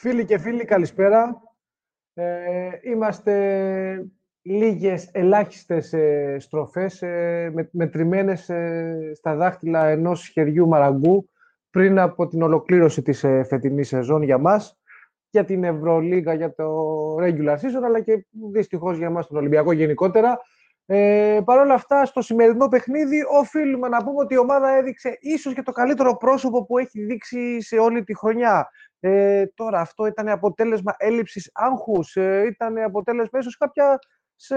Φίλοι και φίλοι, καλησπέρα. Ε, είμαστε λίγες ελάχιστες ε, στροφές ε, με, μετρημένες ε, στα δάχτυλα ενός χεριού μαραγκού πριν από την ολοκλήρωση της ε, φετινής σεζόν για μας, για την Ευρωλίγα, για το regular season, αλλά και δυστυχώς για μας τον Ολυμπιακό γενικότερα. Ε, Παρ' όλα αυτά, στο σημερινό παιχνίδι οφείλουμε να πούμε ότι η ομάδα έδειξε ίσως και το καλύτερο πρόσωπο που έχει δείξει σε όλη τη χρονιά. Ε, τώρα, αυτό ήταν αποτέλεσμα έλλειψης άγχους, ε, ήταν αποτέλεσμα ίσως κάποια σε,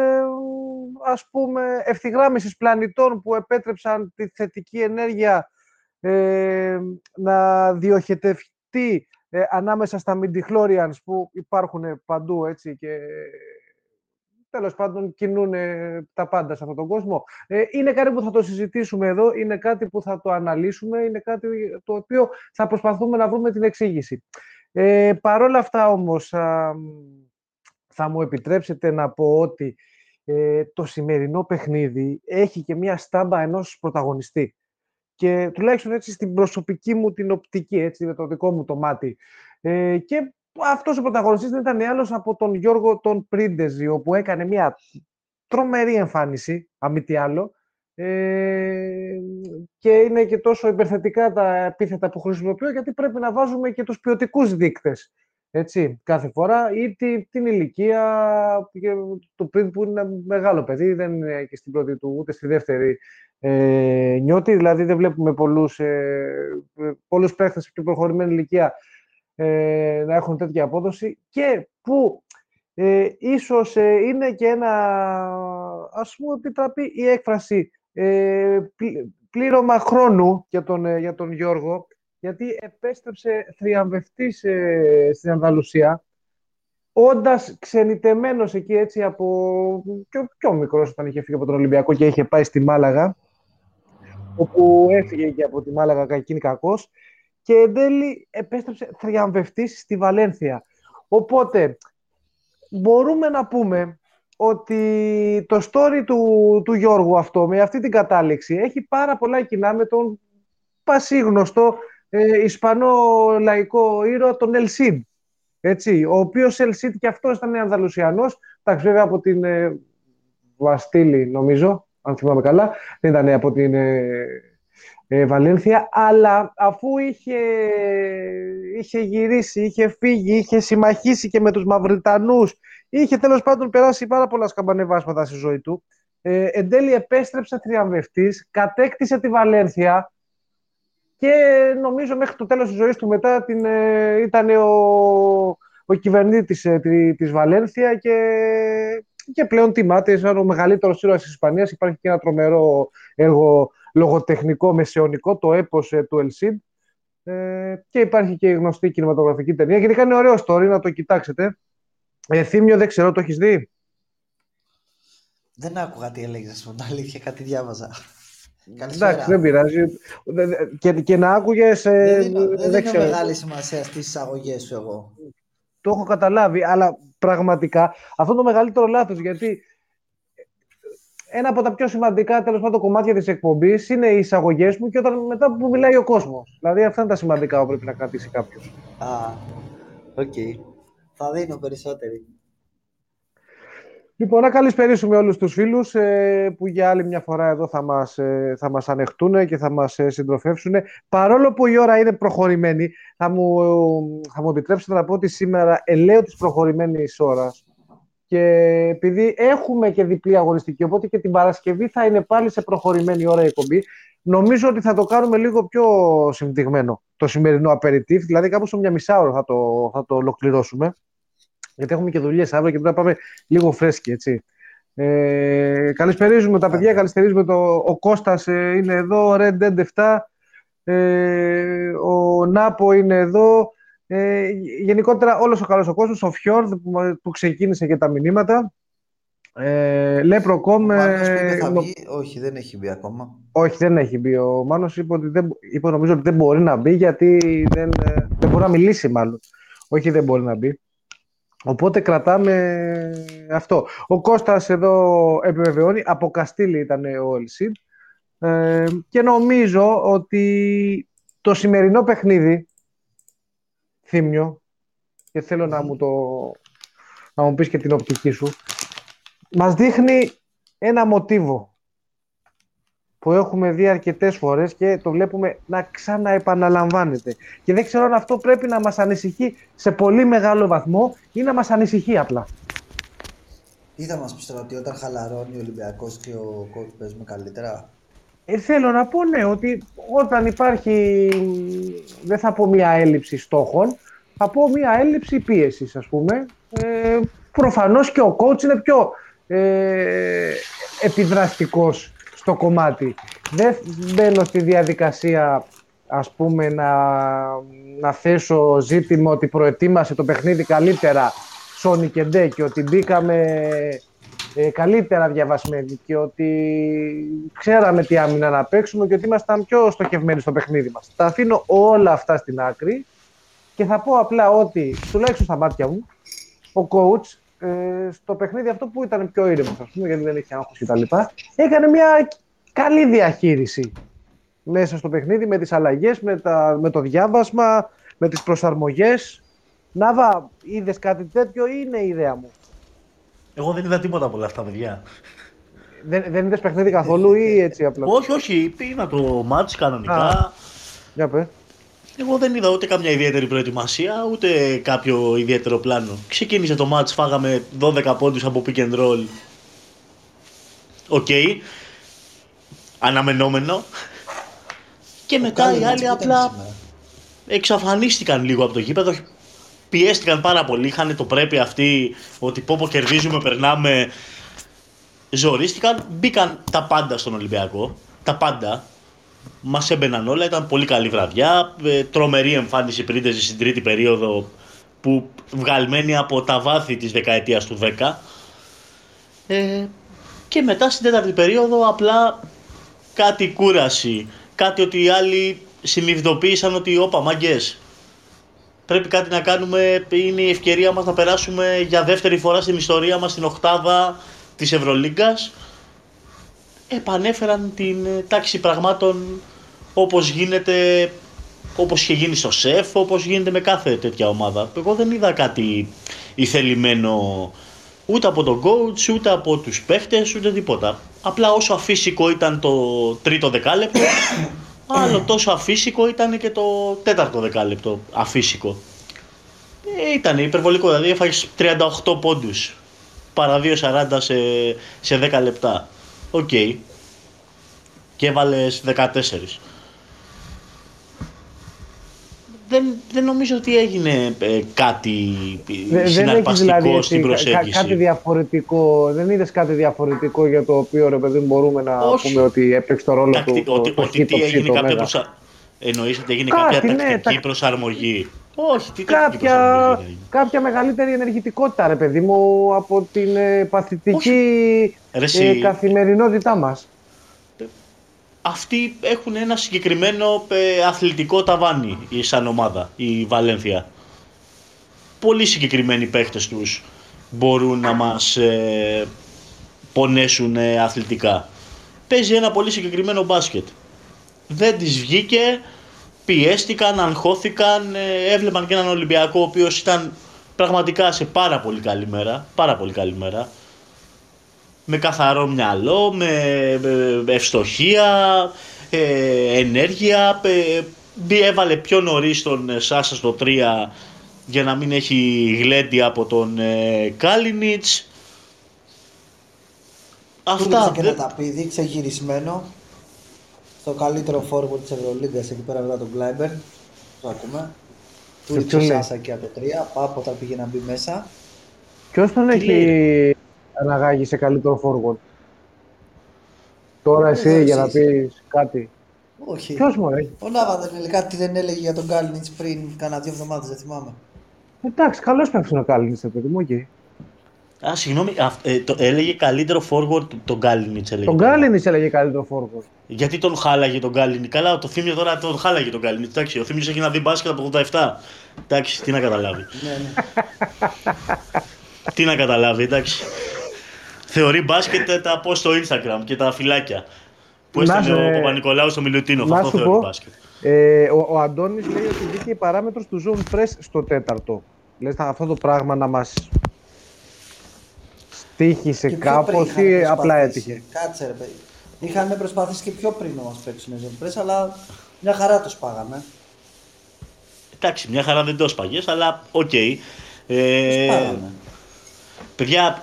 ας πούμε, ευθυγράμμισης πλανητών που επέτρεψαν τη θετική ενέργεια ε, να διοχετευτεί ε, ανάμεσα στα midichlorians που υπάρχουν παντού έτσι και τέλος πάντων κινούν τα πάντα σε αυτόν τον κόσμο. Ε, είναι κάτι που θα το συζητήσουμε εδώ, είναι κάτι που θα το αναλύσουμε, είναι κάτι το οποίο θα προσπαθούμε να βρούμε την εξήγηση. Ε, Παρ' όλα αυτά όμως, θα μου επιτρέψετε να πω ότι ε, το σημερινό παιχνίδι έχει και μία στάμπα ενός πρωταγωνιστή. Και τουλάχιστον έτσι στην προσωπική μου την οπτική, έτσι με το δικό μου το μάτι. Ε, και αυτός ο πρωταγωνιστής δεν ήταν άλλος από τον Γιώργο τον Πρίντεζη, όπου έκανε μια τρομερή εμφάνιση, αμή τι άλλο, ε, και είναι και τόσο υπερθετικά τα επίθετα που χρησιμοποιώ, γιατί πρέπει να βάζουμε και τους ποιοτικούς δείκτες, έτσι, κάθε φορά, ή την ηλικία του πριν που είναι μεγάλο παιδί, δεν είναι και στην πρώτη του, ούτε στη δεύτερη ε, νιώτη, δηλαδή δεν βλέπουμε πολλούς, ε, πολλούς παίχτες πιο προχωρημένη ηλικία ε, να έχουν τέτοια απόδοση και που ε, ίσως ε, είναι και ένα, ας πούμε, επιτραπεί η έκφραση ε, πλήρωμα χρόνου για τον, ε, για τον Γιώργο, γιατί επέστρεψε θριαμβευτής ε, στην Ανδαλουσία, όντας ξενιτεμένος εκεί έτσι από πιο, πιο μικρός όταν είχε φύγει από τον Ολυμπιακό και είχε πάει στη Μάλαγα, όπου έφυγε και από τη Μάλαγα κακήν κακός, και εν τέλει επέστρεψε θριαμβευτής στη Βαλένθια. Οπότε, μπορούμε να πούμε ότι το story του, του Γιώργου αυτό, με αυτή την κατάληξη, έχει πάρα πολλά κοινά με τον πασίγνωστο ε, Ισπανό λαϊκό ήρωα, τον Ελσίν. Έτσι, ο οποίος Ελσίν και αυτός ήταν Ανδαλουσιανός, εντάξει βέβαια από την ε, Βαστήλη νομίζω, αν θυμάμαι καλά, δεν ήταν από την ε, ε, Βαλένθια, αλλά αφού είχε, είχε γυρίσει, είχε φύγει, είχε συμμαχίσει και με τους Μαυριτανούς, είχε τέλος πάντων περάσει πάρα πολλά σκαμπανεβάσματα στη ζωή του, ε, εν τέλει επέστρεψε θριαμβευτής, κατέκτησε τη Βαλένθια και νομίζω μέχρι το τέλος της ζωής του μετά την, ε, ήταν ο, ο κυβερνήτης ε, της Βαλένθια και, και πλέον τιμάται σαν ο μεγαλύτερος ήρωας της Ισπανίας. Υπάρχει και ένα τρομερό έργο λογοτεχνικό μεσαιωνικό, το έπος ε, του Ελσίντ. Ε, και υπάρχει και η γνωστή κινηματογραφική ταινία. Γενικά είναι ωραίο story, να το κοιτάξετε. Ε, Θύμιο, δεν ξέρω, το έχεις δει; Δεν άκουγα τι έλεγες, πω αλήθεια, κάτι διάβαζα. Εντάξει, δεν πειράζει. Και, και να άκουγες. Ε, δεν δίνω, δεν δεν μεγάλη σημασία στις εισαγωγές σου εγώ. Το έχω καταλάβει, αλλά πραγματικά αυτό το μεγαλύτερο λάθος γιατί ένα από τα πιο σημαντικά τέλος πάντων κομμάτια της εκπομπής είναι οι εισαγωγές μου και όταν μετά που μιλάει ο κόσμος. Δηλαδή αυτά είναι τα σημαντικά που πρέπει να κρατήσει κάποιος. Α, ok. Okay. Θα δίνω περισσότερη. Λοιπόν, να καλησπερίσουμε όλους τους φίλους ε, που για άλλη μια φορά εδώ θα μας, ε, θα μας ανεχτούν και θα μας ε, συντροφεύσουν. Παρόλο που η ώρα είναι προχωρημένη, θα μου, θα μου επιτρέψετε να πω ότι σήμερα ελέω της προχωρημένης ώρας και επειδή έχουμε και διπλή αγωνιστική, οπότε και την Παρασκευή θα είναι πάλι σε προχωρημένη ώρα η εκπομπή, νομίζω ότι θα το κάνουμε λίγο πιο συμπτυγμένο το σημερινό aperitif, δηλαδή κάπου σε μια μισά ώρα θα το, θα το ολοκληρώσουμε. Γιατί έχουμε και δουλειές αύριο και πρέπει να πάμε λίγο φρέσκοι, έτσι. Ε, καλησπερίζουμε τα παιδιά, καλησπερίζουμε το, ο Κώστας ε, είναι εδώ, ο Red Dead 7, ε, ο Νάπο είναι εδώ, ε, γενικότερα όλος ο καλός ο κόσμος, ο Φιόρδ που, που ξεκίνησε και τα μηνύματα. Ε, Λέπροκομ... Ε, όχι, δεν έχει μπει ακόμα. Όχι, δεν έχει μπει. Ο Μάνος είπε, ότι δεν, είπε νομίζω ότι δεν μπορεί να μπει γιατί δεν, ε, δεν μπορεί να μιλήσει μάλλον. Όχι, δεν μπορεί να μπει. Οπότε κρατάμε αυτό. Ο Κώστας εδώ επιβεβαιώνει, από Καστήλη ήταν ο Ελσίν. Ε, και νομίζω ότι το σημερινό παιχνίδι Θύμιο, και θέλω να μου το να μου πεις και την οπτική σου. Μας δείχνει ένα μοτίβο που έχουμε δει αρκετές φορές και το βλέπουμε να ξαναεπαναλαμβάνεται. Και δεν ξέρω αν αυτό πρέπει να μας ανησυχεί σε πολύ μεγάλο βαθμό ή να μας ανησυχεί απλά. Τι θα μας πεις τώρα, ότι όταν χαλαρώνει ο Ολυμπιακός και ο κόουτς παίζουμε καλύτερα. Ε, θέλω να πω ναι, ότι όταν υπάρχει, δεν θα πω μια έλλειψη στόχων, θα πω μια έλλειψη πίεσης ας πούμε. Ε, προφανώς και ο coach είναι πιο ε, επιδραστικός στο κομμάτι. Δεν μπαίνω στη διαδικασία ας πούμε να, να θέσω ζήτημα ότι προετοίμασε το παιχνίδι καλύτερα Sony και Ντε και ότι μπήκαμε ε, καλύτερα διαβασμένοι και ότι ξέραμε τι άμυνα να παίξουμε και ότι ήμασταν πιο στοχευμένοι στο παιχνίδι μας. Τα αφήνω όλα αυτά στην άκρη και θα πω απλά ότι, τουλάχιστον στα μάτια μου, ο coach ε, στο παιχνίδι αυτό που ήταν πιο ήρεμος, ας πούμε, γιατί δεν είχε άγχος κτλ. Έκανε μια καλή διαχείριση μέσα στο παιχνίδι με τις αλλαγές, με, με το διάβασμα, με τις προσαρμογές. Νάβα, είδες κάτι τέτοιο ή είναι η ιδέα μου; Εγώ δεν είδα τίποτα από όλα αυτά, παιδιά. Δεν, δεν είδες παιχνίδι καθόλου ή έτσι απλά; Όχι, όχι. Είδα το ματς κανονικά. Α, για πες. Εγώ δεν είδα ούτε καμιά ιδιαίτερη προετοιμασία, ούτε κάποιο ιδιαίτερο πλάνο. Ξεκίνησε το ματς, φάγαμε 12 πόντους από pick and roll. Ok. Okay. Αναμενόμενο. Και μετά οι άλλοι απλά εξαφανίστηκαν λίγο από το γήπεδο. Πιέστηκαν πάρα πολύ, είχαν το πρέπει αυτοί ότι πω πω κερδίζουμε, περνάμε. Ζορίστηκαν, μπήκαν τα πάντα στον Ολυμπιακό. Τα πάντα. Μας έμπαιναν όλα, ήταν πολύ καλή βραδιά. Ε, τρομερή εμφάνιση πριν στην τρίτη περίοδο που βγαλμένη από τα βάθη της δεκαετίας του 10. Ε, και μετά στην τέταρτη περίοδο απλά κάτι κούραση. Κάτι ότι οι άλλοι συνειδητοποίησαν ότι όπα μαγκές. Πρέπει κάτι να κάνουμε, είναι η ευκαιρία μας να περάσουμε για δεύτερη φορά στην ιστορία μας στην οκτάδα της Ευρωλίγκας επανέφεραν την ε, τάξη πραγμάτων όπως γίνεται, όπως είχε γίνει στο ΣΕΦ, όπως γίνεται με κάθε τέτοια ομάδα. Εγώ δεν είδα κάτι ηθελημένο ούτε από τον coach, ούτε από τους παίχτες, ούτε τίποτα. Απλά όσο αφύσικο ήταν το τρίτο δεκάλεπτο, άλλο τόσο αφύσικο ήταν και το τέταρτο δεκάλεπτο αφύσικο. Ε, ήταν υπερβολικό, δηλαδή έφαγες 38 πόντους παρά 2.40 σε, σε 10 λεπτά. Ok. Okay. Και έβαλες 14. Δεν, δεν νομίζω ότι έγινε ε, κάτι δεν, συναρπαστικό δηλαδή, στην προσέγγιση. κάτι διαφορετικό, δεν είδες κάτι διαφορετικό για το οποίο ρε παιδί πούμε να Όχι. πούμε ότι έπαιξε το ρόλο Τακτι, του. Ότι, το, ότι τι έγινε κάποια προσα... Εννοείς ότι έγινε κάτι, κάποια ναι, τακτική τα... προσαρμογή; Όχι, τι κάποια, κάποια μεγαλύτερη ενεργητικότητα, ρε παιδί μου, από την ε, παθητική ε, καθημερινότητά μας. Αυτοί έχουν ένα συγκεκριμένο ε, αθλητικό ταβάνι σαν ομάδα, η Βαλένθια. Πολύ συγκεκριμένοι παίχτες τους μπορούν να μας ε, πονέσουν ε, αθλητικά. Παίζει ένα πολύ συγκεκριμένο μπάσκετ. Δεν της βγήκε, πιέστηκαν, αγχώθηκαν, ε, έβλεπαν και έναν Ολυμπιακό ο οποίος ήταν πραγματικά σε πάρα πολύ καλή μέρα, πάρα πολύ καλή μέρα. Με καθαρό μυαλό, με ευστοχία, ε, ενέργεια, ε, έβαλε πιο νωρίς τον Σάσα στο 3 για να μην έχει γλέντι από τον ε, Κάλινιτς. Αυτά. και ένα ταπίδι ξεγυρισμένο στο καλύτερο forward της Ευρωλίγκας εκεί πέρα μετά τον Κλάιμπερ. Το ακούμε. Του ρίξε Σάσα και από το 3, Πάπο όταν πήγε να μπει μέσα. Ποιος τον έχει αναγάγει σε καλύτερο forward. Τώρα εσύ για να πεις κάτι. Όχι. Ποιος μου έχει. Ο Νάβα δεν έλεγε κάτι δεν έλεγε για τον Κάλινιτς πριν κάνα δύο εβδομάδες, δεν θυμάμαι. Εντάξει, καλώς παίξε ο Κάλινιτς, παιδί μου, okay. Α, συγγνώμη, ε, το, έλεγε καλύτερο forward τον Γκάλινιτ. Τον Γκάλινιτ έλεγε καλύτερο forward. Γιατί τον χάλαγε τον Γκάλινιτ. Καλά, το θύμιο τώρα τον χάλαγε τον Γκάλινιτ. Εντάξει, ο θύμιος έχει να δει μπάσκετ από 87. Εντάξει, τι να καταλάβει. ναι, ναι. τι να καταλάβει, εντάξει. Θεωρεί μπάσκετ τα πώ στο Instagram και τα φυλάκια. Που έστειλε ο Παπα-Νικολάου στο Μιλουτίνο. Αυτό θεωρεί μπάσκετ. Ε, ο, ο Αντώνης λέει ότι βγήκε η παράμετρος του Zone Press στο τέταρτο. Λες αυτό το πράγμα να μας στοίχισε Και πιο κάπως πριν είχαν ή απλά προσπαθήσει. έτυχε; Κάτσε ρε παιδί. Είχαν προσπαθήσει και πιο πριν να μας παίξουν Zone Press, αλλά μια χαρά το σπάγαμε. Εντάξει, μια χαρά δεν το σπαγες, αλλά οκ. Το Ε, σπάγαμε. παιδιά, α-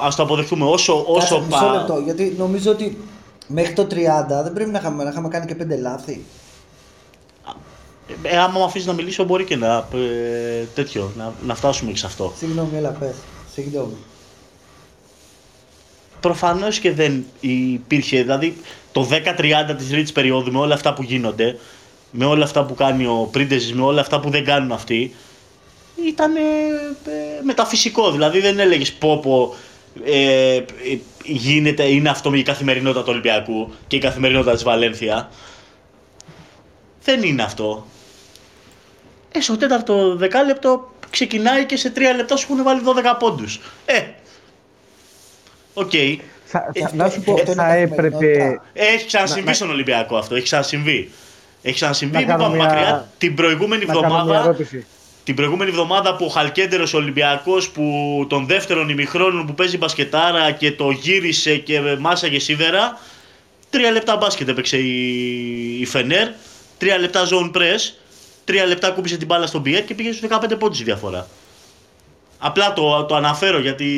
ας το αποδεχτούμε όσο, όσο Κάτσε μισό πα- λεπτό, γιατί νομίζω ότι μέχρι το 30 δεν πρέπει να είχαμε, να είχαμε κάνει και πέντε λάθη. Ε, άμα με αφήσεις να μιλήσω, μπορεί και να, ε, τέτοιο, να, να φτάσουμε και σε αυτό. Συγγνώμη, έλα πες. Συγγνώμη. Προφανώς και δεν υπήρχε, δηλαδή το 10-30 της τρίτης περίοδου με όλα αυτά που γίνονται, με όλα αυτά που κάνει ο Πρίντεζης, με όλα αυτά που δεν κάνουν αυτοί, ήταν ε, ε, μεταφυσικό. Δηλαδή δεν έλεγες πω πω ε, ε, γίνεται, είναι αυτό η καθημερινότητα του Ολυμπιακού και η καθημερινότητα της Βαλένθια. Δεν είναι αυτό. Ε, στο τέταρτο δεκάλεπτο ξεκινάει και σε τρία λεπτά σου έχουν βάλει 12 πόντους. Ε, οκ. Θα, Ε, θα- να σου πω, αυτό είναι θα έπρεπε... καθημερινότητα. Έχει ξανασυμβεί Να- στον Ολυμπιακό αυτό. Έχει ξανασυμβεί. Έχει ξανασυμβεί, Να μην κάνω πάμε μια- μακριά. Την προηγούμενη Να κάνω μια εβδομάδα, ερώτηση. Την προηγούμενη εβδομάδα που ο Χαλκέντερος Ολυμπιακός που των δεύτερων ημιχρόνων που παίζει μπασκετάρα και το γύρισε και μάσαγε σίδερα. Τρία λεπτά μπάσκετ έπαιξε η, η Φενέρ. Τρία λεπτά zone press. Τρία λεπτά κούμπησε την μπάλα στον Πιέτ και πήγε στους 15 πόντους η διαφορά. Απλά το, το αναφέρω γιατί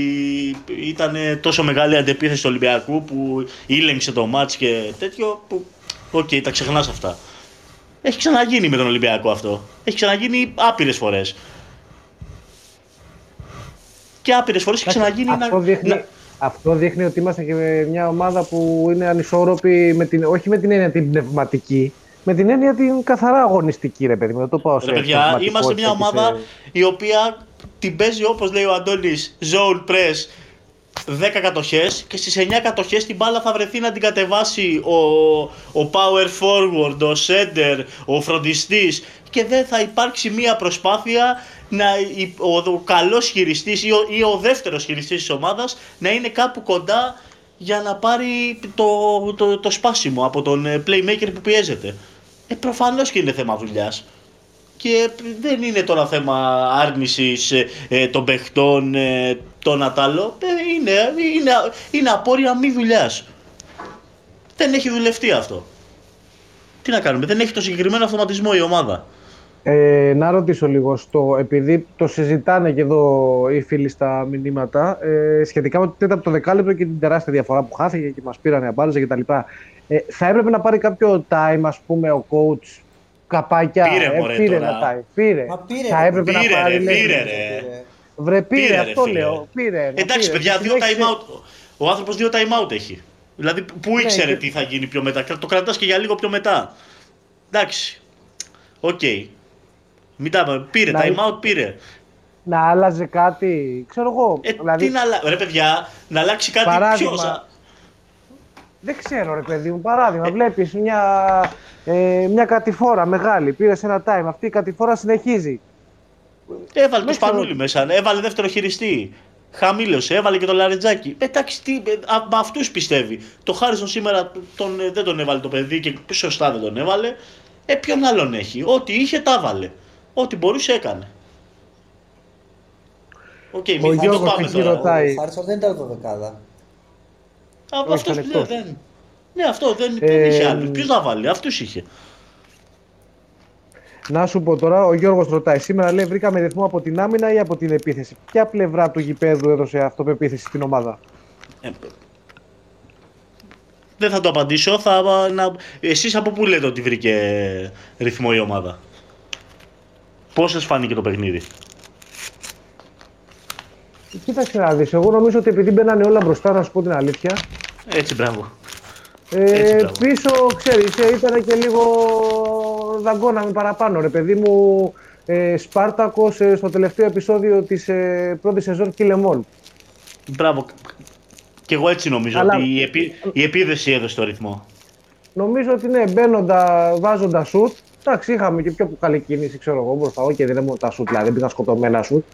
ήταν τόσο μεγάλη αντεπίθεση του Ολυμπιακού που ήλεγξε το μάτς και τέτοιο που οκ, τα ξεχνάς αυτά. Έχει ξαναγίνει με τον Ολυμπιακό αυτό. Έχει ξαναγίνει άπειρες φορές. Και άπειρες φορές έχει ξαναγίνει αυτό, να... δείχνει, να- αυτό δείχνει ότι είμαστε και μια ομάδα που είναι ανισόρροπη, με την, όχι με την έννοια την πνευματική, με την έννοια την καθαρά αγωνιστική, ρε παιδί μου. Δεν το πάω σε Ρε παιδιά, πνευματικότητα είμαστε μια και ομάδα σε- η οποία την παίζει όπως λέει ο Αντώνης zone press 10 κατοχές και στις 9 κατοχές την μπάλα θα βρεθεί να την κατεβάσει ο, ο power forward, ο center, ο φροντιστής και δεν θα υπάρξει μια προσπάθεια να, η- ο, ο καλός χειριστής ή ο, ή ο δεύτερος χειριστής της ομάδας να είναι κάπου κοντά για να πάρει το, το, το σπάσιμο από τον ε, playmaker που πιέζεται. Ε, προφανώς και είναι θέμα δουλειάς. Και δεν είναι τώρα θέμα άρνησης ε, ε, των παιχτών, ε, το να τ' άλλο. Ε, είναι, είναι, είναι απόρρια μη δουλειάς. Δεν έχει δουλευτεί αυτό. Τι να κάνουμε, δεν έχει το συγκεκριμένο αυτοματισμό η ομάδα. Ε, να ρωτήσω λίγο, στο, επειδή το συζητάνε και εδώ οι φίλοι στα μηνύματα, ε, σχετικά με το τέταρτο δεκάλεπτο και την τεράστια διαφορά που χάθηκε και μας πήραν αμπάλες και τα λοιπά. Ε, θα έπρεπε να πάρει κάποιο time, ας πούμε, ο coach, καπάκια. Πήρε, ε, μωρέ, πήρε τώρα. ένα time. Πήρε. Μα πήρε, θα ρε, έπρεπε πήρε, να πάρει. ρε, λες, πήρε, ναι. ρε. Βρε, πήρε, Πήρε, ρε, αυτό φίλε. λέω. Πήρε. ναι, Εντάξει, πήρε. παιδιά, δύο Συνέχισε. time out. Ο άνθρωπος δύο time out έχει. Δηλαδή, πού Ναι, ήξερε και- τι θα γίνει πιο μετά. Το κρατάς και για λίγο πιο μετά. Εντάξει. Οκ. Μην τα πούμε. Πήρε, Να- time out πήρε. Να άλλαζε κάτι, ξέρω εγώ. Ε, δηλαδή, τι να αλλάξει. Ρε, παιδιά, να αλλάξει κάτι Παράδειγμα, ποιος, α- Δεν ξέρω, ρε παιδί μου. Παράδειγμα, βλέπεις μια, ε, μια κατηφόρα μεγάλη. Πήρες ένα time. Αυτή η κατηφόρα συνεχίζει. Έβαλε το Δεν ξέρω. Σπανούλη μέσα, έβαλε δεύτερο χειριστή. Χαμήλωσε, έβαλε και το Λαρεντζάκη. Ε, Εντάξει, τι, ε, α- με αυτούς πιστεύει. Το Χάρισον σήμερα τον, ε, δεν τον έβαλε το παιδί και σωστά δεν τον έβαλε. Ε, ποιον άλλον έχει; Ό,τι είχε, τα έβαλε. Ό,τι μπορούσε, έκανε. Οκ, μην μην το Γιώργος πάμε εκεί τώρα. ρωτάει. Ο Χάρισον δεν ήταν δωδεκάδα. Α, Όχι, αυτός, ήταν ναι, εκτός. δεν. Ναι, αυτό δεν, Ε, δεν είχε άλλους. Ποιος θα βάλει, αυτούς είχε. Να σου πω τώρα, ο Γιώργος ρωτάει. Σήμερα λέει βρήκαμε ρυθμό από την άμυνα ή από την επίθεση. Ποια πλευρά του γηπέδου έδωσε αυτοπεποίθηση στην ομάδα; Ε, δεν θα το απαντήσω. Θα, να... Εσείς από πού λέτε ότι βρήκε ρυθμό η ομάδα; Πώς σας φάνηκε το παιχνίδι; Κοίταξε να δεις. Εγώ νομίζω ότι επειδή μπαίνανε όλα μπροστά, να σου πω την αλήθεια. Έτσι, μπράβο. Ε, Έτσι, μπράβο. πίσω, ξέρεις, ε, ήταν και λίγο δαγκώναμε παραπάνω. Ρε παιδί μου, ε, Σπάρτακος ε, στο τελευταίο επεισόδιο της ε, πρώτης σεζόν Κιλεμόν. Μπράβο. Και εγώ έτσι νομίζω Αλλά- ότι η, επί... η επίδεση έδωσε το ρυθμό. Νομίζω ότι ναι, μπαίνοντα, βάζοντα σουτ. Εντάξει, είχαμε και πιο καλή κίνηση, ξέρω εγώ, μπροστά. Όχι, δεν είναι μόνο τα σουτ, δηλαδή δεν πήγαν σκοτωμένα σουτ.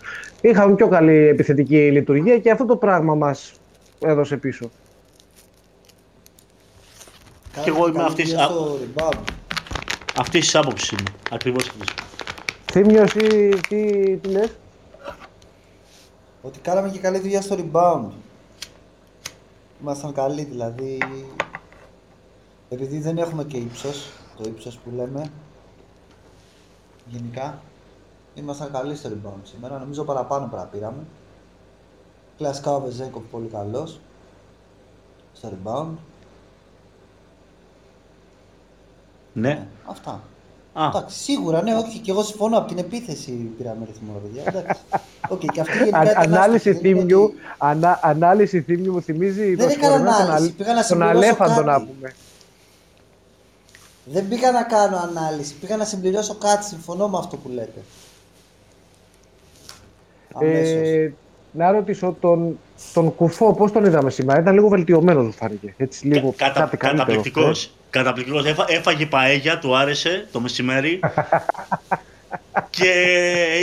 Είχαμε πιο καλή επιθετική λειτουργία και αυτό το πράγμα μας έδωσε πίσω. Και εγώ είμαι Καλή αυτής- δουλειά α- στο rebound. Αυτής της άποψης είναι. Ακριβώς αυτής. Θύμιο, εσύ τι, τι λες; ότι κάναμε και καλή δουλειά στο rebound. Ήμασταν καλοί δηλαδή. Επειδή δεν έχουμε και ύψος, το ύψος που λέμε, γενικά, ήμασταν καλοί στο rebound σήμερα. Νομίζω παραπάνω πέρα πήραμε. Κλασικά ο Βεζέγκοφ πολύ καλός στο rebound. Ναι. Ε, αυτά. Α, Εντάξει, σίγουρα, ναι, όχι, και εγώ συμφωνώ από την επίθεση πήραμε ρυθμό, ρε παιδιά. Εντάξει. Οκ, και αυτή γενικά Α- ήταν ανάλυση άστοχη, δεν είναι θύμιου, ότι- ανα, ανάλυση θύμιου μου θυμίζει Δεν το έκανα σκορπιό τον, ανάλυση, αλ- πήγα να τον συμπληρώσω αλέφαντο να κάτι. πούμε. Δεν πήγα να κάνω ανάλυση, πήγα να συμπληρώσω κάτι, συμφωνώ με αυτό που λέτε. Αμέσως. Ε, να ρωτήσω τον, τον Κουφό, πώς τον είδαμε σήμερα. Ήταν λίγο βελτιωμένος μου φάνηκε. Έτσι λίγο κα- κατα, κάτι καλύτερος. καταπληκτικός. ε. Καταπληκτικός. Έφα, έφαγε παέγια, του άρεσε το μεσημέρι. και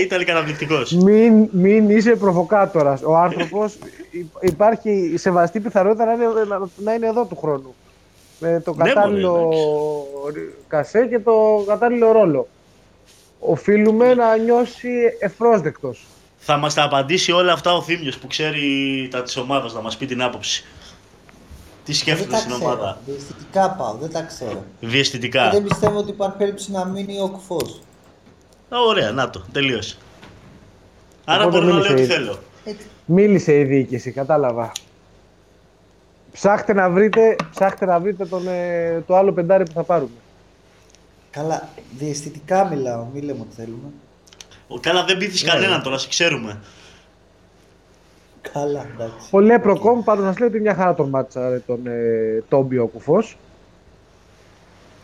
ήταν καταπληκτικός. Μην, μην είσαι προβοκάτορας. Ο άνθρωπος υ- υπάρχει η σεβαστή πιθανότητα να είναι, να, να είναι εδώ του χρόνου. Με το Ναι, κατάλληλο μωρέ, κασέ και το κατάλληλο ρόλο. Οφείλουμε να νιώσει ευπρόσδεκτος. Θα μας τα απαντήσει όλα αυτά ο Θήμιος που ξέρει τα της ομάδας, να μας πει την άποψη. Τι δεν σκέφτεται τα στην ξέρω. ομάδα. Διαισθητικά πάω, δεν τα ξέρω. Και Διαισθητικά. δεν πιστεύω ότι υπάρχει περίπτωση να μείνει ο κουφός. Α, Ωραία, να το, τελείωσε. Άρα Οπότε μπορώ να λέω μίλησε τι ήδη. θέλω. Έτσι. Μίλησε η διοίκηση, κατάλαβα. Ψάχτε να βρείτε, ψάχτε να βρείτε τον, ε, το άλλο πεντάρι που θα πάρουμε. Καλά, διαισθητικά μιλάω, μη λέμε ότι θέλουμε. Ο- Καλά, δεν πείθεις Ναι, κανέναν ναι. τώρα, σε ξέρουμε. Καλά, εντάξει. Ο Λέπροκομ πάντως μας λέει ότι μια χαρά τον μάτσα ρε, τον ε, Τόμπι ο Κουφός.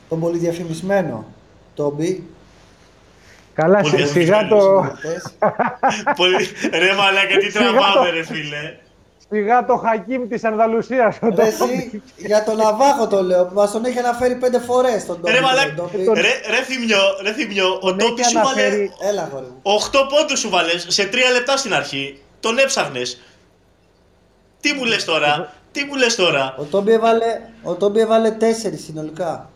Τον πολύ διαφημισμένο Τόμπι. Καλά, Πολύ σι- σιγά το, συνδετές. Πολύ... Ρε μαλάκα, τι Σιγά τραβάμε το- ρε φίλε. σιγά το Χακίμ της Ανδαλουσίας. ο Ρε, Τόμπι. εσύ, για τον Ναβάχο το λέω, που μας τον έχει αναφέρει πέντε φορές τον Τόμπι. Ρε τον μαλάκα, Τόμπι. τον- ρε, ρε Θημιό, ρε Θημιό, ο Τον Τόπι έχει σου βάλε αναφέρει- Έλα, αγόρι μου. 8 πόντους σου βάλες σε 3 λεπτά στην αρχή. Τον έψαχνες. Τι μου λες τώρα, τι μου λες τώρα; Ο Τόμπι έβαλε, ο Τόμπι έβαλε τέσσερις συνολικά.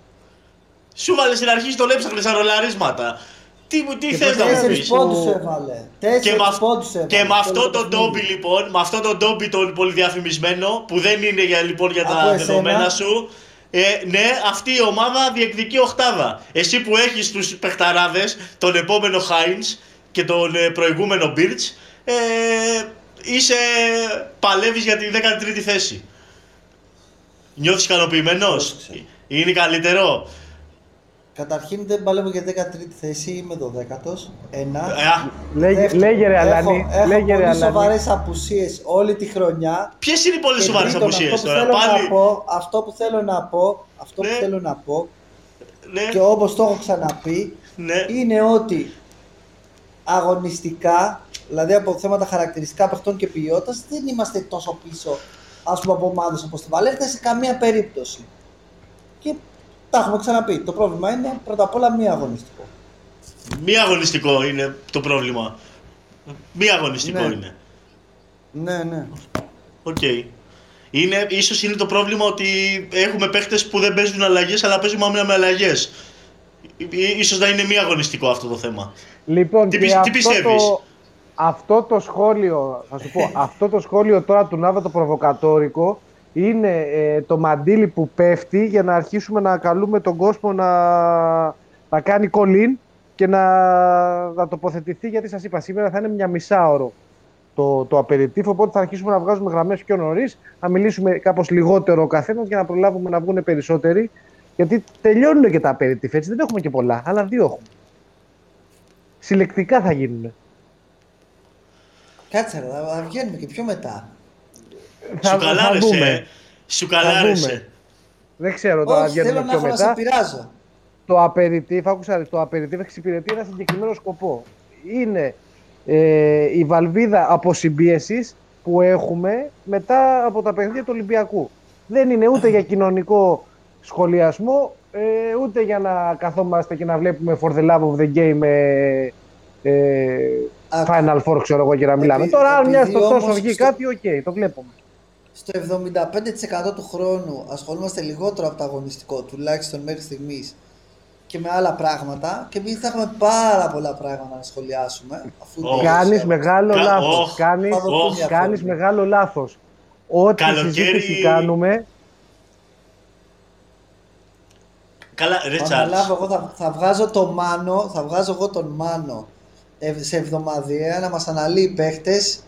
Σου βάλε στην αρχή τον έψαχνες σαν ρολαρίσματα. Τι, μου, τι Και θες να μου Τέσσερις πεις; πόντους Που- έβαλε. Και Τέσσερις με, αυ- πόντους έβαλε. και με αυτό Όλο τον παιχνίδι. Ντόμπι λοιπόν, με αυτό τον Ντόμπι τον πολύ διαφημισμένο, που δεν είναι για, λοιπόν, για Από τα εσένα. δεδομένα σου, ε, ναι, αυτή η ομάδα διεκδικεί οχτάδα. Εσύ που έχεις τους παιχταράδες, τον επόμενο Χάινς και τον ε, προηγούμενο Μπίρτς, ε, είσαι, παλεύεις για την 13η θέση. Νιώθεις ικανοποιημένος, Πρόσεξε. είναι καλύτερο; Καταρχήν δεν παλεύω για 13η θέση, είμαι 12ος. Ένα. Ε, α, Λέγε, Δεύτερον, λέγε ρε έχω- Αλάνη, Έχω λέγε ρε πολύ Αλάνη. σοβαρές απουσίες όλη τη χρονιά. ποιες είναι οι πολύ Και σοβαρές τρίτον, απουσίες αυτό που τώρα, θέλω πάλι, Να πω, αυτό που θέλω να πω, αυτό Ναι. που θέλω να πω ναι, και όπως το έχω ξαναπεί, ναι. είναι ότι αγωνιστικά, δηλαδή από θέματα χαρακτηριστικά παιχτών και ποιότητας, δεν είμαστε τόσο πίσω ας πούμε από ομάδες όπως τη Βαλέρτα σε καμία περίπτωση. Και τα έχουμε ξαναπεί. Το πρόβλημα είναι πρώτα απ' όλα μη αγωνιστικό. Μη αγωνιστικό είναι το πρόβλημα. Μη αγωνιστικό Ναι. είναι. Ναι, ναι. Οκ. Είναι, ίσως είναι το πρόβλημα ότι έχουμε παίχτες που δεν παίζουν αλλαγές αλλά παίζουμε άμυνα με αλλαγές. Ί- Ίσως να είναι μη αγωνιστικό αυτό το θέμα. Λοιπόν, Τι και πι- τι αυτό πιστεύεις; Το, αυτό το σχόλιο, θα σου πω, αυτό το σχόλιο τώρα του Νάβα το προβοκατόρικο είναι ε, το μαντίλι που πέφτει για να αρχίσουμε να καλούμε τον κόσμο να, να κάνει κολλήν και να, να τοποθετηθεί γιατί σας είπα σήμερα θα είναι μια μισάωρο το, το απεριτήφ, οπότε θα αρχίσουμε να βγάζουμε γραμμές πιο νωρίς, να μιλήσουμε κάπως λιγότερο ο καθένας για να προλάβουμε να βγουν περισσότεροι γιατί τελειώνουν και τα απεριτήφ, έτσι δεν έχουμε και πολλά, αλλά δύο έχουμε. Συλλεκτικά θα γίνουν. Κάτσε ρε, θα θα βγαίνουμε και πιο μετά. Θα, Σου θα καλάρεσε. δούμε. ε. Σου καλάρεσε. δούμε. Δεν ξέρω τώρα, Όχι, θέλω βγαίνουμε να πιο έχω να σε μετά. πειράζω. Το απεριτήφ, άκουσα, ρε, το απεριτήφ εξυπηρετεί ένα συγκεκριμένο σκοπό. Είναι ε, η βαλβίδα αποσυμπίεσης που έχουμε μετά από τα παιχνίδια του Ολυμπιακού. Δεν είναι ούτε για κοινωνικό σχολιασμό, ε, ούτε για να καθόμαστε και να βλέπουμε for the love of the game ε, ε, Άκου. Final Four, ξέρω εγώ, και να μιλάμε. Επει- Τώρα, αν μιας επειδή στο τόσο όμως βγει στο- κάτι, οκ, το βλέπουμε. Στο 75% του χρόνου ασχολούμαστε λιγότερο από το αγωνιστικό, τουλάχιστον μέχρι στιγμής. και με άλλα πράγματα και επειδή θα έχουμε πάρα πολλά πράγματα να σχολιάσουμε. Αφού Oh. Κάνεις μεγάλο Κα- λάθος. oh. Κάνεις, Θα δοθούν μια κάνεις φόρμα. μεγάλο λάθος. Ό,τι Καλοκαίρι- συζήτηση κάνουμε, Καλά, Θα Ρίτσαρντ. αναλάβω εγώ, θα, θα βγάζω το Μάνο, θα βγάζω εγώ τον Μάνο ε, σε εβδομαδιαία να μας αναλύει παίχτες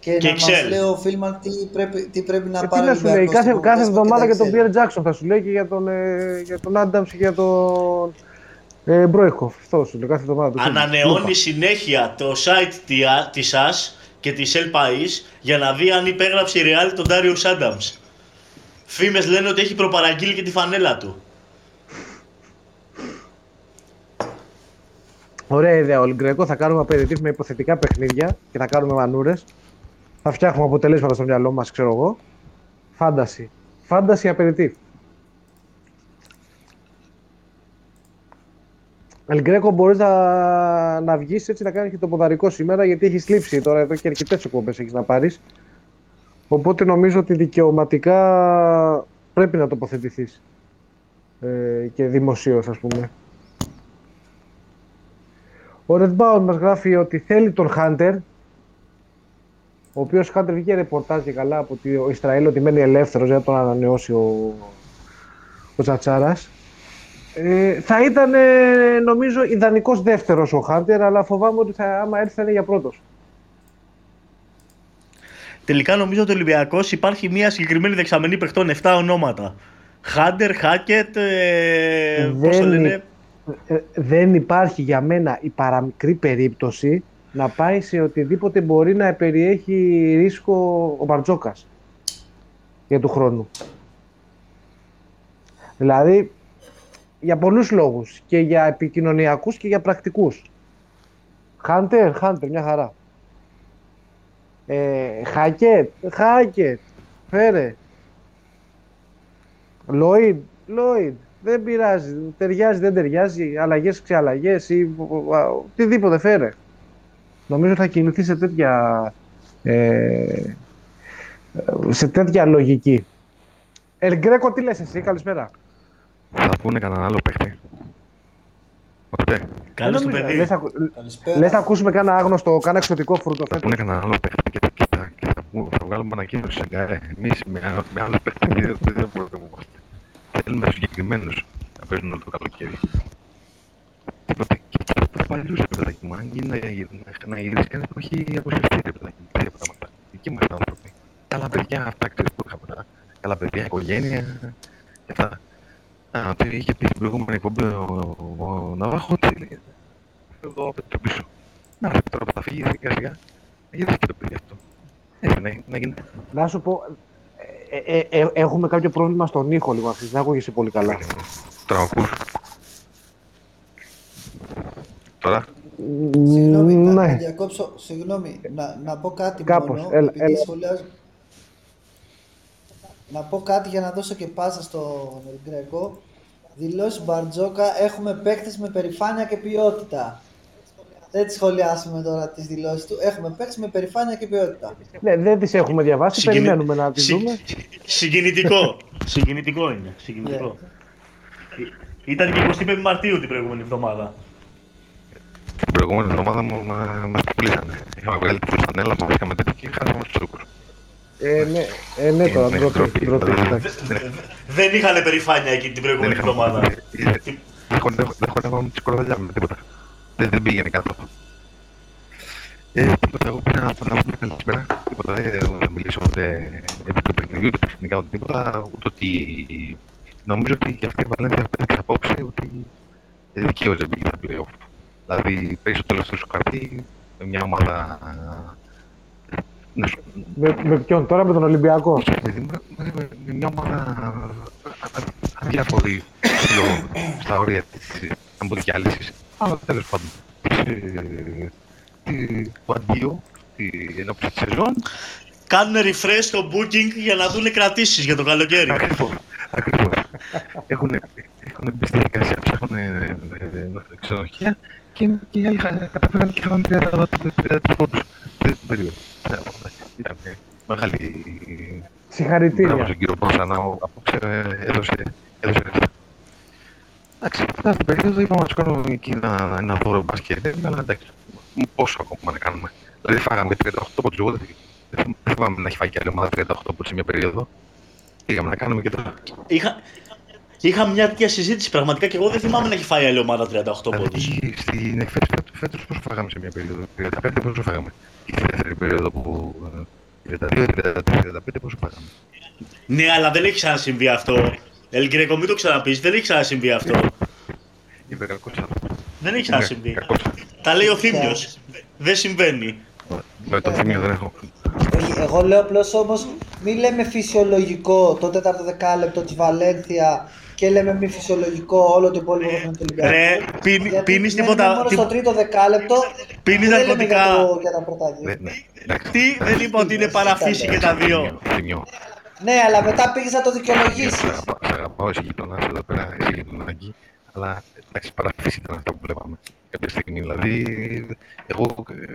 και, Και να μας Excel. λέει ο Φίλμαν τι πρέπει, τι πρέπει να ε, τι πάρει να σου λέει, Ολυμπιακός κάθε, στην κάθε Παπαδέσπο εβδομάδα και για τον τα Excel. Pierre Jackson θα σου λέει και για τον, ε, για τον Adams και για τον ε, Μπρόικοφ. Αυτό σου λέει κάθε εβδομάδα. το Ανανεώνει Λούπα. συνέχεια το site τη- της ΑΣ και της El País για να δει αν υπέγραψε η Real τον Darius Adams. Φήμες λένε ότι έχει προπαραγγείλει και τη φανέλα του. Ωραία ιδέα. Ολυγκριακός θα κάνουμε απαιτητής με υποθετικά παιχνίδια και θα κάνουμε μανούρες. Θα φτιάχνουμε αποτελέσματα στο μυαλό μας, ξέρω εγώ. Φάνταση. Φάνταση απαιτητή. Ελγκρέκο μπορείς να, να βγεις έτσι να κάνεις και το ποδαρικό σήμερα γιατί έχεις λείψει τώρα εδώ και αρκετές εκπομπές έχεις να πάρεις. Οπότε νομίζω ότι δικαιωματικά πρέπει να τοποθετηθείς. Ε, και δημοσίως, ας πούμε. Ο Redbound μας γράφει ότι θέλει τον Hunter, ο οποίος Hunter βγήκε ρεπορτάζ και καλά από το Ισραήλ ότι μένει ελεύθερος για να τον ανανεώσει ο, ο Τσατσάρας. Ε, θα ήταν ε, νομίζω ιδανικός δεύτερος ο Hunter, αλλά φοβάμαι ότι θα, άμα έρθει θα είναι για πρώτος. Τελικά νομίζω ότι ο Ολυμπιακός υπάρχει μια συγκεκριμένη δεξαμενή παιχτών 7 ονόματα. Χάντερ, Χάκετ, ε, πώς το Δεν λένε, Ε, δεν υπάρχει για μένα η παραμικρή περίπτωση να πάει σε οτιδήποτε μπορεί να περιέχει ρίσκο ο Μπαρτζόκας για του χρόνου. Δηλαδή, για πολλούς λόγους. Και για επικοινωνιακούς και για πρακτικούς. Χάντερ, Χάντερ, μια χαρά. Ε, Χάκετ, Χάκετ, φέρε. Λόιντ, Λόιντ. Δεν πειράζει. Ταιριάζει, δεν ταιριάζει. Αλλαγές, ξεαλλαγές ή α, οτιδήποτε φέρε. Νομίζω θα κινηθεί σε τέτοια, ε, σε τέτοια λογική. Ελγκρέκο, τι λες εσύ, καλησπέρα. Θα πούνε κανέναν άλλο παίχτη. Οπότε, καλώς το Δεν νομίζω. παιδί. Λες, θα, Καλησπέρα. λες θα ακούσουμε κάνα άγνωστο, κάνα εξωτικό φρούτο θα φέτος. πούνε κανέναν άλλο παίχτη και, και, θα, και θα, πού- θα βγάλουμε ανακοίνωση σε γκάρε. Εμείς με, με άλλους παίχτες δεν δεν προτιμούμαστε. Θέλουμε συγκεκριμένους να παίζουν όλο το καλοκαίρι. Τίποτε. Και και τους παλιούς, ρε παιδάκι μου. Αν γίνει να, να, να γυρίσεις κανείς που έχει αποσυρθεί, ρε παιδάκι μου. Τέτοια πράγματα. Δικοί μας άνθρωποι. Καλά παιδιά, αυτά ξέρεις που είχαμε. τώρα. Καλά παιδιά, οικογένεια και αυτά. Α, ότι είχε πει στην προηγούμενη εκπομπή ο, ο, ο Ναβάχο ότι λέει, εδώ από το πίσω. Να, τώρα που θα φύγει σιγά σιγά, γιατί και το παιδί αυτό. Έτσι να, να γίνεται. Να σου πω, ε, ε, ε, έχουμε κάποιο πρόβλημα στον ήχο λίγο, αυτή δεν ακούγεσαι πολύ καλά. Τώρα ακούς. Τώρα, Συγγνώμη, να, να ναι. διακόψω. Συγγνώμη, να, να πω κάτι Κάπως, μόνο. έλα, επειδή έλα. σχολιάζω- Να πω κάτι για να δώσω και πάσα στον Ελγκρέκο. Δηλώσεις Μπαρτζόκα, έχουμε παίκτες με περηφάνεια και ποιότητα. Δεν τις σχολιάσουμε τώρα τις δηλώσεις του. Έχουμε παίκτες με περηφάνεια και ποιότητα. Ναι, δεν τις έχουμε διαβάσει, Συγκινη- περιμένουμε να τις Συ- δούμε. Συγκινητικό. Συγκινητικό είναι. Συγκινητικό. Ή- Ήταν και 25 Μαρτίου την προηγούμενη εβδομάδα. την προηγούμενη εβδομάδα μου μα- μας πουλήσανε. Είχαμε βγάλει τη φανέλα, μας είχαμε τέτοιο και χάσαμε τους τουρκούς. Ε, ναι, ε, ναι τώρα, Ναι, την πρώτη, ντροπή, την πρώτη, δηλαδή. εντάξει. Δεν είχαν περηφάνεια εκεί την προηγούμενη είχαμε- εβδομάδα. ε, Δεν χω- δεν- δεν χωνεύαμε τη σκορδαλιά με τίποτα. Δεν, δεν πήγαινε κάτω. Ε, τίποτα, εγώ πήρα να να πούμε καλησπέρα. Τίποτα, δεν θέλω να μιλήσω ούτε επί του παιχνιδιού, ούτε τεχνικά, ούτε τίποτα. Ούτε ότι νομίζω ότι και αυτή η Βαλένθια πέταξε απόψε ότι ε, δικαίως δεν πήγε στα play-off. Δηλαδή, παίζει στο τέλος τους σου χαρτί με μια ομάδα να σου- Με, με ποιον, τώρα με τον Ολυμπιακό; όχι, ρε παιδί μου, με- με- με μια ομάδα α- α- αδιάφορη στο- στα όρια της αποδιάλυσης. Αλλά τέλος πάντων, ε, τι- το αντίο στη- εν όψει της σεζόν, Κάνουν refresh το Booking για να δουν κρατήσεις για το καλοκαίρι. ακριβώς, ακριβώς. Έχουν, έχουν μπει στη διαδικασία, ψάχνουν ε, ε, ε, ξενοδοχεία και, και οι άλλοι είχαν- καταφέραν και είχαν 30 30 πόντους. Δεν την περίοδο. Ε, Ήταν ε, μεγάλη Μπράβο Συγχαρητήρια. στον κύριο Πρόσανα, ο- απόψε ε, έδωσε, έδωσε ρεύμα. Εντάξει, αυτά την περίοδο είπαμε να τους κάνουμε εκεί ένα, ένα δώρο μπασκετ, αλλά εντάξει, πόσο ακόμα να κάνουμε. Δηλαδή φάγαμε 38 από τους εγώ, δεν θυμάμαι να έχει φάει και άλλη ομάδα 38 από σε μια περίοδο. Πήγαμε να κάνουμε και τώρα. Είχα, είχα μια τέτοια συζήτηση πραγματικά και εγώ δεν θυμάμαι να έχει φάει άλλη ομάδα 38 πόντους. Δηλαδή, στην φέτος πόσο φάγαμε σε μια περίοδο, 35 πόσο φάγαμε; Η δεύτερη περίοδο που 32, 33, 35 πόσο φάγαμε; Ναι, αλλά δεν έχει ξανασυμβεί αυτό. Ελγκρέκο, μην το ξαναπείς, δεν έχει ξανασυμβεί αυτό. Είπε κακός Δεν έχει ξανασυμβεί. Τα λέει ο Θήμιος. Δεν συμβαίνει. Με το Θήμιο δεν έχω. Όχι, εγώ λέω απλώς όμως, μην λέμε φυσιολογικό το τέταρτο δεκάλεπτο της Βαλένθια και λέμε μη φυσιολογικό όλο το υπόλοιπο παιχνίδι του Ολυμπιακού. Ρε, πίνει- Γιατί πίνεις μένουμε τίποτα- Μόνο τι- στο τρίτο δεκάλεπτο. Πίνεις δεν λέμε ναρκωτικά. Για, το, για τα πρώτα δύο. Ναι, ναι, εντάξει. Τι, δεν είπα ότι είναι παραφύση και τα δύο. Θήμιο. Ναι, αλλά μετά πήγε να το δικαιολογήσει. Σε αγαπάω- σε αγαπάω, εσύ γειτονάς εδώ πέρα, εσύ γειτονάκι. Αλλά εντάξει, παραφύση ήταν αυτά που βλέπαμε κάποια στιγμή. Δηλαδή, εγώ ε,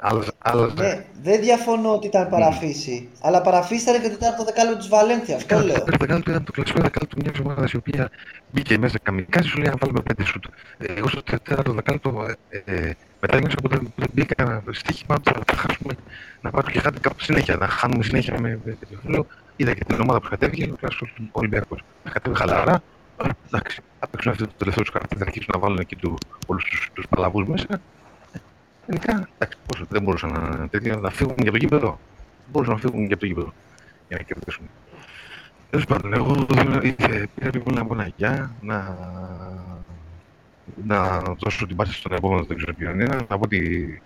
άλλαζα- άλλαζα. Ναι, δεν διαφωνώ ότι ήταν παραφύση. Αλλά παραφύση ήταν και το τέταρτο δεκάλεπτο τη Βαλένθια. Αυτό Καλά, λέω. το δεκάλεπτο ήταν το κλασικό δεκάλεπτο μια ομάδα η οποία μπήκε μέσα καμικάζι, σου λέει να βάλουμε πέντε σουτ. Ε, Εγώ στο τέταρτο δεκάλεπτο ε, ε, μετά νιώσα που δεν, που δεν μπήκα στοίχημα ότι θα χάσουμε να πάρουμε και κάτι κάπου συνέχεια, να χάνουμε συνέχεια με με τέτοιο. Λέω, είδα και την ομάδα που κατέβηκε, τουλάχιστον ο Ολυμπιακός. Να κατέβει χαλαρά. Ε, Εντάξει, θα παίξουν αυτό το τελευταίο του χαρακτήρα, θα αρχίσουν να βάλουν εκεί του, όλους του παλαβούς μέσα. Ε, Τελικά, εντάξει, πόσο, δεν μπορούσαν να, τέτοια, να φύγουν για το γήπεδο. Μπορούσαν να φύγουν για το γήπεδο για να κερδίσουν. Τέλος πάντων, εγώ ήρθε, πήρα λοιπόν ένα μοναγιά να, να δώσω την πάση στον επόμενο, δεν ξέρω ποιον είναι, να πω ότι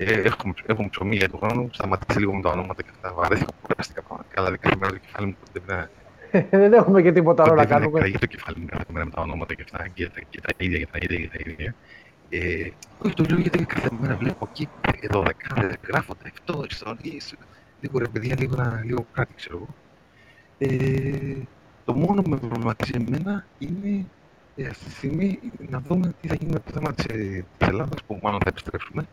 ε, έχουμε, έχουμε ψωμί για τον χρόνο, σταματήστε λίγο με τα ονόματα και αυτά, βαρέθηκα, κουράστηκα πραγματικά, δηλαδή κάθε μέρα το κεφάλι μου ποτέ δεν Δεν έχουμε και τίποτα άλλο να ποτέ δεν κάνουμε. εκραγεί το κεφάλι μου κάθε μέρα με τα ονόματα και αυτά, και, τα- και τα ίδια, και τα ίδια, και τα ίδια. Ε, όχι, το λέω γιατί κάθε μέρα βλέπω εκεί, εδώ δεκάδες, γράφονται αυτό, ιστορίες, λίγο ρε παιδιά, λίγο, να- λίγο κάτι ξέρω εγώ. Ε, το μόνο που με προβληματίζει εμένα είναι ε, αυτή τη στιγμή να δούμε τι θα γίνει με το θέμα της, ε, της Ελλάδας που μάλλον θα επιστρέψουμε.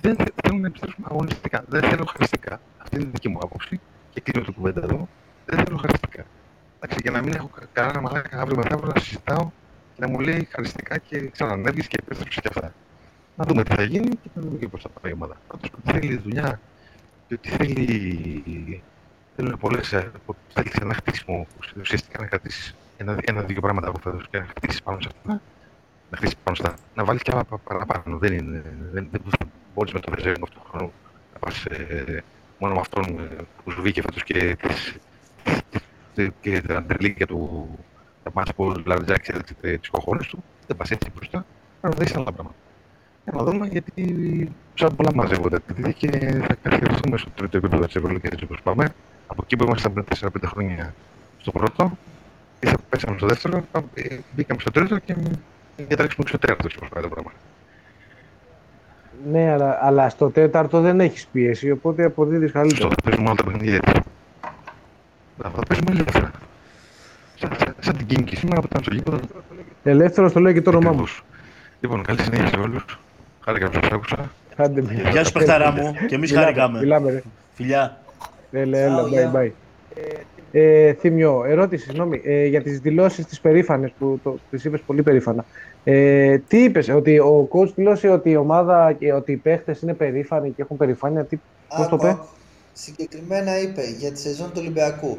Δεν θε- θέλω να επιστρέψουμε αγωνιστικά. Δεν θέλω χαριστικά. Αυτή είναι η δική μου άποψη και κλείνω την κουβέντα εδώ. Δεν θέλω χαριστικά. Εντάξει, για να μην έχω κα- κανένα μαλάκα αύριο μεθαύριο να συζητάω και να μου λέει χαριστικά και ξανανέβεις και επέστρεψες και αυτά. Να δούμε τι θα γίνει και να δούμε και πώς θα πάει η ομάδα. Πάντως ότι θέλει δουλειά και ότι θέλει Θέλουν πολλές. Θέλει ένα χτίσιμο που ουσιαστικά να κρατήσει ένα-δύο ένα, δύο πράγματα από φέτος και να χτίσει πάνω σε αυτά. Να χτίσει πάνω στα. Να βάλεις και άλλα πα- παραπάνω. Δεν είναι. Δεν, δεν μπορείς με το ρεζέρβο αυτού του χρόνου να πας ε, μόνο με αυτόν ε, που σου βγήκε φέτος και, τις- τις- και τα αντρελίκια του. Τα μάτια που ο Λαριτζάκη έδειξε τι κοχώρε του. Δεν πας έτσι μπροστά. Πρέπει να δεις άλλα πράγματα. Για να δούμε γιατί σαν πολλά μαζεύονται επειδή και θα καθιερωθούμε στο τρίτο επίπεδο της Ευρωλίγα έτσι όπως πάμε. Από εκεί που ήμασταν πριν 4-5 χρόνια στο πρώτο, και θα πέσαμε στο δεύτερο, πάμε- ε, μπήκαμε στο τρίτο και διατρέξουμε στο τέταρτο έτσι όπως πάει το πράγμα. Ναι, αλλά, αλλά στο τέταρτο δεν έχεις πίεση, οπότε αποδίδεις Σωστό, καλύτερα. θα παίζουμε όλα τα παιχνίδια έτσι. Θα θα παίζουμε ελεύθερα. Σαν, σαν, σαν την κίνηση σήμερα που ήταν στο γήπεδο. Ελεύθερος το λέει και το όνομά μου. ακριβώς. Λοιπόν, καλή συνέχεια σε όλους. Χάρηκα που σας άκουσα. Άντε, με. Γεια σου, παιχταρά μου. Και εμείς Μιλάμε, χαρήκαμε. Μιλάμε, ρε. Φιλιά. Έλα, έλα, Ciao, bye, γεια. bye. Ε, Θήμιο, ερώτηση, συγγνώμη, ε, για τις δηλώσεις τις περήφανες που το, τις είπες πολύ περήφανα. Ε, τι είπες, ότι ο coach δηλώσε ότι η ομάδα και ότι οι παίχτες είναι περήφανοι και έχουν περηφάνεια, τι, πώς το Άκου, είπε. άκου. Συγκεκριμένα είπε για τη σεζόν του Ολυμπιακού.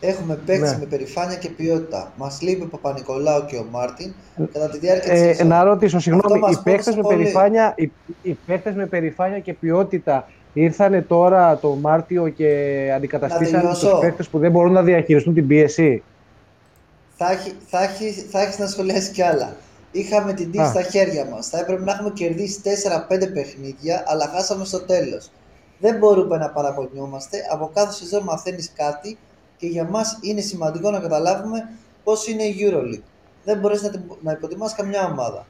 Έχουμε παίξει Ναι. με περηφάνεια και ποιότητα. Μας λείπει ο Παπα-Νικολάου και ο Μάρτιν κατά τη διάρκεια της Ε, σεζόν. να ρωτήσω, συγγνώμη, μας οι παίχτες, πόνισε με πολύ. περηφάνεια, οι, οι παίχτες με περηφάνεια και ποιότητα ήρθανε τώρα το Μάρτιο και αντικαταστήσαν τελειώσω. τους παίχτες που δεν μπορούν να διαχειριστούν την πίεση. Θα, έχει, θα, έχει, θα έχεις να σχολιάσει κι άλλα. Είχαμε την τύχη Α. στα χέρια μας. Θα έπρεπε να έχουμε κερδίσει 4-5 παιχνίδια, αλλά χάσαμε στο τέλος. Δεν μπορούμε να παραπονιόμαστε. Από κάθε σεζόν μαθαίνεις κάτι και για μας είναι σημαντικό να καταλάβουμε πώς είναι η EuroLeague. Δεν μπορείς να, την- να υποτιμάς καμιά ομάδα.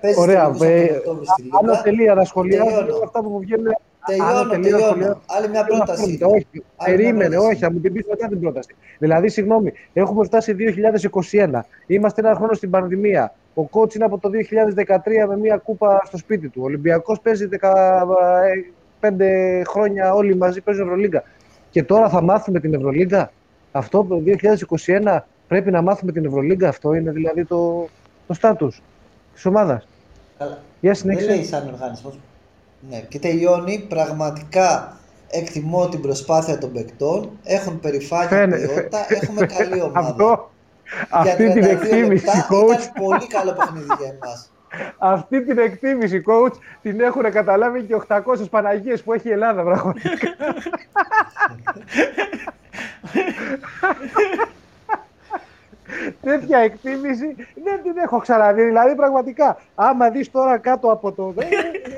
Παίζεις Ωραία, τελικούς από ε, τον Οκτώβρη στη Άνω Λίγκα. τελεία να σχολιάζω Τελειώνω. λίγο αυτά που μου βγαίνουν Άνω Τελειώνω, τελεία, τελειώνω. σχολιάζω. Άλλη μια Θέλω να πρόταση. πούμε, είναι. Όχι, Άλλη μια περίμενε, πρόταση. όχι, θα μου την πεις μετά την πρόταση. Δηλαδή, συγγνώμη, έχουμε φτάσει 2021. Είμαστε ένα χρόνο στην πανδημία. Ο κότσι είναι από το 2013 με μια κούπα στο σπίτι του. Ο Ολυμπιακός παίζει 15 χρόνια όλοι μαζί παίζουν Ευρωλίγκα. Και τώρα θα μάθουμε την Ευρωλίγκα; Αυτό το 2021 πρέπει να μάθουμε την Ευρωλίγκα; Αυτό είναι δηλαδή το. το στάτους της ομάδας. Καλά. Για Δεν συνέχισε. λέει σαν οργανισμός. Ναι, και τελειώνει. Πραγματικά εκτιμώ την προσπάθεια των παικτών. Έχουν περηφάνεια Φαίνε- ποιότητα. Έχουμε καλή ομάδα. Αυτό, Για αυτή την 32 εκτίμηση, λεπτά coach, Ήταν πολύ καλό παιχνίδι για εμάς. αυτή την εκτίμηση, coach, την έχουν καταλάβει και 800 Παναγίες που έχει η Ελλάδα, πραγματικά. Τέτοια εκτίμηση δεν την έχω ξαναδεί. Δηλαδή, πραγματικά, άμα δεις τώρα κάτω από το.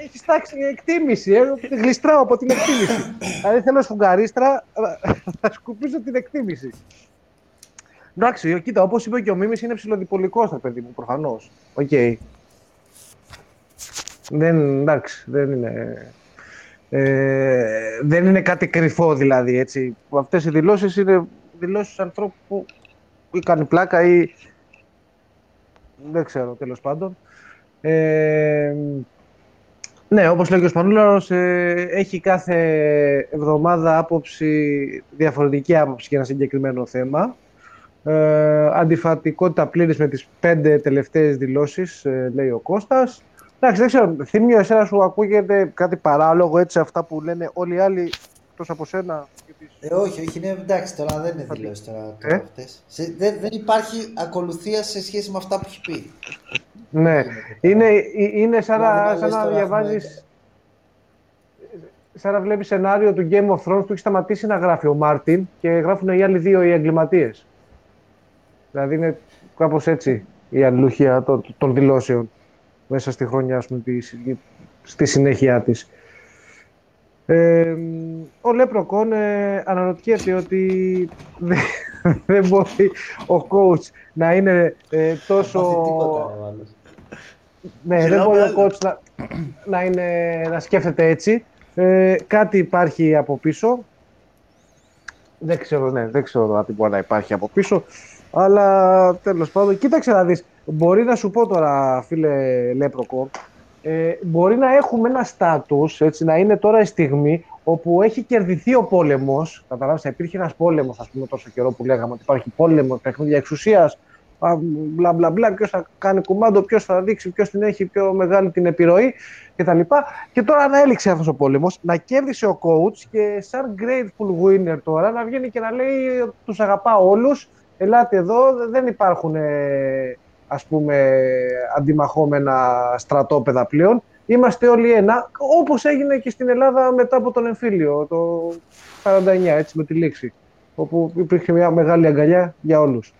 Έχεις τάξει εκτίμηση. Ε, γλιστράω από την εκτίμηση. δηλαδή, θέλω σφουγγαρίστρα, θα σκουπίσω την εκτίμηση. Εντάξει, κοίτα, όπως είπε και ο Μίμης, είναι ψιλοδιπολικός το παιδί μου, προφανώς. Οκ. Δεν, εντάξει, δεν είναι. Ε, δεν είναι κάτι κρυφό δηλαδή, έτσι. Αυτές οι δηλώσεις είναι δηλώσεις ανθρώπου που ή κάνει πλάκα ή δεν ξέρω τέλος πάντων. Ε, ναι, όπως λέει και ο Σπανούλαρος, ε, έχει κάθε εβδομάδα άποψη, διαφορετική άποψη για ένα συγκεκριμένο θέμα. Ε, αντιφατικότητα πλήρης με τις πέντε τελευταίες δηλώσεις, ε, λέει ο Κώστας. Εντάξει, δεν ξέρω, θύμιο εσένα σου ακούγεται κάτι παράλογο έτσι αυτά που λένε όλοι οι άλλοι εκτός από σένα. και τις- Ε, όχι, όχι, είναι εντάξει τώρα, δεν είναι δηλώσεις τώρα, τώρα Ε; αυτές. Σε- δεν, δεν υπάρχει ακολουθία σε σχέση με αυτά που έχει πει. Ναι, είναι, ε- είναι σαν Δηλαδή, να, να σαν λες να τώρα διαβάζεις σαν να βλέπεις σενάριο του Game of Thrones που έχει σταματήσει να γράφει ο Μάρτιν και γράφουν οι άλλοι δύο οι εγκληματίες. Δηλαδή είναι κάπως έτσι η αλληλουχία των, των δηλώσεων μέσα στη χρόνια, ας πούμε, της- στη συνέχεια της. Ε, ο Λέπροκον ε, αναρωτιέται ότι δεν, δεν μπορεί ο coach να είναι ε, τόσο... Δεν μάθει τίποτα, ο άλλος. Ναι, δεν Γελάω μπορεί ο με- coach να, να, είναι, να σκέφτεται έτσι. Ε, κάτι υπάρχει από πίσω. Δεν ξέρω, ναι, δεν ξέρω αν τι μπορεί να υπάρχει από πίσω. Αλλά τέλος πάντων, κοίταξε να δεις. Μπορεί να σου πω τώρα, φίλε Λέπροκο, ε, μπορεί να έχουμε ένα στάτους, έτσι, να είναι τώρα η στιγμή όπου έχει κερδιθεί ο πόλεμος. Καταλάβεις, θα υπήρχε ένας πόλεμος, ας πούμε, τόσο καιρό που λέγαμε ότι υπάρχει πόλεμο, παιχνίδια εξουσίας, α, μπλα μπλα μπλα, ποιος θα κάνει κουμάντο, ποιος θα δείξει, ποιος την έχει πιο μεγάλη την επιρροή κτλ. Και τώρα να έληξε αυτός ο πόλεμος, να κέρδισε ο coach και σαν grateful winner τώρα να βγαίνει και να λέει τους αγαπάω όλους, ελάτε εδώ, δεν υπάρχουν ε, ας πούμε αντιμαχόμενα στρατόπεδα πλέον. Είμαστε όλοι ένα, όπως έγινε και στην Ελλάδα μετά από τον εμφύλιο, το 49, έτσι με τη λήξη, όπου υπήρχε μια μεγάλη αγκαλιά για όλους.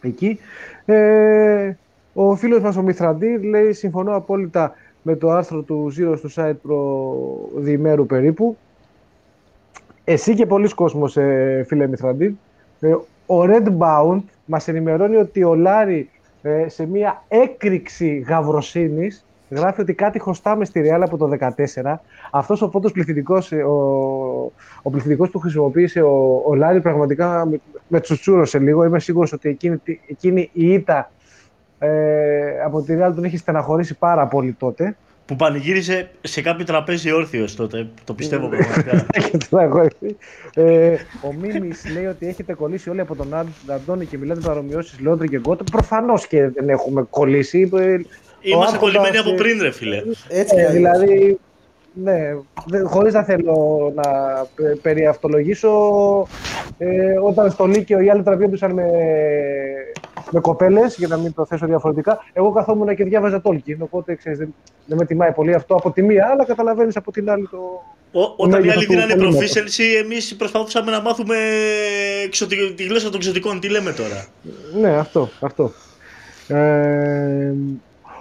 Εκεί. Ε, ο φίλος μας ο Μηθραντήρ λέει, συμφωνώ απόλυτα με το άρθρο του Zero στο site προ διημέρου περίπου. Εσύ και πολλοί κόσμος, ε, φίλε Μηθραντήρ. Ε, ο Redbound μας ενημερώνει ότι ο Λάρη ε, σε μια έκρηξη γαυροσύνης γράφει ότι κάτι χρωστάμε στη Real από το 2014. Αυτός ο πόντος πληθυντικός, ε, ο, ο πληθυντικός που χρησιμοποίησε ο, ο Λάρη πραγματικά με, με τσουτσούρωσε λίγο. Είμαι σίγουρος ότι εκείνη, τη- εκείνη η ήττα ε, από τη Real τον έχει στεναχωρήσει πάρα πολύ τότε. Που πανηγύρισε σε κάποιο τραπέζι όρθιος τότε. Το πιστεύω πραγματικά. Έχετε τραγωδί. ε, ο Μίμης λέει ότι έχετε κολλήσει όλοι από τον Άν- Αντώνη και μιλάτε παρομοιώσεις Λόντρι και Γκότε. Προφανώς και δεν έχουμε κολλήσει. Ε, ο Είμαστε Άρχοντας, κολλημένοι από ε, πριν, ρε φίλε. Έτσι ε, κι αλλιώς. δηλαδή, ναι, δεν- χωρίς να θέλω να πε- περιαυτολογήσω, ε, όταν στο Λύκειο οι άλλοι τραβιόντουσαν με, με κοπέλες, για να μην το θέσω διαφορετικά, εγώ καθόμουν και διάβαζα Tolkien, οπότε ξέρεις, δεν, δεν με τιμάει πολύ αυτό από τη μία, αλλά καταλαβαίνεις από την άλλη το... Ό, όταν οι μέγεθος άλλοι του δίνανε κολλήματος. proficiency, εμείς προσπαθούσαμε να μάθουμε εξωτι- τη γλώσσα των εξωτικών. Τι λέμε τώρα. Ναι, αυτό, αυτό. Ε,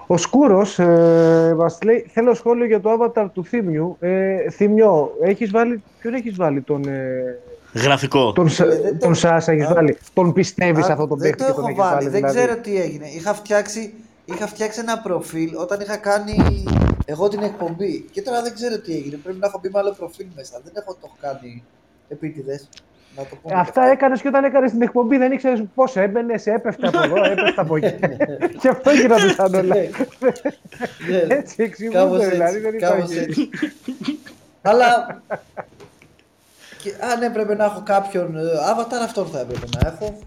ο Σκούρος ε, μας λέει, θέλω σχόλιο για το avatar του Θήμιου. Ε, Θήμιο, έχεις βάλει, ποιον έχεις βάλει τον... Ε, Γραφικό. Τον, Σα- Ε, δεν το- τον Σάσα έχεις Α, βάλει; Τον πιστεύεις Α, αυτό τον δεν παίχτη το και τον έχω έχεις βάλει, βάλει. δεν δηλαδή; ξέρω τι έγινε. Είχα φτιάξει, είχα φτιάξει ένα προφίλ όταν είχα κάνει εγώ την εκπομπή. Και τώρα δεν ξέρω τι έγινε. Πρέπει να έχω μπει με άλλο προφίλ μέσα. Δεν έχω το έχω κάνει επίτηδες. Να το πούμε. Ε, Αυτά έκανες και όταν έκανες την εκπομπή δεν ήξερες πώς έμπαινες, σε έπεφτε από εδώ, έπεφτε από εκεί. και αυτό γινόταν όλα. Ναι. Ναι, έτσι κάπως εξηγούνται δηλαδή, έτσι, δεν κάπως υπάρχει. έτσι. Αλλά. Και, α, ναι, πρέπει να έχω κάποιον. ε, Avatar αυτόν θα έπρεπε να έχω.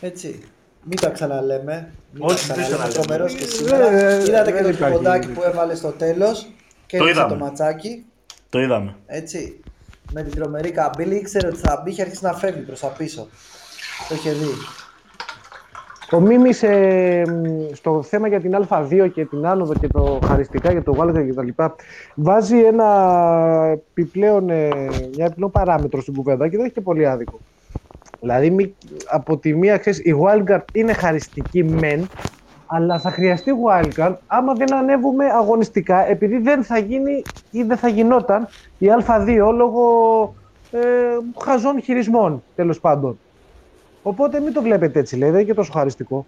Έτσι. Μην τα ξαναλέμε. Μην Όχι, τα δεν ξαναλέμε. ξαναλέμε. Τρομερός και σήμερα. Ε, ε, Είδατε και δεν το υπάρχει. ποντάκι που έβαλε στο τέλος. Και Το έδειξε είδαμε. το ματσάκι. Το είδαμε. Έτσι. Με την τρομερή καμπύλη ήξερε ότι θα μπει και αρχίσει να φεύγει προς τα πίσω. Το είχε δει. Ο Μίμης ε, μ, στο θέμα για την Α2 και την άνοδο και το χαριστικά για το Walker και τα λοιπά βάζει ένα επιπλέον, ε, μια επιπλέον παράμετρο στην κουβέντα και δεν έχει και πολύ άδικο. Δηλαδή μη- από τη μία ξέρεις η Wildcard είναι χαριστική μεν αλλά θα χρειαστεί Wildcard άμα δεν ανέβουμε αγωνιστικά επειδή δεν θα γίνει ή δεν θα γινόταν η Α2 λόγω ε, χαζών χειρισμών τέλος πάντων. Οπότε μην το βλέπετε έτσι, λέει, δεν είναι και τόσο χαριστικό.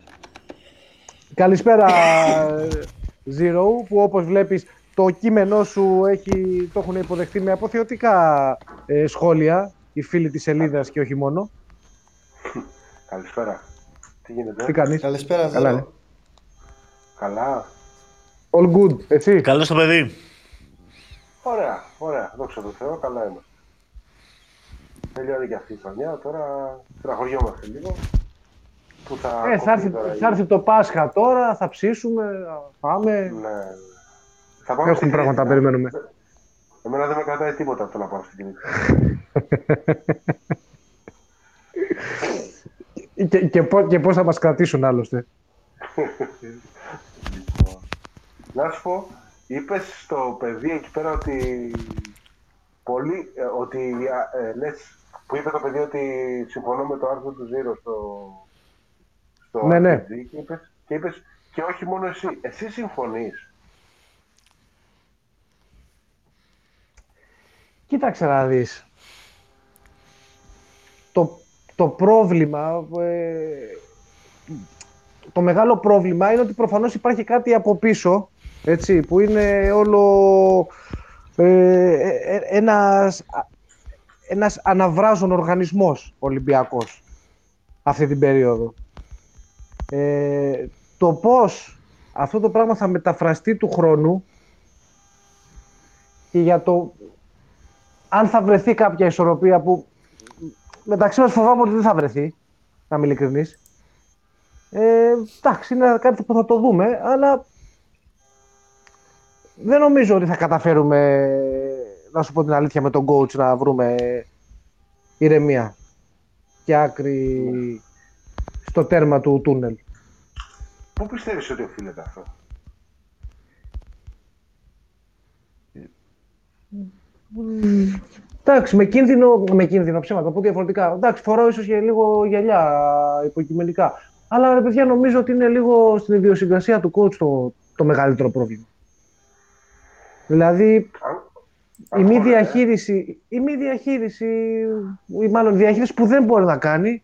Καλησπέρα, Zero, που όπως βλέπεις το κείμενό σου έχει, το έχουν υποδεχτεί με αποθεωτικά ε, σχόλια, οι φίλοι της σελίδας και όχι μόνο. Καλησπέρα. Τι γίνεται, Τι κάνεις, Καλησπέρα, Καλά, Ζέρο. ναι. Καλά. all good, έτσι. Καλό στο παιδί. Ωραία, ωραία. Δόξα τω Θεώ, καλά είμαστε. Τελειώνει και αυτή η χρονιά, τώρα στεναχωριόμαστε λίγο. Που θα, Ε, θα, κόψει έρθει, τώρα η- θα έρθει το Πάσχα τώρα, θα ψήσουμε, θα πάμε. Ναι. Θα πάμε Έχουμε στην πράγματα να Κρήτη. περιμένουμε. Εμένα δεν με κρατάει τίποτα από το να πάω στην Κρήτη. Και, και, πό- και πώς θα μας κρατήσουν άλλωστε; Λοιπόν, Να σου πω, είπες στο παιδί εκεί πέρα ότι πολύ, ε, ότι ε, λες, που είπε το παιδί ότι συμφωνώ με το άρθρο του Zero στο, στο Ναι, ναι. RPG και είπες, και είπες και όχι μόνο εσύ, εσύ συμφωνείς. Κοίταξε να δεις. Το, το πρόβλημα, ε, το μεγάλο πρόβλημα είναι ότι προφανώς υπάρχει κάτι από πίσω, έτσι, που είναι όλο ε, ε, ένας, α- ένας αναβράζων οργανισμός Ολυμπιακός αυτή την περίοδο. Ε, το πώς αυτό το πράγμα θα μεταφραστεί του χρόνου και για το αν θα βρεθεί κάποια ισορροπία που μεταξύ μας φοβάμαι ότι δεν θα βρεθεί, να είμαι ειλικρινής. Ε, εντάξει, είναι κάτι που θα το δούμε, αλλά δεν νομίζω ότι θα καταφέρουμε, να σου πω την αλήθεια, με τον coach να βρούμε ηρεμία και άκρη στο τέρμα του τούνελ. Πού πιστεύεις ότι οφείλεται αυτό; Εντάξει, με κίνδυνο, με κίνδυνο ψέματα, το πω διαφορετικά. Εντάξει, φοράω ίσως και λίγο γυαλιά υποκειμενικά. Αλλά ρε παιδιά, νομίζω ότι είναι λίγο στην ιδιοσυγκρασία του coach το, το μεγαλύτερο πρόβλημα. Δηλαδή, Αν- η μη, αγχώνεται, ε. διαχείριση, η μη διαχείριση, ή μάλλον η διαχείριση που δεν μπορεί να κάνει,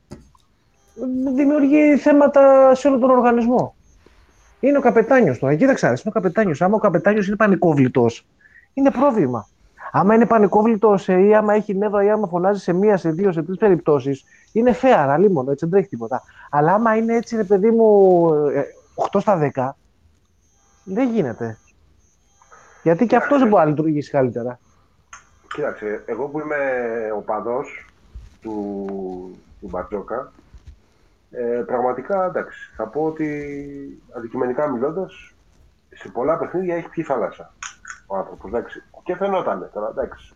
δημιουργεί θέματα σε όλο τον οργανισμό. Είναι ο καπετάνιος τώρα. Κοίταξε, είναι ο καπετάνιος. Άμα ο καπετάνιος είναι πανικόβλητος, είναι πρόβλημα. Άμα είναι πανικόβλητος ή άμα έχει νεύρα ή άμα φωνάζει σε μία, σε δύο, σε τρεις περιπτώσεις, είναι fair, αλίμονο, έτσι δεν τρέχει τίποτα. Αλλά άμα είναι έτσι, ρε παιδί μου, ε, 8 στα 10, δεν γίνεται. Γιατί και αυτός δεν μπορεί να λειτουργήσει καλύτερα. Κοίταξε, εγώ που είμαι οπαδός του, του Μπατζόκα, ε, πραγματικά εντάξει, θα πω ότι αντικειμενικά μιλώντας, σε πολλά παιχνίδια έχει πιει θάλασσα ο άνθρωπος, εντάξει. Και φαινόταν τώρα, εντάξει.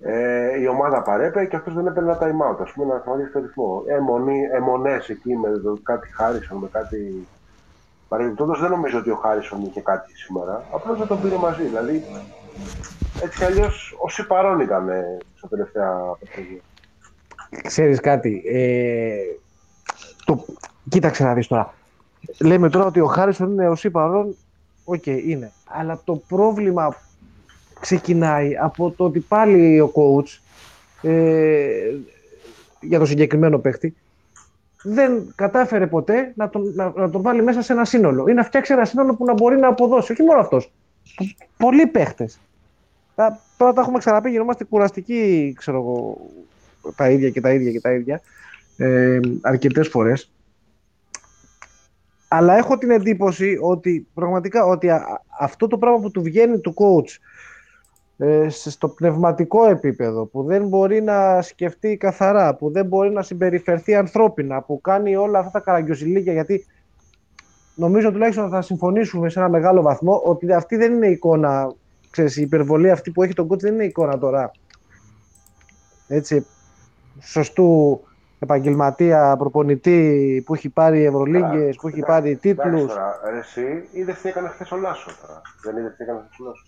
Ε, η ομάδα παρέπε και αυτός δεν έπαιρνε ένα time out, ας πούμε, να σταματήσει το ρυθμό. Εμονή, εμονές εκεί με το, κάτι Χάρισον, με κάτι... Παρεμπιπτόντως δεν νομίζω ότι ο Χάρισον είχε κάτι σήμερα, απλώς δεν τον πήρε μαζί, δηλαδή έτσι κι αλλιώς όσοι παρόν ήταν ε, στα τελευταία παιχνίδια. Ξέρεις κάτι, ε, το, κοίταξε να δεις τώρα. Λέμε τώρα ότι ο Χάρισον είναι ο παρών, οκ, είναι. Αλλά το πρόβλημα ξεκινάει από το ότι πάλι ο coach, ε, για το συγκεκριμένο παίχτη, δεν κατάφερε ποτέ να τον, να, να τον βάλει μέσα σε ένα σύνολο ή να φτιάξει ένα σύνολο που να μπορεί να αποδώσει. Όχι μόνο αυτός. Πο- Πολλοί παίχτες. Τα- Τώρα τα έχουμε ξαναπεί, γινόμαστε κουραστικοί, ξέρω εγώ, τα ίδια και τα ίδια και τα ίδια ε, αρκετές φορές. Αλλά έχω την εντύπωση ότι πραγματικά ότι α- αυτό το πράγμα που του βγαίνει του coach ε, στο πνευματικό επίπεδο, που δεν μπορεί να σκεφτεί καθαρά, που δεν μπορεί να συμπεριφερθεί ανθρώπινα, που κάνει όλα αυτά τα καραγκιοζηλίκια, γιατί νομίζω τουλάχιστον θα συμφωνήσουμε σε ένα μεγάλο βαθμό ότι αυτή δεν είναι εικόνα, ξέρεις, η υπερβολή αυτή που έχει τον κότσι δεν είναι εικόνα τώρα. Έτσι, σωστού επαγγελματία, προπονητή που έχει πάρει Ευρωλίγκες, που έχει πάρει τίτλους. Εσύ είδες τι έκανε χθες ο Λάσο τώρα. Δεν είδες τι έκανε χθες ο Λάσο.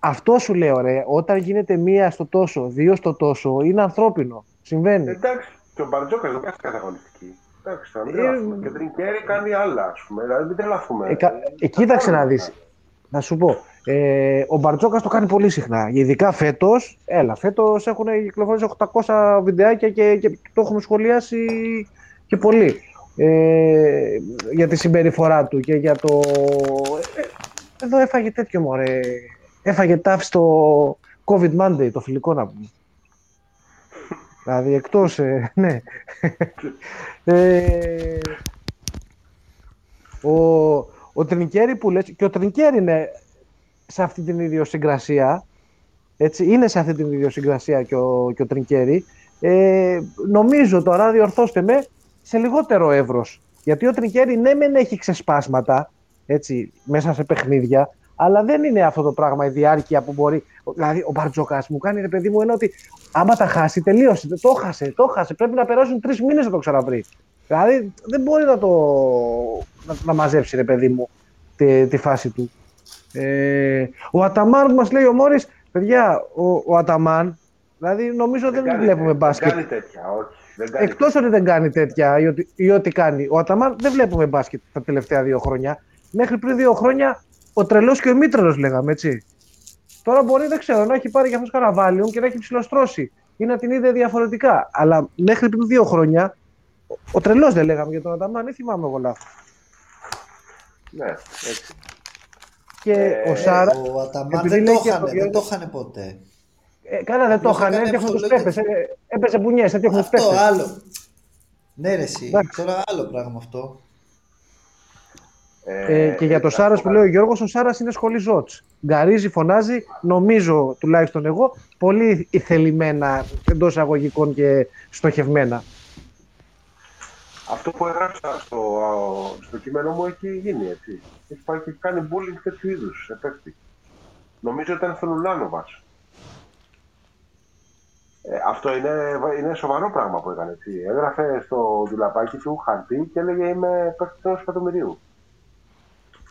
Αυτό σου λέω, ρε. Όταν γίνεται μία στο τόσο, δύο στο τόσο, είναι ανθρώπινο. Συμβαίνει. Εντάξει, και ο Μπαρτζόκας δεν κάνει κάθε αγωνιστική. Εντάξει, θα μην τρελαθούμε. Και την Κέρι κάνει άλλα, ας πούμε. Δηλαδή, μην τρελαθούμε. Ε, κα... ε, κοίταξε να δεις. Να σου πω. Ε, ο Μπαρτζόκας το κάνει πολύ συχνά. Ειδικά φέτος, έλα, φέτος έχουν κυκλοφορήσει 800 βιντεάκια και, και το έχουμε σχολιάσει και πολύ. Ε, για τη συμπεριφορά του και για το. Ε, εδώ έφαγε τέτοιο μωρέ Έφαγε τάφ στο COVID Monday, το φιλικό να πούμε. δηλαδή εκτός, ε, ναι. ε, ο, ο Τρινκέρι που λες, και ο Τρινκέρι είναι σε αυτή την ιδιοσυγκρασία, έτσι, είναι σε αυτή την ιδιοσυγκρασία και ο, και ο Τρινκέρι, ε, νομίζω τώρα, διορθώστε με, σε λιγότερο εύρος. Γιατί ο Τρινκέρι ναι μεν έχει ξεσπάσματα, έτσι, μέσα σε παιχνίδια, αλλά δεν είναι αυτό το πράγμα η διάρκεια που μπορεί. Δηλαδή, ο Μπαρτζόκας μου κάνει ρε παιδί μου ένα ότι άμα τα χάσει, τελείωσε. Το χάσε, το χάσε. Πρέπει να περάσουν τρεις μήνες να το ξαναβρει. Δηλαδή, δεν μπορεί να το να, να μαζέψει ρε παιδί μου τη, τη φάση του. Ε, ο Αταμάν που μας λέει ο Μόρις, παιδιά, ο, ο Αταμάν, δηλαδή νομίζω δεν, δεν βλέπουμε μπάσκετ. Δεν κάνει τέτοια, όχι. Εκτός ότι δεν κάνει τέτοια ή ότι, ή ότι κάνει. Ο Αταμάν δεν βλέπουμε μπάσκετ τα τελευταία δύο χρόνια. Μέχρι πριν δύο χρόνια ο τρελός και ο μη τρελό, λέγαμε έτσι. Τώρα μπορεί, δεν ξέρω, να έχει πάρει για αυτός καραβάλιον και να έχει ψηλοστρώσει ή να την είδε διαφορετικά. Αλλά μέχρι πριν δύο χρόνια, ο, ο τρελός δεν λέγαμε για τον Αταμάν, δεν θυμάμαι εγώ λάθος. Ναι, έτσι. Και ε, ο Σάρας. Ο Αταμάν δεν το είχαν, δεν το είχαν ποτέ. Ε, καλά, δεν το είχαν. Έφτιαχναν τους παίχτες. Έπεσε μπουνιές, έφτιαχναν τους παίχτες. Αυτό άλλο. Ναι, ρε, εσύ. Τώρα άλλο πράγμα αυτό. Ε, και για το Σάρας που λέει ο Γιώργος, ο Σάρας είναι σχολή Ζότ. Γκαρίζει, φωνάζει, νομίζω τουλάχιστον εγώ, πολύ ηθελημένα εντός αγωγικών και στοχευμένα. Αυτό που έγραψα στο, στο κείμενο μου έχει γίνει έτσι. Έχει πάει και κάνει bullying τέτοιου είδους επέφτη. Νομίζω ήταν στο Λουλάνοβα. Ε, αυτό είναι, είναι σοβαρό πράγμα που έκανε. Έτσι. Έγραφε στο δουλαπάκι του χαρτί και έλεγε Είμαι παίκτη ενό εκατομμυρίου.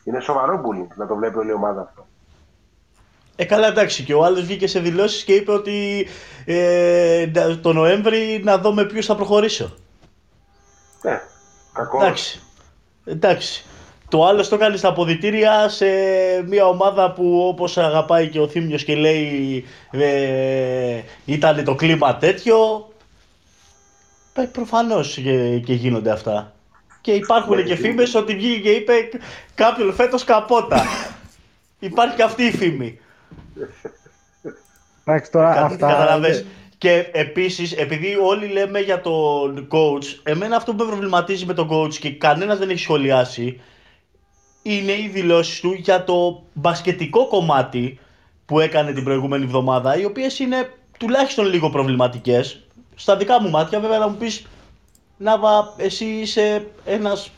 Είναι σοβαρό bullying να το βλέπει όλη η ομάδα αυτό. Ε, καλά, εντάξει. Και ο άλλος βγήκε σε δηλώσεις και είπε ότι ε, το Νοέμβρη να δω με ποιους θα προχωρήσω. Ναι, κακό. Εντάξει. εντάξει. Το άλλο το κάνει στα αποδητήρια σε μια ομάδα που όπως αγαπάει και ο Θήμιος και λέει ε, ήταν το κλίμα τέτοιο. Ε, προφανώς και, και γίνονται αυτά. Και υπάρχουν και φήμες ότι βγήκε και είπε κάποιον φέτος καπότα. Υπάρχει και αυτή η φήμη. Εντάξει τώρα αυτά. Και επίσης, επειδή όλοι λέμε για τον coach, εμένα αυτό που με προβληματίζει με τον coach και κανένας δεν έχει σχολιάσει, είναι οι δηλώσεις του για το μπασκετικό κομμάτι που έκανε την προηγούμενη εβδομάδα, οι οποίες είναι τουλάχιστον λίγο προβληματικές. Στα δικά μου μάτια, βέβαια, να μου πεις Νάβα, εσύ είσαι ένας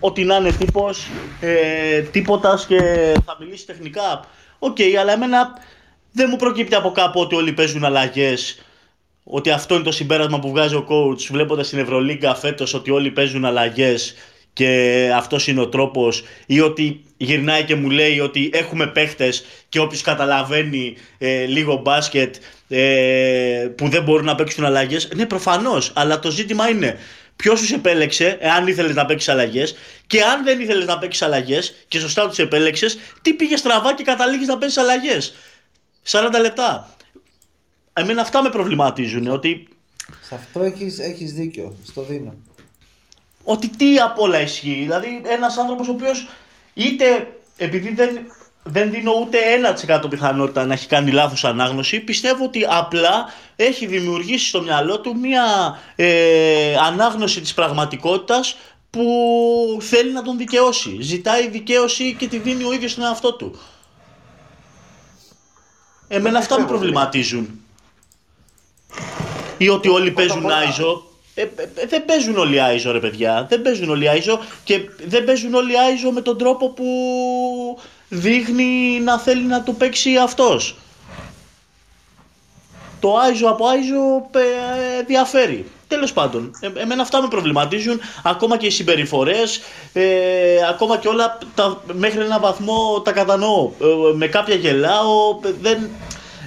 ό,τι να είναι τύπος, ε, τίποτας και θα μιλήσεις τεχνικά. OK, okay, αλλά εμένα δεν μου προκύπτει από κάπου ότι όλοι παίζουν αλλαγές. Ότι αυτό είναι το συμπέρασμα που βγάζει ο coach βλέποντας την Ευρωλίγκα φέτος ότι όλοι παίζουν αλλαγές και αυτός είναι ο τρόπος ή ότι γυρνάει και μου λέει ότι έχουμε παίχτες και όποιος καταλαβαίνει ε, λίγο μπάσκετ ε, που δεν μπορούν να παίξουν αλλαγές. Ναι, προφανώς. Αλλά το ζήτημα είναι ποιος τους επέλεξε, εάν ήθελες να παίξεις αλλαγές, και αν δεν ήθελες να παίξεις αλλαγές και σωστά τους επέλεξες, τι πήγες στραβά και καταλήγεις να παίξει αλλαγές. 40 λεπτά. Εμένα αυτά με προβληματίζουν. Ότι... Σε αυτό έχεις έχεις δίκιο. Στο δίνω. Ότι τι απ' όλα ισχύει. Δηλαδή, ένας άνθρωπος ο οποίος είτε επειδή δεν δεν δίνω ούτε 1% πιθανότητα να έχει κάνει λάθος ανάγνωση. Πιστεύω ότι απλά έχει δημιουργήσει στο μυαλό του μια ε, ανάγνωση της πραγματικότητας που θέλει να τον δικαιώσει. Ζητάει δικαίωση και τη δίνει ο ίδιος στον εαυτό του. Εμένα αυτά με προβληματίζουν. Ή ότι όλοι παίζουν Άιζο. Ε, ε, ε, δεν παίζουν όλοι Άιζο ρε παιδιά. Δεν παίζουν όλοι Άιζο και δεν παίζουν όλοι Άιζο με τον τρόπο που δείχνει να θέλει να το παίξει αυτός. Το Άιζο από Άιζο ε, διαφέρει. Τέλος πάντων, ε, εμένα αυτά με προβληματίζουν. Ακόμα και οι συμπεριφορές, ε, ακόμα και όλα τα, μέχρι ένα βαθμό τα κατανοώ. Ε, με κάποια γελάω. Δεν,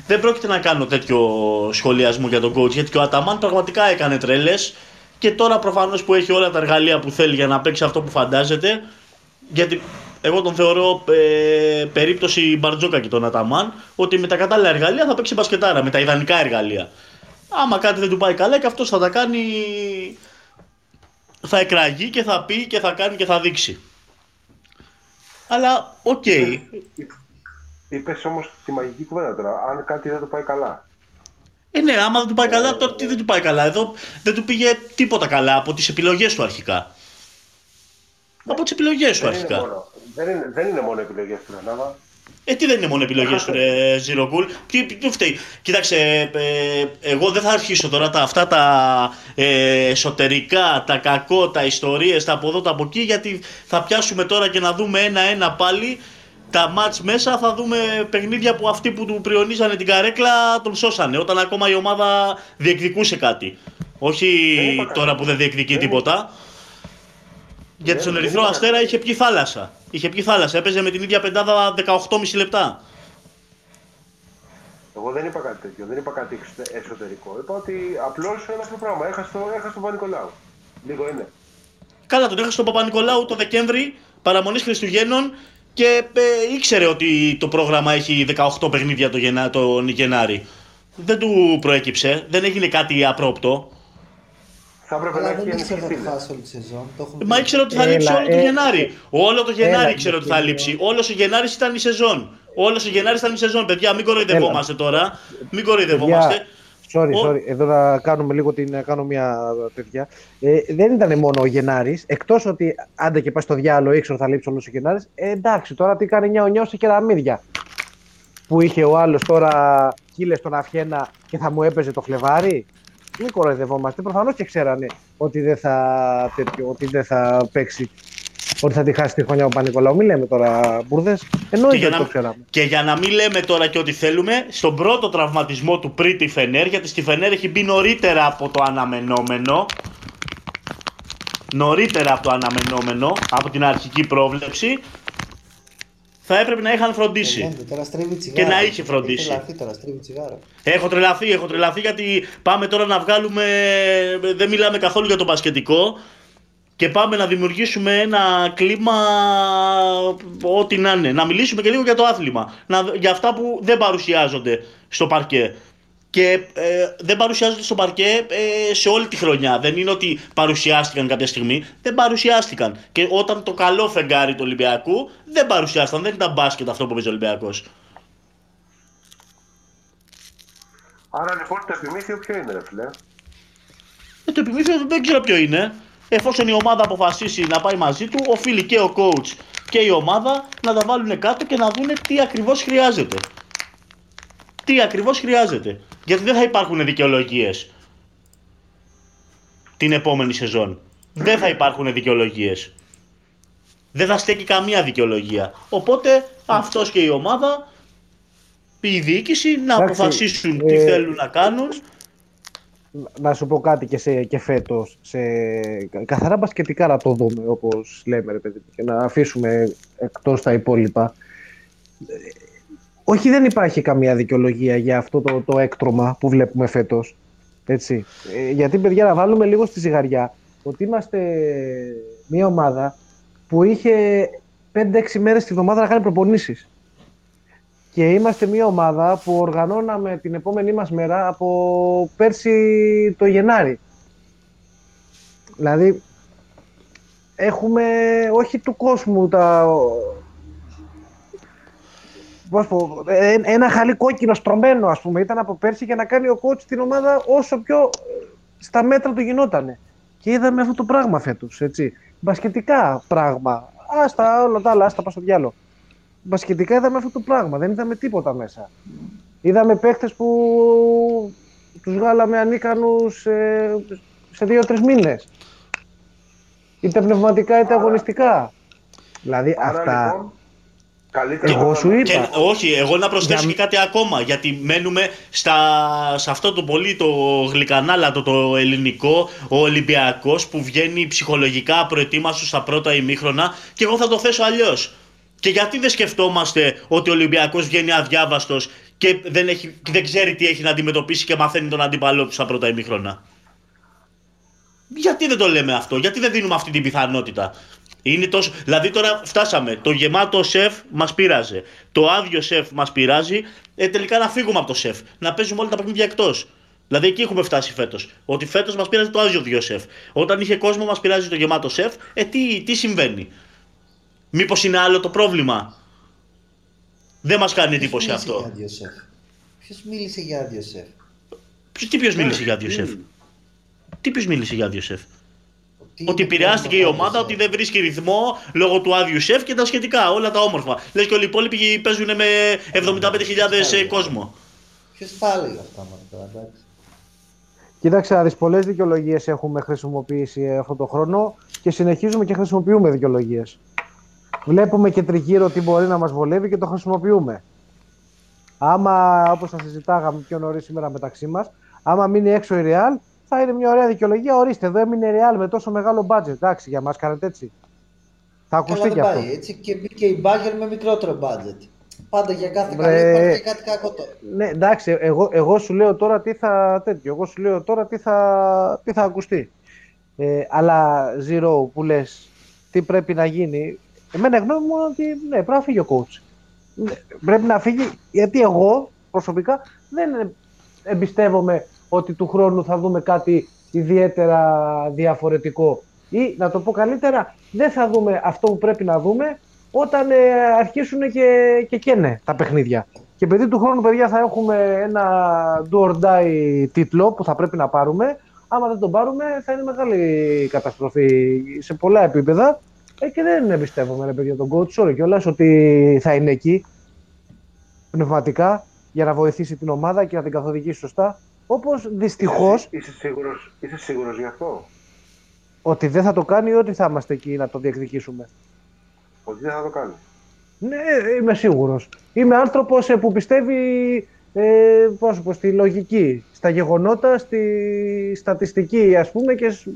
δεν πρόκειται να κάνω τέτοιο σχολιασμό για τον coach γιατί και ο Αταμάν πραγματικά έκανε τρέλες και τώρα προφανώς που έχει όλα τα εργαλεία που θέλει για να παίξει αυτό που φαντάζεται. Γιατί εγώ τον θεωρώ ε, περίπτωση Μπαρτζόκα και τον Αταμάν ότι με τα κατάλληλα εργαλεία θα παίξει μπασκετάρα, με τα ιδανικά εργαλεία. Άμα κάτι δεν του πάει καλά και αυτός θα τα κάνει. Θα εκραγεί και θα πει και θα κάνει και θα δείξει. Αλλά OK. Okay. Είπες όμως τη μαγική κουβέντα τώρα. Αν κάτι δεν του πάει καλά. Ε, ναι, άμα δεν του πάει καλά, τότε τι δεν του πάει καλά. Εδώ δεν του πήγε τίποτα καλά από τις επιλογές του αρχικά. Από τις επιλογές του αρχικά. Είναι μόνο, δεν, είναι, δεν είναι μόνο επιλογές του Ρενάβα. Ε, τι δεν είναι μόνο επιλογές του ρε Zero Τι, τι φταίει. Κοίταξε, ε, εγώ δεν θα αρχίσω τώρα τα, αυτά τα ε, εσωτερικά, τα κακό, τα ιστορίες, τα από εδώ, τα από εκεί, γιατί θα πιάσουμε τώρα και να δούμε ένα-ένα πάλι τα μάτς μέσα θα δούμε παιχνίδια που αυτοί που του πριονίζανε την καρέκλα τον σώσανε όταν ακόμα η ομάδα διεκδικούσε κάτι. Όχι τώρα που δεν διεκδικεί τίποτα. Γιατί στον Ερυθρό Αστέρα είχε πιει θάλασσα. Είχε πιει θάλασσα. Έπαιζε με την ίδια πεντάδα 18,5 λεπτά. Εγώ δεν είπα κάτι τέτοιο, δεν είπα κάτι εσωτερικό. Είπα ότι απλώς ένα αυτό πράγμα. Έχασε τον το Παπα-Νικολάου. Λίγο είναι. Καλά, τον έχασε τον Παπα-Νικολάου το Δεκέμβρη, παραμονής Χριστουγέννων και ε, ήξερε ότι το πρόγραμμα έχει 18 παιχνίδια τον, Γενά, τον Γενάρη. Δεν του προέκυψε, δεν έγινε κάτι απρόπτο. Θα έπρεπε να έχει ήξερε ότι θα χάσει όλη τη σεζόν. Μα ήξερε ότι θα λείψει όλο το ε, Γενάρη. Όλο το Γενάρη ήξερε ότι θα λείψει. Όλος ο Γενάρης ήταν η σεζόν. Όλος ο Γενάρης ήταν η σεζόν. Παιδιά, μην κοροϊδευόμαστε τώρα. Μην κοροϊδευόμαστε. Sorry, sorry. Εδώ να κάνουμε λίγο την. Να κάνω μια τέτοια. Ε, δεν ήταν μόνο ο Γενάρης. Εκτός ότι άντε και πας στο διάλογο, ήξερε ότι θα λείψει όλος ο Γενάρης. Ε, εντάξει, τώρα τι κάνει νιάο νιάο σε κεραμίδια. Που είχε ο άλλος τώρα κύλε στον Αφιένα και θα μου έπαιζε το φλεβάρι. Μην κοροϊδευόμαστε. Προφανώς και ξέρανε ότι δεν θα, τέτοιο, ότι δεν θα παίξει. Ότι θα τη χάσει τη χρονιά ο Πανικολάου. Μην λέμε τώρα μπουρδες. Εννοείται ότι το ξέραμε. Και για να μην λέμε τώρα και ό,τι θέλουμε, στον πρώτο τραυματισμό του πριν τη Φενέρ, γιατί στη Φενέρ έχει μπει νωρίτερα από το αναμενόμενο. Νωρίτερα από το αναμενόμενο, από την αρχική πρόβλεψη, θα έπρεπε να είχαν φροντίσει. και να είχε φροντίσει. Έχω τρελαθεί, έχω τρελαθεί γιατί πάμε τώρα να βγάλουμε. Δεν μιλάμε καθόλου για το μπασκετικό και πάμε να δημιουργήσουμε ένα κλίμα ό,τι να είναι. Να μιλήσουμε και λίγο για το άθλημα. Να, για αυτά που δεν παρουσιάζονται στο παρκέ και ε, δεν παρουσιάζονται στο παρκέ ε, σε όλη τη χρονιά. Δεν είναι ότι παρουσιάστηκαν κάποια στιγμή, δεν παρουσιάστηκαν. Και όταν το καλό φεγγάρι του Ολυμπιακού δεν παρουσιάστηκαν, δεν ήταν μπάσκετ αυτό που παίζει ο Ολυμπιακός. Άρα λοιπόν το επιμήθειο ποιο είναι, ρε φίλε; Ε, το επιμήθειο δεν ξέρω ποιο είναι. Εφόσον η ομάδα αποφασίσει να πάει μαζί του, οφείλει και ο coach και η ομάδα να τα βάλουν κάτω και να δουν τι ακριβώς χρειάζεται. Τι ακριβώς χρειάζεται. Γιατί δεν θα υπάρχουν δικαιολογίες την επόμενη σεζόν. Δεν θα υπάρχουν δικαιολογίες. Δεν θα στέκει καμία δικαιολογία. Οπότε αυτός και η ομάδα, η διοίκηση να αποφασίσουν τι ε, θέλουν να κάνουν. Να σου πω κάτι και, σε, και φέτος, σε καθαρά μπασκετικά να το δούμε όπως λέμε ρε παιδί και να αφήσουμε εκτός τα υπόλοιπα όχι, δεν υπάρχει καμία δικαιολογία για αυτό το, το έκτρωμα που βλέπουμε φέτος. Έτσι. Ε, γιατί, παιδιά, να βάλουμε λίγο στη ζυγαριά ότι είμαστε μια ομάδα που είχε 5-6 μέρες τη βδομάδα να κάνει προπονήσεις. Και είμαστε μια ομάδα που οργανώναμε την επόμενή μας μέρα από πέρσι το Γενάρη. Δηλαδή, έχουμε όχι του κόσμου τα, πώς πω, ε, ένα χαλί κόκκινο στρωμένο, ας πούμε, ήταν από πέρσι για να κάνει ο coach την ομάδα όσο πιο ε, στα μέτρα του γινότανε. Και είδαμε αυτό το πράγμα φέτος, έτσι. Μπασκετικά πράγμα. Άστα όλα τα άλλα, άστα πας στο διάλο. Μπασκετικά είδαμε αυτό το πράγμα, δεν είδαμε τίποτα μέσα. Είδαμε παίχτες που τους βγάλαμε ανίκανους ε, σε δύο-τρεις μήνες. Είτε πνευματικά είτε αγωνιστικά. Δηλαδή Άρα αυτά... λοιπόν, καλύτερα Εγώ να- σου είπα. Και, όχι, εγώ να προσθέσω Για- και κάτι ακόμα. Γιατί μένουμε στα, σε αυτό το πολύ το γλυκανάλατο, το ελληνικό, ο Ολυμπιακός που βγαίνει ψυχολογικά προετοίμαστος στα πρώτα ημίχρονα. Και εγώ θα το θέσω αλλιώς. Και γιατί δεν σκεφτόμαστε ότι ο Ολυμπιακός βγαίνει αδιάβαστος και δεν, έχει, και δεν ξέρει τι έχει να αντιμετωπίσει και μαθαίνει τον αντίπαλό του στα πρώτα ημίχρονα; Γιατί δεν το λέμε αυτό, γιατί δεν δίνουμε αυτή την πιθανότητα; Είναι τόσο... Δηλαδή τώρα φτάσαμε. Το γεμάτο σεφ μας πειράζει. Το άδειο σεφ μας πειράζει. Ε, τελικά να φύγουμε από το σεφ. Να παίζουμε όλα τα παιχνίδια εκτός. Δηλαδή εκεί έχουμε φτάσει φέτος. Ότι φέτος μας πειράζει το άδειο δύο σεφ. Όταν είχε κόσμο μας πειράζει το γεμάτο σεφ. Ε, τι, τι συμβαίνει; Μήπως είναι άλλο το πρόβλημα; Δεν μας κάνει εντύπωση Ποιος μίλησε αυτό. για άδειο σεφ; Ποιος μίλησε για άδειο σεφ; Ποιος- Τι ποιος μίλησε για άδειο σεφ; Τι ποιος μίλησε για άδειο σεφ; Τι Ότι είναι επηρεάστηκε η πρόβλημα ομάδα, άδειο ότι δεν βρίσκει ρυθμό λόγω του άδειου σεφ και τα σχετικά. Όλα τα όμορφα. Λες και όλοι οι υπόλοιποι παίζουν με 75.000 κόσμο. Ποιος τα έλεγε αυτά μας τώρα, εντάξει. Κοίταξε, να δεις, πολλές δικαιολογίες έχουμε χρησιμοποιήσει αυτό το χρόνο και συνεχίζουμε και χρησιμοποιούμε δικαιολογίες. Βλέπουμε και τριγύρω τι μπορεί να μας βολεύει και το χρησιμοποιούμε. Άμα, όπως θα συζητάγαμε πιο νωρίς σήμερα μεταξύ μας, άμα μείνει έξω η Real, θα είναι μια ωραία δικαιολογία. Ορίστε, εδώ έμεινε η Real με τόσο μεγάλο budget. Εντάξει, για μας κάνετε έτσι. Θα ακουστεί Καλά και δεν αυτό. πάει έτσι και μπήκε η Μπάγκερ με μικρότερο budget. Πάντα για κάθε Βρε. καλό υπάρχει και κάτι κακό το. Ναι, εντάξει, εγώ, εγώ σου λέω τώρα τι θα τέτοιο. Εγώ σου λέω τώρα τι θα, τι θα ακουστεί. Ε, αλλά Zero που λες τι πρέπει να γίνει. Εμένα η γνώμη μου είναι ότι ναι, πρέπει να φύγει ο coach. Ναι, Πρέπει να φύγει γιατί εγώ προσωπικά δεν εμπιστεύομαι ότι του χρόνου θα δούμε κάτι ιδιαίτερα διαφορετικό. Ή να το πω καλύτερα, δεν θα δούμε αυτό που πρέπει να δούμε όταν ε, αρχίσουν και, και καίνε τα παιχνίδια. Και επειδή του χρόνου, παιδιά, θα έχουμε ένα do or die τίτλο που θα πρέπει να πάρουμε. Άμα δεν τον πάρουμε, θα είναι μεγάλη καταστροφή σε πολλά επίπεδα. Ε, και δεν εμπιστεύομαι, ρε παιδιά, τον coach. Sorry κιόλας ότι θα είναι εκεί πνευματικά για να βοηθήσει την ομάδα και να την καθοδηγήσει σωστά. Όπως δυστυχώς Είσαι σίγουρος, είσαι σίγουρος γι' αυτό; ότι δεν θα το κάνει ή ότι θα είμαστε εκεί να το διεκδικήσουμε; Ότι δεν θα το κάνει. Ναι, είμαι σίγουρος. Είμαι άνθρωπος ε, που πιστεύει ε, πώς να σου πω, στη λογική, στα γεγονότα, στη στατιστική ας πούμε και σ-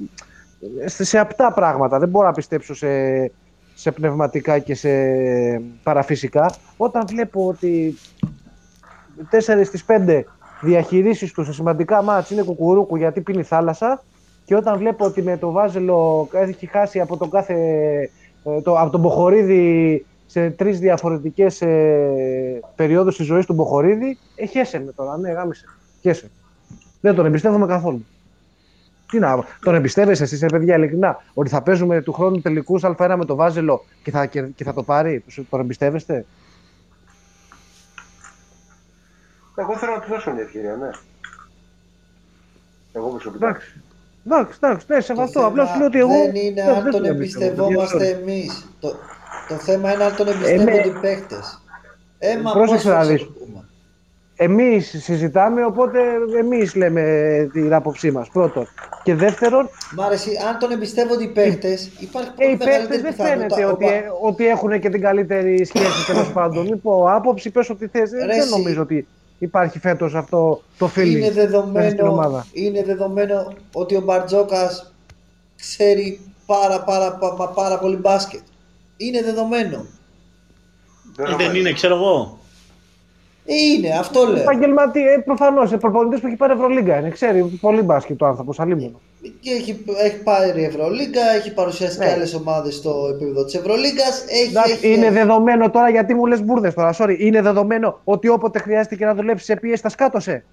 σε, σε απτά πράγματα. Δεν μπορώ να πιστέψω σε, σε πνευματικά και σε παραφυσικά. Όταν βλέπω ότι 4 στις 5 διαχειρήσεις τους σε σημαντικά μάτς είναι κουκουρούκου γιατί πίνει θάλασσα και όταν βλέπω ότι με το Βάζελο έχει χάσει από τον κάθε ε, το, από τον Μποχορίδη σε τρεις διαφορετικές ε, περιόδους της ζωής του Μποχορίδη, ε, χέσε με τώρα, ναι, γάμισε. Χέσε. Δεν τον εμπιστεύομαι καθόλου. Τι να, τον εμπιστεύεσαι εσείς, ε, παιδιά, ειλικρινά, ότι θα παίζουμε του χρόνου τελικούς Α1 με το Βάζελο και θα, και, και θα το πάρει, τον εμπιστεύεστε; Εγώ θέλω να του δώσω μια ευκαιρία, ναι. Εγώ προσωπικά. Εντάξει. Εντάξει, εντάξει, ναι, σε Το αυτό. θέμα Απλά σου λέω ότι εγώ. δεν είναι δεν- αν δεν τον εμπιστεύομαι, εμπιστευόμαστε παιδιά, εμείς. Το, το θέμα είναι αν τον εμπιστεύονται οι παίκτες. Έμα Πρόσεξε πώς να θα δεις. το πούμε. Εμείς συζητάμε, οπότε εμείς λέμε την άποψή μας, πρώτον. Και δεύτερον, Μ' άρεσε, αν τον εμπιστεύονται οι παίκτες, υπάρχει Ε, οι πολύ παίκτες μεγαλύτερη δεν πιθανότητα. φαίνεται ο ότι, Πα- ε, ότι έχουν και την καλύτερη σχέση τέλος πάντων. Μην πω άποψη, πες ό,τι θες. Ε, Ρε, Δεν εσύ. νομίζω ότι υπάρχει φέτος αυτό το feeling είναι μέσα στην δεδομένο, ομάδα. είναι δεδομένο ότι ο Μπαρτζόκας ξέρει πάρα, πάρα, πάρα, πάρα πολύ μπάσκετ. Είναι δεδομένο. Ε, δεν είναι, ξέρω εγώ. Ε, είναι, αυτό λέω. Επαγγελματία, ε, προφανώς. Ε, Προπονητής που έχει πάρει Ευρωλίγκα είναι. Ξέρει πολύ μπάσκετ το άνθρωπος, αλίμονο. Και έχει, έχει πάρει Ευρωλίγκα, έχει παρουσιάσει Ναι. και άλλες ομάδες στο επίπεδο της Ευρωλίγκας. Έχει, Εντάξει, έχει, είναι έχει. δεδομένο τώρα γιατί μου λες μπουρδες τώρα. Sorry, είναι δεδομένο ότι όποτε χρειάστηκε να δουλέψει σε πίεση, τα σκάτωσε.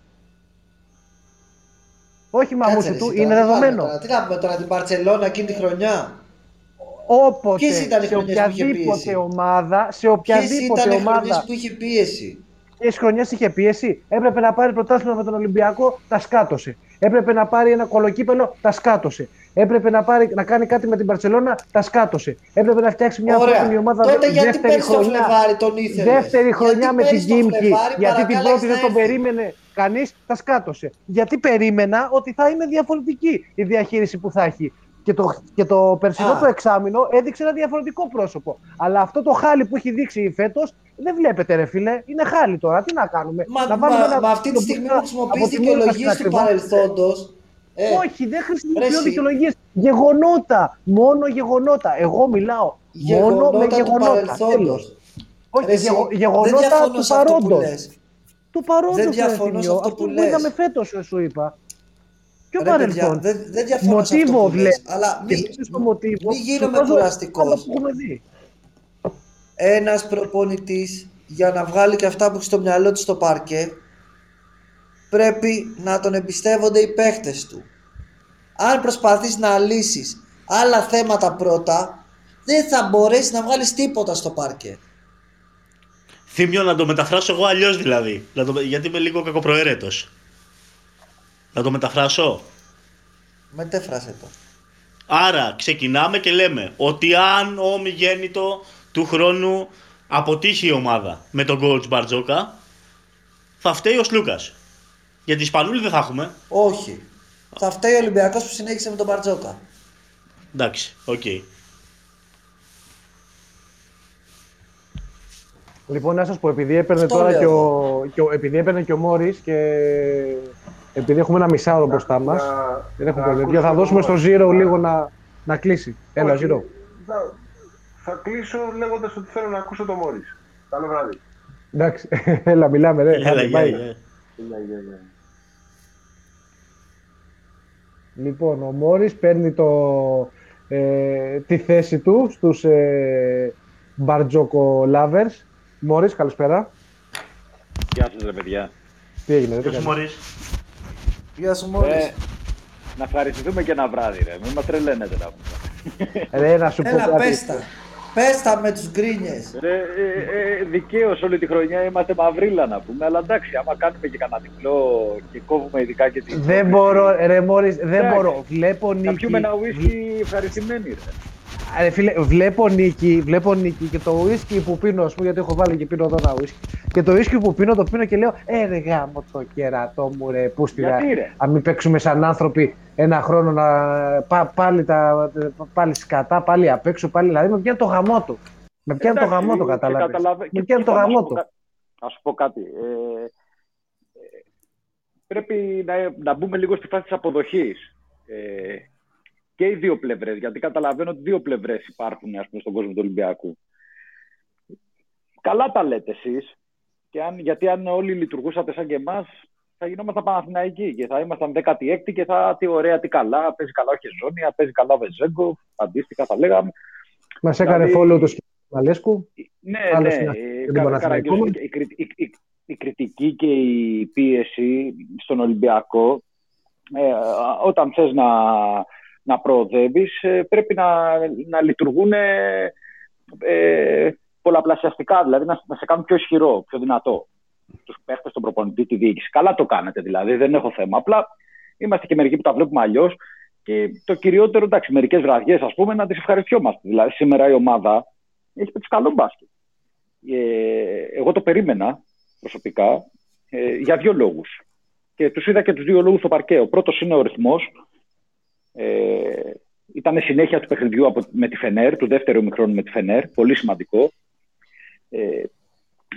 Όχι Κάτσε, μαμούσου ρε, του, εσύ, είναι τώρα, τι πάμε δεδομένο. τώρα, Τι να πούμε τώρα την Παρσελώνα εκείνη τη χρονιά; Όποτε, Ποιες ήταν οι σε χρονιές που είχε οποιαδήποτε πίεση; ομάδα, σε Ποιες οποιαδήποτε ήταν οι ομάδα χρονιές που είχε πίεση; Ποιε χρονιές είχε πίεση. Έπρεπε να πάρει πρωτάθλημα με τον Ολυμπιακό, τα σκάτωσε. Έπρεπε να πάρει ένα κολοκύπελο, τα σκάτωσε. Έπρεπε να, πάρει, να κάνει κάτι με την Παρσελώνα, τα σκάτωσε. Έπρεπε να φτιάξει μια Ωραία. ομάδα Τότε γιατί δεύτερη πέρσι το χρονιά. Φλεβάρι τον ήθελες; Δεύτερη χρονιά Γιατί με την πέρσι το Κίμκι. Φλεβάρι Γιατί την παρακάλεσες πρώτη να δεν τον έρθεις; περίμενε κανείς, τα σκάτωσε. Γιατί περίμενα ότι θα είναι διαφορετική η διαχείριση που θα έχει. Και το, και το περσινό Α. το εξάμεινο έδειξε ένα διαφορετικό πρόσωπο. Αλλά αυτό το χάλι που έχει δείξει φέτος δεν βλέπετε, ρε φίλε. Είναι χάλι τώρα. Τι να κάνουμε; Μα, να μα, ένα- μα αυτή τη το στιγμή πούτρα που χρησιμοποιείς από τη Μούρκα δικαιολογίες στην του ακριβά. παρελθόντος, ε, Όχι, δεν χρησιμοποιώ Ρε, εσύ. δικαιολογίες. Γεγονότα. Μόνο γεγονότα. Εγώ μιλάω μόνο με γεγονότα του γεγονότα. παρελθόντος. Τέλος. Όχι, Ρε, εσύ, γεγο- δεν γεγονότα διαφωνώ του σε αυτό που παρόντος. λες. Του παρόντος Δεν διαφωνώ σε αυτό αυτό που που λες. είδαμε φέτος, σου είπα. Ποιο Ρε, παιδιά, παρελθόν. δεν, δεν διαφωνώ σε αυτό Μοτίβο που λες, βλέπει. αλλά Και μη, μέσα στο μοτίβο. μη σου γίνομαι βάζω κουραστικός. πάντα που έχουμε δει. ένας προπονητής για να βγάλει και αυτά που έχει στο μυαλό του στο παρκέ πρέπει να τον εμπιστεύονται οι παίχτες του. Αν προσπαθείς να λύσεις άλλα θέματα πρώτα δεν θα μπορέσεις να βγάλεις τίποτα στο παρκέ. Θύμιο να το μεταφράσω εγώ αλλιώς δηλαδή. Να το, γιατί είμαι λίγο κακοπροαίρετο. Να το μεταφράσω; Μετέφρασε το. Άρα ξεκινάμε και λέμε ότι αν ο ομιγέννητο του χρόνου αποτύχει η ομάδα με τον coach Μπαρτζόκα, θα φταίει ο Σλούκας. Γιατί Σπανούλη δεν θα έχουμε. Όχι. Θα φταίει ο Ολυμπιακός που συνέχισε με τον Μπαρτζόκα. Εντάξει, οκ. Λοιπόν, να σας πω, επειδή έπαιρνε Αυτό τώρα λέω και ο, και ο, επειδή έπαιρνε και ο Μόρις και επειδή έχουμε ένα μισάωρο μπροστά μας, Να- δεν έχουμε να παιδιά, θα ακούσω δώσουμε το στο Μόρις. Zero λίγο να, να κλείσει. Έλα, Όχι, Zero. Θα, θα κλείσω λέγοντας ότι θέλω να ακούσω το Μόρι. Καλό βράδυ. Εντάξει, έλα, μιλάμε, ρε. Έλα, Άντε, γεια, bye. γεια. Γεια, γεια, γεια. Λοιπόν, ο Μόρις παίρνει το, ε, τη θέση του στους ε, Μπαρτζόκο Lovers. Μόρις, καλησπέρα. Γεια σας ρε παιδιά. Τι έγινε, δεν Γεια σου, κάνεις. Μωρίς. Γεια σου Μόρις. Ε, να ευχαριστηθούμε και ένα βράδυ ρε. Μην μας τρελαίνετε να πούμε. Ρε, να σου πω Έλα κάτι. πες τα. Πες τα με τους γκρίνιες. Ρε, ε, ε, δικαίως όλη τη χρονιά είμαστε μαυρίλα να πούμε, αλλά εντάξει, άμα κάνουμε και κανένα διπλό και κόβουμε ειδικά και την... Δεν μπορώ, ρε Μόρις, δεν Εντάξει. μπορώ. Βλέπω Να νίκη. πιούμε ένα ουίσκι ευχαριστημένοι ρε. Ρε φίλε, βλέπω νίκη, βλέπω νίκη και το ουίσκι που πίνω, ας πούμε, γιατί έχω βάλει και πίνω εδώ ένα ουίσκι. Και το ουίσκι που πίνω, το πίνω και λέω, ε ρε γάμο το κερατό μου ρε, πού στη Γιατί, ρε; Αν μην παίξουμε σαν άνθρωποι ένα χρόνο να πά- πάλι, τα, πάλι σκατά, πάλι απ' έξω, πάλι, δηλαδή με πιάνει το γαμό του. Με πιάνει το Εντάξει, γαμό του, και κατάλαβες. καταλαβα- Με και- πιάνει το κοίτα, να γαμό σου πω του. κα- Να σου πω κάτι. Ε, ε, πρέπει να, να μπούμε λίγο στη φάση της αποδοχής. Ε, και οι δύο πλευρές, γιατί καταλαβαίνω ότι δύο πλευρές υπάρχουν ας πούμε, στον κόσμο του Ολυμπιακού. Καλά τα λέτε εσείς, και αν, γιατί αν όλοι λειτουργούσατε σαν και εμάς, θα γινόμασταν Παναθηναϊκοί και θα ήμασταν 16η και θα τι ωραία, τι καλά, παίζει καλά ο Χεζόνια, παίζει καλά ο Βεζέγκο, αντίστοιχα θα λέγαμε. Μας έκανε δηλαδή- follow το Μαλέσκου. Ναι, Άλλος ναι. είναι ε, τον κα- Παναθηναϊκός. Καραγκιόζη, η, κρι- η- η- η κριτική και η πίεση στον Ολυμπιακό, ε, όταν θες να, να προοδεύεις, ε, πρέπει να, να λειτουργούν ε, ε, πολλαπλασιαστικά, δηλαδή να, να σε κάνουν πιο ισχυρό, πιο δυνατό. Τους παίχτες, τον προπονητή, τη διοίκηση. Καλά το κάνετε δηλαδή, δεν έχω θέμα. Απλά είμαστε και μερικοί που τα βλέπουμε αλλιώς. Και το κυριότερο, εντάξει, μερικές βραδιές, ας πούμε, να τις ευχαριστιόμαστε. Δηλαδή, σήμερα η ομάδα έχει παίξει καλό μπάσκετ. Ε, εγώ το περίμενα προσωπικά ε, για δύο λόγους. Και τους είδα και τους δύο λόγους στο παρκέ. Ο πρώτος είναι ο ρυθμός. Ε, ήταν συνέχεια του παιχνιδιού από, με τη Φενέρ, του δεύτερου μικρόνου με τη Φενέρ. Πολύ σημαντικό. Ε,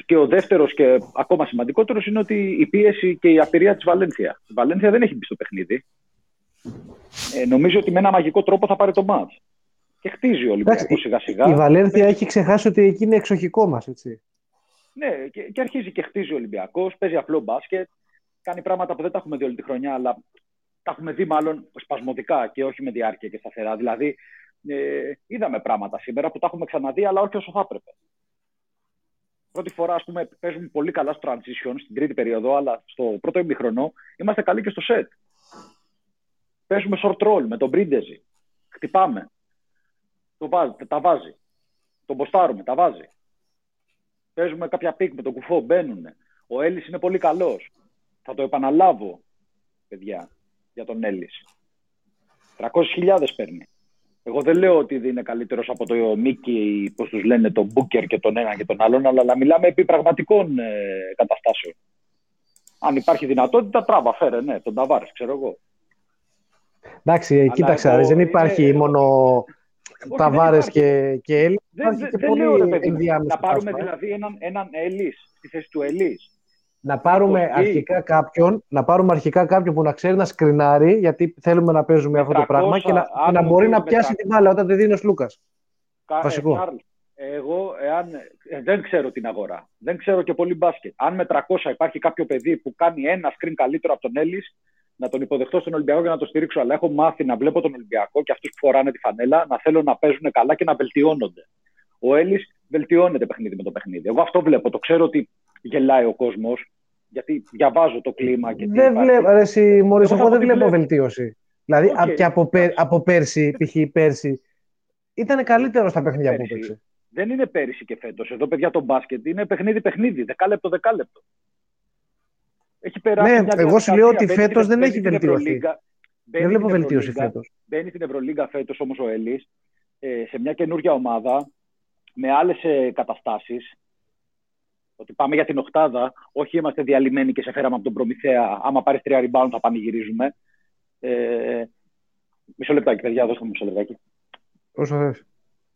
και ο δεύτερος και ακόμα σημαντικότερος είναι ότι η πίεση και η απειρία της Βαλένθια. Η Βαλένθια δεν έχει μπει στο παιχνίδι. Ε, νομίζω ότι με ένα μαγικό τρόπο θα πάρει το μάτς. Και χτίζει ο Ολυμπιακός Εντάξει, σιγά σιγά. Η Βαλένθια έχει ξεχάσει ότι εκεί είναι εξοχικό μας, έτσι. Ναι, και, και αρχίζει και χτίζει ο Ολυμπιακός, παίζει απλό μπάσκετ, κάνει πράγματα που δεν τα έχουμε δει όλη τη χρονιά, αλλά τα έχουμε δει μάλλον σπασμωδικά και όχι με διάρκεια και σταθερά. Δηλαδή, ε, είδαμε πράγματα σήμερα που τα έχουμε ξαναδεί, αλλά όχι όσο θα έπρεπε. Πρώτη φορά, ας πούμε, παίζουμε πολύ καλά στο transition στην τρίτη περίοδο, αλλά στο πρώτο ημίχρονο είμαστε καλοί και στο set. Παίζουμε short roll με τον Πρίντεζη. Χτυπάμε. Το βάζει, τα βάζει. Τον μποστάρουμε, τα βάζει. Παίζουμε κάποια pick με τον Κουφό, μπαίνουν. Ο Έλις είναι πολύ καλός. Θα το επαναλάβω, παιδιά, για τον Έλλης. 300.000 παίρνει. Εγώ δεν λέω ότι είναι καλύτερος από το Μίκη, πώς τους λένε, τον Μπούκερ και τον ένα και τον άλλον, αλλά μιλάμε επί πραγματικών ε, καταστάσεων. Αν υπάρχει δυνατότητα, τράβα, φέρε, ναι, τον Ταβάρες, ξέρω εγώ. Εντάξει, αλλά κοίταξε, εγώ, δεν υπάρχει είναι... μόνο Ταβάρες και, και Έλλης. Δεν, δεν, δεν λέω, ρε παιδί, να πάρουμε δηλαδή έναν, έναν Έλλης στη θέση του Έλλης να πάρουμε, αρχικά κάποιον, να πάρουμε αρχικά κάποιον που να ξέρει να σκρινάρει, γιατί θέλουμε να παίζουμε αυτό το πράγμα και να, και να μπορεί να πιάσει την μπάλα όταν τη δίνει ο Λούκας. Βασικό. Ε, εγώ εάν, ε, δεν ξέρω την αγορά. Δεν ξέρω και πολύ μπάσκετ. Αν με 300 υπάρχει κάποιο παιδί που κάνει ένα screen καλύτερο από τον Έλλης, να τον υποδεχτώ στον Ολυμπιακό και να το στηρίξω. Αλλά έχω μάθει να βλέπω τον Ολυμπιακό και αυτούς που φοράνε τη φανέλα να θέλω να παίζουν καλά και να βελτιώνονται. Ο Έλλης βελτιώνεται παιχνίδι με το παιχνίδι. Εγώ αυτό βλέπω. Το ξέρω ότι γελάει ο κόσμος, γιατί διαβάζω το κλίμα. Και δεν βλέπω, εσύ, Μωρίς, εγώ, δεν βλέπω βελτίωση. Δηλαδή okay. και από, πέ, από πέρσι, π.χ. πέρσι, ήταν καλύτερο στα παιχνίδια που έπαιξε. Δεν είναι πέρυσι και φέτος. Εδώ, παιδιά, το μπάσκετ είναι παιχνίδι-παιχνίδι, δεκάλεπτο, δεκάλεπτο. Έχει περάσει ναι, μια εγώ σου λέω ότι φέτος δεν έχει βελτιωθεί. Δεν βλέπω βελτίωση φέτος. Μπαίνει στην Ευρωλίγκα φέτος όμως ο Έλλης ε, σε μια καινούργια ομάδα με άλλες καταστάσεις ότι πάμε για την οκτάδα, όχι είμαστε διαλυμένοι και σε φέραμε από τον Προμηθέα. Άμα πάρεις τρία rebound θα πανηγυρίζουμε. Ε, μισό λεπτάκι, παιδιά, δώστε μου μισό λεπτάκι. Όσο θες.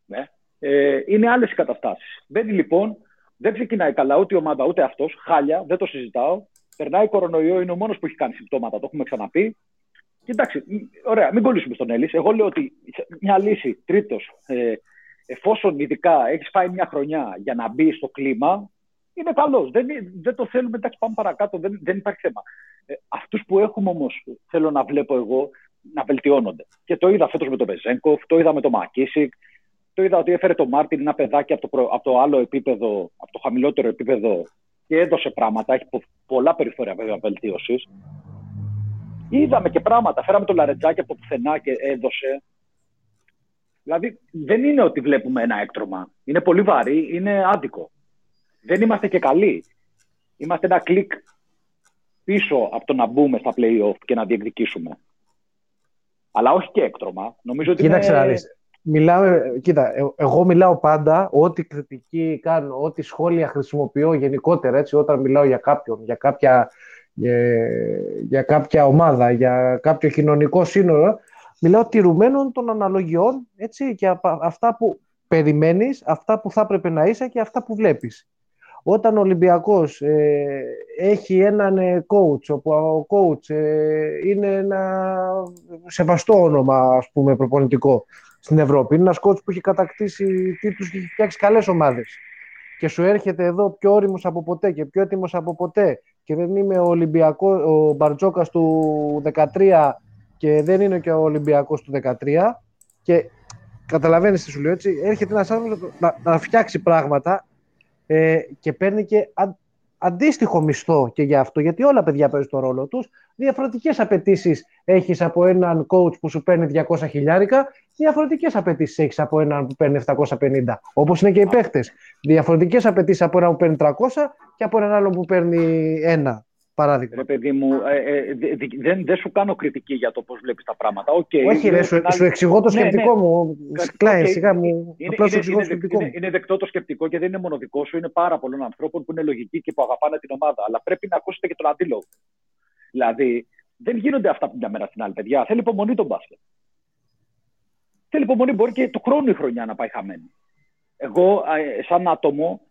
Ναι. Ε, είναι άλλες οι καταστάσεις. Μπαίνει λοιπόν, δεν ξεκινάει καλά ούτε η ομάδα ούτε αυτός. Χάλια, δεν το συζητάω. Περνάει κορονοϊό, είναι ο μόνος που έχει κάνει συμπτώματα, το έχουμε ξαναπεί. Κοιτάξτε, ωραία, μην κολλήσουμε στον Έλλης. Εγώ λέω ότι μια λύση τρίτος, ε, εφόσον ειδικά έχεις φάει μια χρονιά για να μπει στο κλίμα, είναι καλός. Δεν, δεν το θέλουμε, εντάξει, πάμε παρακάτω, δεν, δεν υπάρχει θέμα. Ε, Αυτούς που έχουμε όμως, θέλω να βλέπω εγώ, να βελτιώνονται. Και το είδα φέτος με τον Βεζέγκοφ, το είδα με τον Μακίσικ, το είδα ότι έφερε τον Μάρτιν ένα παιδάκι από το, από το άλλο επίπεδο, από το χαμηλότερο επίπεδο και έδωσε πράγματα. Έχει πολλά περιθώρια βέβαια βελτίωσης. Είδαμε και πράγματα. Φέραμε το λαρετζάκι από πουθενά και έδωσε. Δηλαδή δεν είναι ότι βλέπουμε ένα έκτρωμα. Είναι πολύ βαρύ, είναι άδικο δεν είμαστε και καλοί. Είμαστε ένα κλικ πίσω από το να μπούμε στα play-off και να διεκδικήσουμε. Αλλά όχι και έκτρωμα. Νομίζω ότι Κοίταξε είναι... να δεις. Μιλάω, κοίτα, ε, εγώ μιλάω πάντα ό,τι κριτική κάνω, ό,τι σχόλια χρησιμοποιώ γενικότερα έτσι, όταν μιλάω για κάποιον, για κάποια, για, για κάποια ομάδα, για κάποιο κοινωνικό σύνολο, μιλάω τηρουμένων των αναλογιών έτσι, και αυτά που περιμένεις, αυτά που θα έπρεπε να είσαι και αυτά που βλέπεις. Όταν ο Ολυμπιακός ε, έχει έναν ε, coach, όπου ο coach ε, είναι ένα σεβαστό όνομα, ας πούμε, προπονητικό στην Ευρώπη. Είναι ένας coach που έχει κατακτήσει τίτλους και έχει φτιάξει καλές ομάδες. Και σου έρχεται εδώ πιο όριμος από ποτέ και πιο έτοιμος από ποτέ και δεν είμαι ο, Ολυμπιακό, ο Μπαρτζόκας του 13 και δεν είναι και ο Ολυμπιακός του 13 και καταλαβαίνεις τι σου λέω έτσι, έρχεται ένας άνθρωπος να, να φτιάξει πράγματα ε, και παίρνει και αντίστοιχο μισθό και για αυτό, γιατί όλα παιδιά παίζουν το ρόλο τους. Διαφορετικές απαιτήσεις έχεις από έναν coach που σου παίρνει 200 χιλιάρικα, διαφορετικές απαιτήσεις έχεις από έναν που παίρνει 750, όπως είναι και οι παίχτες. Διαφορετικές απαιτήσεις από έναν που παίρνει 300 και από έναν άλλο που παίρνει ένα παράδειγμα. Ρε παιδί μου, ε, ε, δεν, δεν σου κάνω κριτική για το πώς βλέπεις τα πράγματα. Okay, Όχι, ρε, σου, σου εξηγώ το ναι, σκεπτικό ναι, μου. Κλάει, σιγά μου. Είναι, απλά σου εξηγώ το σκεπτικό είναι, είναι, δεκτό το σκεπτικό και δεν είναι μόνο δικό σου, είναι πάρα πολλών ανθρώπων που είναι λογικοί και που αγαπάνε την ομάδα. Αλλά πρέπει να ακούσετε και τον αντίλογο. Δηλαδή, δεν γίνονται αυτά από μια μέρα στην άλλη, παιδιά. Θέλει υπομονή τον μπάσκετ. Θέλει υπομονή, μπορεί και του χρόνου η χρονιά να πάει χαμένη. Εγώ, ε, σαν άτομο,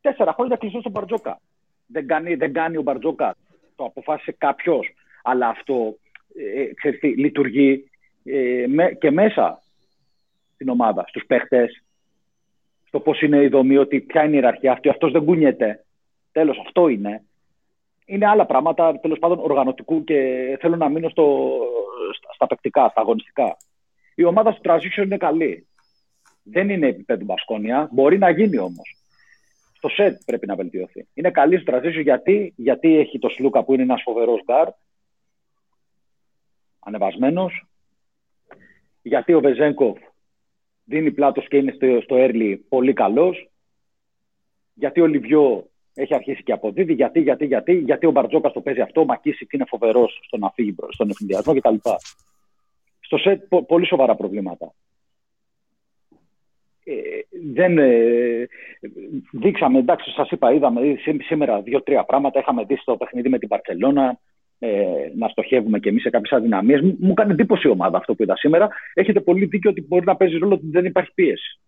τέσσερα χρόνια κλειστό στον Μπαρτζόκα δεν κάνει, δεν κάνει ο Μπαρτζόκα. Το αποφάσισε κάποιος. Αλλά αυτό ε, ξέρεις τι, λειτουργεί ε, με, και μέσα στην ομάδα, στους παίχτες, στο πώς είναι η δομή, ότι ποια είναι η ιεραρχία αυτή, αυτός δεν κουνιέται. Τέλος, αυτό είναι. Είναι άλλα πράγματα, τέλος πάντων, οργανωτικού και θέλω να μείνω στο, στα, στα παικτικά, στα αγωνιστικά. Η ομάδα στο transition είναι καλή. Δεν είναι επίπεδο Μπασκόνια, μπορεί να γίνει όμως το σετ πρέπει να βελτιωθεί. Είναι καλή στο transition γιατί, γιατί έχει το Σλούκα που είναι ένας φοβερός γκάρ, ανεβασμένος. Γιατί ο Βεζένκοφ δίνει πλάτος και είναι στο, στο early πολύ καλός. Γιατί ο Λιβιό έχει αρχίσει και αποδίδει. Γιατί, γιατί, γιατί, γιατί ο Μπαρτζόκα το παίζει αυτό. Ο Μακίση είναι φοβερός στο να φύγει στον ευθυνδιασμό κτλ. Στο σετ πολύ σοβαρά προβλήματα. Ε, δεν, ε, δείξαμε, εντάξει, σας είπα, είδαμε σήμερα δύο-τρία πράγματα. Είχαμε δει στο παιχνίδι με την Παρσελώνα ε, να στοχεύουμε και εμείς σε κάποιες αδυναμίες. Μου κάνει εντύπωση η ομάδα αυτό που είδα σήμερα. Έχετε πολύ δίκιο ότι μπορεί να παίζει ρόλο ότι δεν υπάρχει πίεση.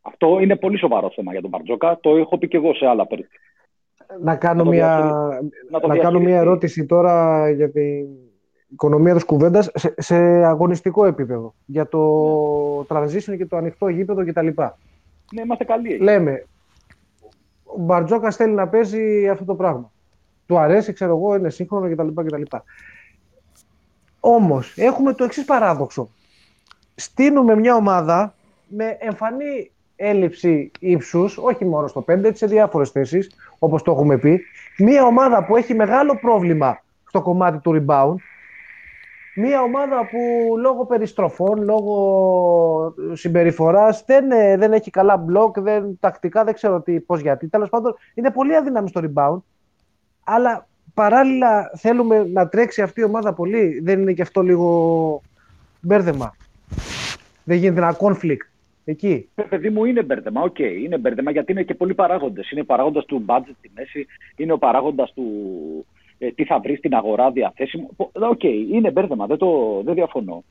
Αυτό είναι πολύ σοβαρό θέμα για τον Μπαρτζόκα. Το έχω πει και εγώ σε άλλα περίπτωση. Να κάνω, μια, να, να κάνω μια ερώτηση τώρα για την οικονομία της κουβέντας σε, σε αγωνιστικό επίπεδο. Για το ναι. transition και το ανοιχτό γήπεδο κτλ. Ναι, είμαστε καλοί. Λέμε, ο Μπαρτζόκας θέλει να παίζει αυτό το πράγμα. Του αρέσει, ξέρω εγώ, είναι σύγχρονο κτλ. κτλ. Όμως, έχουμε το εξής παράδοξο. Στείνουμε μια ομάδα με εμφανή έλλειψη ύψους, όχι μόνο στο 5, σε διάφορες θέσεις, όπως το έχουμε πει. Μια ομάδα που έχει μεγάλο πρόβλημα στο κομμάτι του rebound. Μια ομάδα που λόγω περιστροφών, λόγω συμπεριφοράς δεν, δεν έχει καλά μπλοκ, δεν, τακτικά δεν ξέρω τι, πώς γιατί. Τέλος πάντων, είναι πολύ αδύναμη στο rebound. Αλλά παράλληλα θέλουμε να τρέξει αυτή η ομάδα πολύ. Δεν είναι και αυτό λίγο μπέρδεμα. Δεν γίνεται ένα conflict. Εκεί. Ε, παιδί μου, είναι μπέρδεμα. Ok, okay, είναι μπέρδεμα γιατί είναι και πολλοί παράγοντες. Είναι παράγοντας του budget στη μέση, είναι ο παράγοντας του ε, τι θα βρεις στην αγορά διαθέσιμο. Ok, okay, είναι μπέρδεμα, δεν, το, δεν διαφωνώ.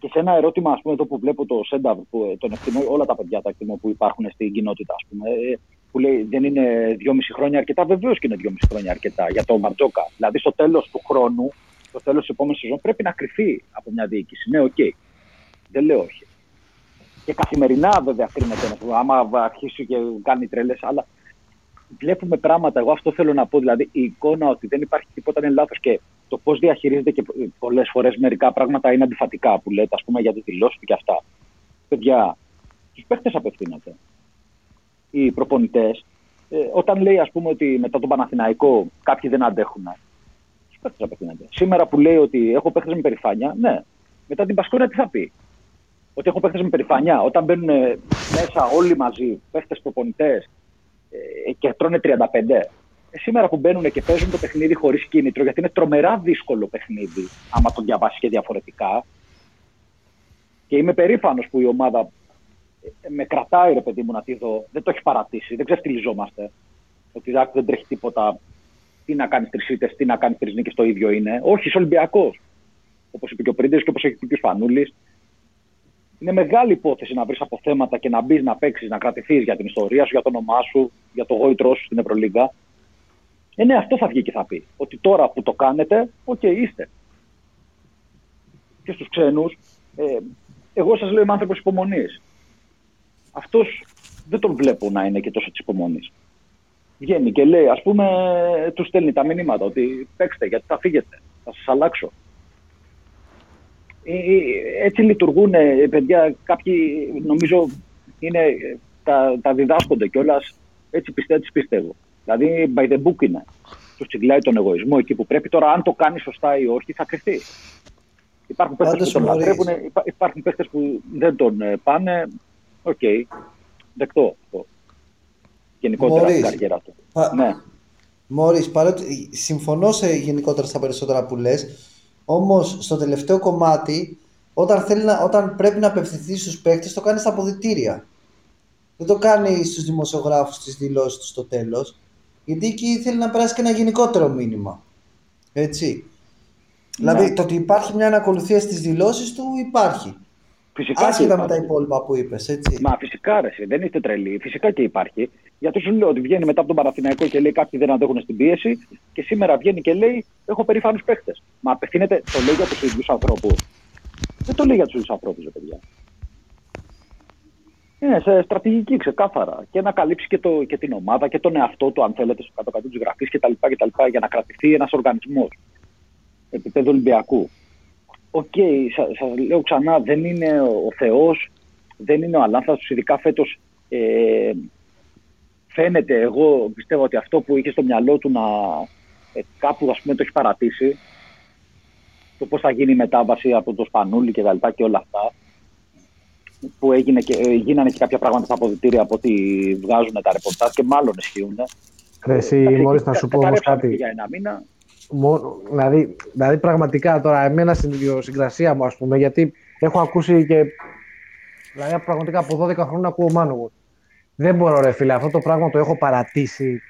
Και σε ένα ερώτημα, ας πούμε, εδώ που βλέπω το Σένταβ, που, ε, τον εκτιμώ, όλα τα παιδιά τα εκτιμώ που υπάρχουν στην κοινότητα, ας πούμε, ε, που λέει δεν είναι δυόμιση χρόνια αρκετά. Βεβαίως και είναι δυόμιση χρόνια αρκετά για το Μπαρτζώκα. Δηλαδή, στο τέλος του χρόνου, στο τέλος της επόμενης σεζόν, πρέπει να κριθεί από μια διοίκηση. Ναι, ok. Okay. Δεν λέω όχι. Και καθημερινά βέβαια κρίνεται ένας άμα αρχίσει και κάνει τρέλες, αλλά βλέπουμε πράγματα. Εγώ αυτό θέλω να πω. Δηλαδή η εικόνα ότι δεν υπάρχει τίποτα είναι λάθος και το πώς διαχειρίζεται και πολλές φορές μερικά πράγματα είναι αντιφατικά που λέτε, ας πούμε, για τη δηλώσεις και αυτά. Παιδιά, στους παίχτες απευθύνεται. Οι προπονητές, ε, όταν λέει ας πούμε ότι μετά τον Παναθηναϊκό κάποιοι δεν αντέχουν, στου παίχτες απευθύνεται. Σήμερα που λέει ότι έχω παίχτες με περηφάνεια, ναι. Μετά την Πασκόνα τι θα πει; Ότι έχω παίχτες με περηφανιά. Όταν μπαίνουν μέσα όλοι μαζί, παίχτες προπονητές ε, και τρώνε 35. Ε, σήμερα που μπαίνουν και παίζουν το παιχνίδι χωρίς κίνητρο, γιατί είναι τρομερά δύσκολο παιχνίδι, άμα το διαβάσει και διαφορετικά. Και είμαι περήφανος που η ομάδα ε, με κρατάει, ρε παιδί μου, να τη δω. Δεν το έχει παρατήσει, δεν ξεφτυλιζόμαστε. Ότι δεν τρέχει τίποτα. Τι να κάνει τρεις τι να κάνει τρεις νίκες, το ίδιο είναι. Όχι, είσαι Ολυμπιακός. Όπως είπε και ο Πρίντεζης και όπως έχει πει και ο Σπανούλης. Είναι μεγάλη υπόθεση να βρεις αποθέματα και να μπεις να παίξεις, να κρατηθείς για την ιστορία σου, για το όνομά σου, για το γόητρό σου στην Ευρωλίγκα. Ε, ναι, αυτό θα βγει και θα πει. Ότι τώρα που το κάνετε, ok, okay, είστε. Και στους ξένους, ε, εγώ σας λέω είμαι άνθρωπος υπομονής. Αυτός δεν τον βλέπω να είναι και τόσο της υπομονής. Βγαίνει και λέει, ας πούμε, του στέλνει τα μηνύματα ότι παίξτε γιατί θα φύγετε, θα σας αλλάξω. Ε, ε, έτσι λειτουργούν, ε, παιδιά, κάποιοι νομίζω είναι, τα, τα διδάσκονται κιόλας. Έτσι πιστεύω, έτσι πιστεύω. Δηλαδή, by the book είναι. Τους τσιγκλάει τον εγωισμό εκεί που πρέπει. Τώρα, αν το κάνει σωστά ή όχι, θα κρυφτεί. Υπάρχουν παίχτες που τον λατρεύουν, υπάρχουν παίχτες που δεν τον πάνε. Ok. Okay. Δεκτό αυτό. Γενικότερα στην καριέρα του. Πα... Ναι. Μωρή, παρότι συμφωνώ σε γενικότερα στα περισσότερα που λες, Όμως στο τελευταίο κομμάτι, όταν, θέλει να, όταν πρέπει να απευθυνθεί στους παίκτες, το κάνει στα αποδυτήρια. Δεν το κάνει στους δημοσιογράφους τις δηλώσεις του στο τέλος. Γιατί εκεί θέλει να περάσει και ένα γενικότερο μήνυμα. Έτσι. Δηλαδή ναι. το ότι υπάρχει μια ανακολουθία στις δηλώσεις του υπάρχει. Φυσικά Άσχετα με τα υπόλοιπα που είπες, έτσι. Μα φυσικά ρε, δεν είστε τρελοί. Φυσικά και υπάρχει. Γιατί σου λέω ότι βγαίνει μετά από τον Παναθηναϊκό και λέει κάποιοι δεν αντέχουν στην πίεση και σήμερα βγαίνει και λέει Έχω περήφανους παίχτε. Μα απευθύνεται, το λέει για τους ίδιους ανθρώπους. Δεν το λέει για τους ίδιους ανθρώπους, παιδιά. Είναι σε στρατηγική ξεκάθαρα. Και να καλύψει και, το, και την ομάδα και τον εαυτό του, αν θέλετε, στο κάτω-κάτω της γραφής κτλ. Για να κρατηθεί ένας οργανισμός επίπεδο Ολυμπιακού. Ok, okay, σας λέω ξανά, δεν είναι ο Θεός, δεν είναι ο Αλάνθαστος, ειδικά φέτος. Ε, φαίνεται, εγώ πιστεύω ότι αυτό που είχε στο μυαλό του να ε, κάπου ας πούμε το έχει παρατήσει το πώς θα γίνει η μετάβαση από το Σπανούλι και τα λοιπά και όλα αυτά που έγινε και, ε, γίνανε και κάποια πράγματα στα αποδυτήρια από ό,τι βγάζουν τα ρεπορτάζ και μάλλον ισχύουν. Εσύ, μόλις να σου πω όμως κάτι. Για ένα μήνα. Μόνο, δηλαδή, δηλαδή πραγματικά τώρα εμένα στην ιδιοσυγκρασία μου ας πούμε γιατί έχω ακούσει και δηλαδή πραγματικά από 12 χρόνια ακούω Manowar. Δεν μπορώ ρε φίλε, αυτό το πράγμα το έχω παρατήσει.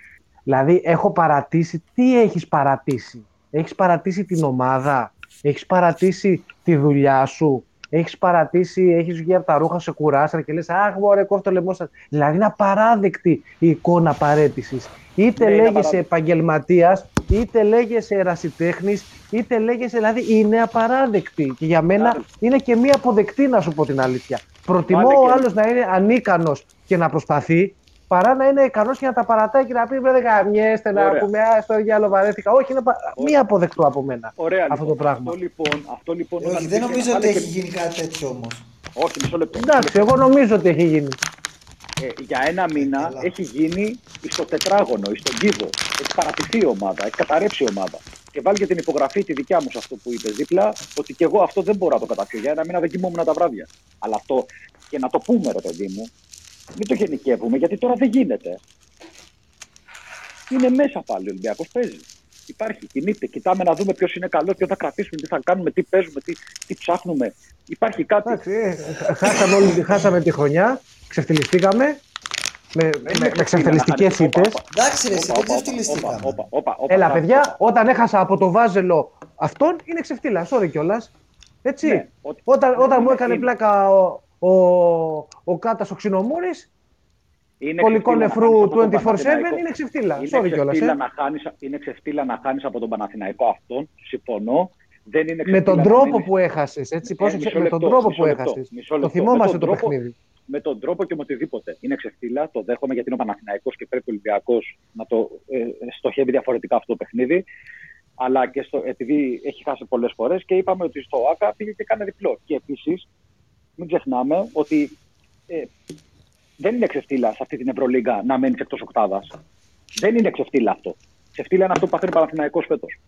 Δηλαδή έχω παρατήσει, τι έχεις παρατήσει; Έχεις παρατήσει την ομάδα, έχεις παρατήσει τη δουλειά σου, έχεις παρατήσει, έχεις βγει από τα ρούχα, σε κουράσαν και λες «Αχ, μωρέ, κόφτω το λαιμό σας». Δηλαδή είναι απαράδεκτη η εικόνα παρέτησης. Είτε Ναι, είναι λέγεσαι απαράδεκτη. επαγγελματίας, είτε λέγεσαι ερασιτέχνης, είτε λέγεσαι, δηλαδή είναι απαράδεκτη. Και για μένα Ναι. είναι και μία αποδεκτή να σου πω την αλήθεια. Προτιμώ Πάνε ο και- άλλος να είναι ανίκανος και να προσπαθεί, παρά να είναι ικανός και να τα παρατάει και να πει «Βρε, δεν γαμιέστε, να Ωραία. πούμε, α, στο διάλογο βαρέθηκα». Όχι, είναι πα- μία αποδεκτό από μένα. Ωραία, αυτό λοιπόν. το πράγμα. Αυτό λοιπόν, αυτό λοιπόν Ε, όταν όχι, δεν υπήρχε νομίζω να ότι πάνε έχει και- γίνει κάτι τέτοιο όμως. Όχι, μισό λεπτό. Εντάξει, εγώ νομίζω ότι έχει γίνει. Ε, για ένα μήνα Καλά. έχει γίνει στο τετράγωνο, στον κύβο. Έχει παρατηθεί η ομάδα, έχει καταρρεύσει η ομάδα. Και βάλει και την υπογραφή τη δικιά μου σε αυτό που είπες δίπλα, ότι και εγώ αυτό δεν μπορώ να το καταφέρω. Για ένα μήνα δεν κοιμόμουν τα βράδια. Αλλά αυτό, και να το πούμε, ρε παιδί μου, μην το γενικεύουμε, γιατί τώρα δεν γίνεται. Είναι μέσα πάλι ο Ολυμπιακός, παίζει. Υπάρχει, κινείται. Κοιτάμε να δούμε ποιος είναι καλός, ποιος θα κρατήσουμε, τι θα κάνουμε, τι παίζουμε, τι, τι ψάχνουμε. Υπάρχει κάτι. Εντάξει, ε, χάσαμε, όλη, χάσαμε τη χρονιά, ξεφτυλιστήκαμε με, με, με ξεφτυλιστικές ήττες. Εντάξει, ρε, εσύ, δεν ξεφτυλιστήκαμε. Έλα, παιδιά, όταν έχασα από το βάζελο αυτόν, είναι ξεφτύλα. Sorry κιόλας. Έτσι. Ναι, ότι- Όταν, ναι, όταν ναι, μου έκανε είναι. πλάκα ο, ο, ο Κάτας ο Ξινομούρης, Είναι κολλικό ξεφτύλα να νεφρού χάνεις από τον 24-7 Παναθηναϊκό. είναι ξεφτύλα. Είναι Sorry κιόλας. ξεφτύλα Ε. να χάνεις, είναι ξεφτύλα να χάνεις από τον Παναθηναϊκό αυτόν, συμφωνώ. Δεν είναι Με ξεφτύλα τον να τρόπο μένεις- που έχασες. Έτσι, Ε, πρόσεξε, μισό με τον λεπτό, τρόπο μισό που λεπτό, έχασες. μισό Το λεπτό. θυμόμαστε Με το τον τρόπο- παιχνίδι. με τον τρόπο και με οτιδήποτε. Είναι ξεφτύλα, το δέχομαι γιατί είναι ο Παναθηναϊκός και πρέπει ο Ολυμπιακός να το ε, στοχεύει διαφορετικά αυτό το παιχνίδι. Αλλά και στο, επειδή έχει χάσει πολλές φορές και είπαμε ότι στο ΆΚΑ πήγε και κάνει διπλό. Και επίσης, μην ξεχνάμε ότι ε, δεν είναι ξεφτύλα σε αυτή την Ευρωλίγκα να μένεις εκτός οκτάδας. Δεν είναι ξεφτύλα αυτό. Ξεφτύλα είναι αυτό που παθαίνει ο Παναθηναϊκός φέτος.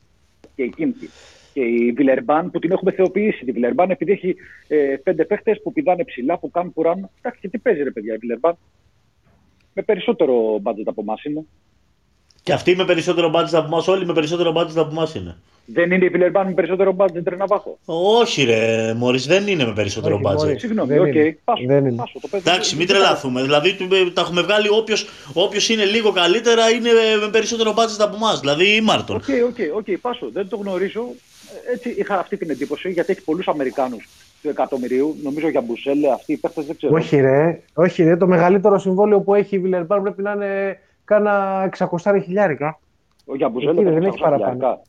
Και η Κίνκη. Και η Βιλερμπάν που την έχουμε θεοποιήσει. Τη Βιλερμπάν επειδή έχει ε, πέντε παίχτες που πηδάνε ψηλά, που κάνουν κουράν. Εντάξει, και τι παίζει ρε παιδιά η Βιλερμπάν. Με περισσότερο budget από εμάς είναι. Και αυτοί με περισσότερο budget από εμά, όλοι με περισσότερο budget από εμά είναι. Δεν είναι η Βιλερμπάν με περισσότερο budget ρε Ναβάχο. Όχι, ρε Μωρή, δεν είναι με περισσότερο Όχι, budget. Μωρής. Συγγνώμη, Δεν οκ. είναι. Πάσο, Δεν είναι. πάσο, το παιδί Εντάξει, δεν- μην δεν- τρελαθούμε. Δηλαδή του- τα έχουμε βγάλει όποιο είναι λίγο καλύτερα είναι με περισσότερο budget από εμά. Δηλαδή η Μάρτον. Οκ, οκ, οκ, πάσο. Δεν το γνωρίζω. Ε, Έτσι είχα αυτή την εντύπωση γιατί έχει πολλούς Αμερικάνους του εκατομμυρίου. Νομίζω για Μπουσέλε αυτοί οι παίχτε δεν ξέρω. Όχι ρε, όχι ρε, το μεγαλύτερο συμβόλαιο που έχει η Βιλερμπάν πρέπει να είναι κάνα 600 χιλιάρικα. Ο για Μπουσέλε Εκεί δεν παίρνει έχει 600 παραπάνω. χιλιάρικα.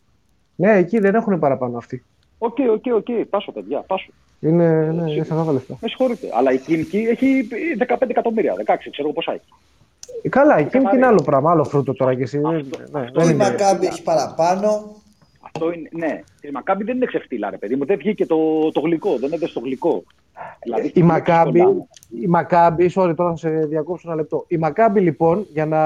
Ναι, εκεί δεν έχουν παραπάνω αυτοί. Οκ, οκ, οκ. Πάσο, παιδιά, πάσο. Είναι, ναι, είναι σαν τα λεφτά. Με συγχωρείτε. Αλλά η Κίνκι έχει 15 εκατομμύρια, 16, ξέρω πόσα έχει. Ε, Καλά, εκεί Καθαρή. είναι άλλο πράγμα, άλλο φρούτο τώρα και εσύ. Αυτό- ναι, αυτό δεν Η είναι- είναι. Μακάμπη έχει παραπάνω. Αυτό είναι, ναι. Η Μακάμπη δεν είναι ξεφτύλα, ρε παιδί μου. Δεν βγήκε το, το γλυκό, δεν έδωσε το γλυκό. Δηλαδή, Η Μακάμπη, στο η Μακάμπη, sorry τώρα θα σε διακόψω ένα λεπτό. Η Μακάμπη λοιπόν, για να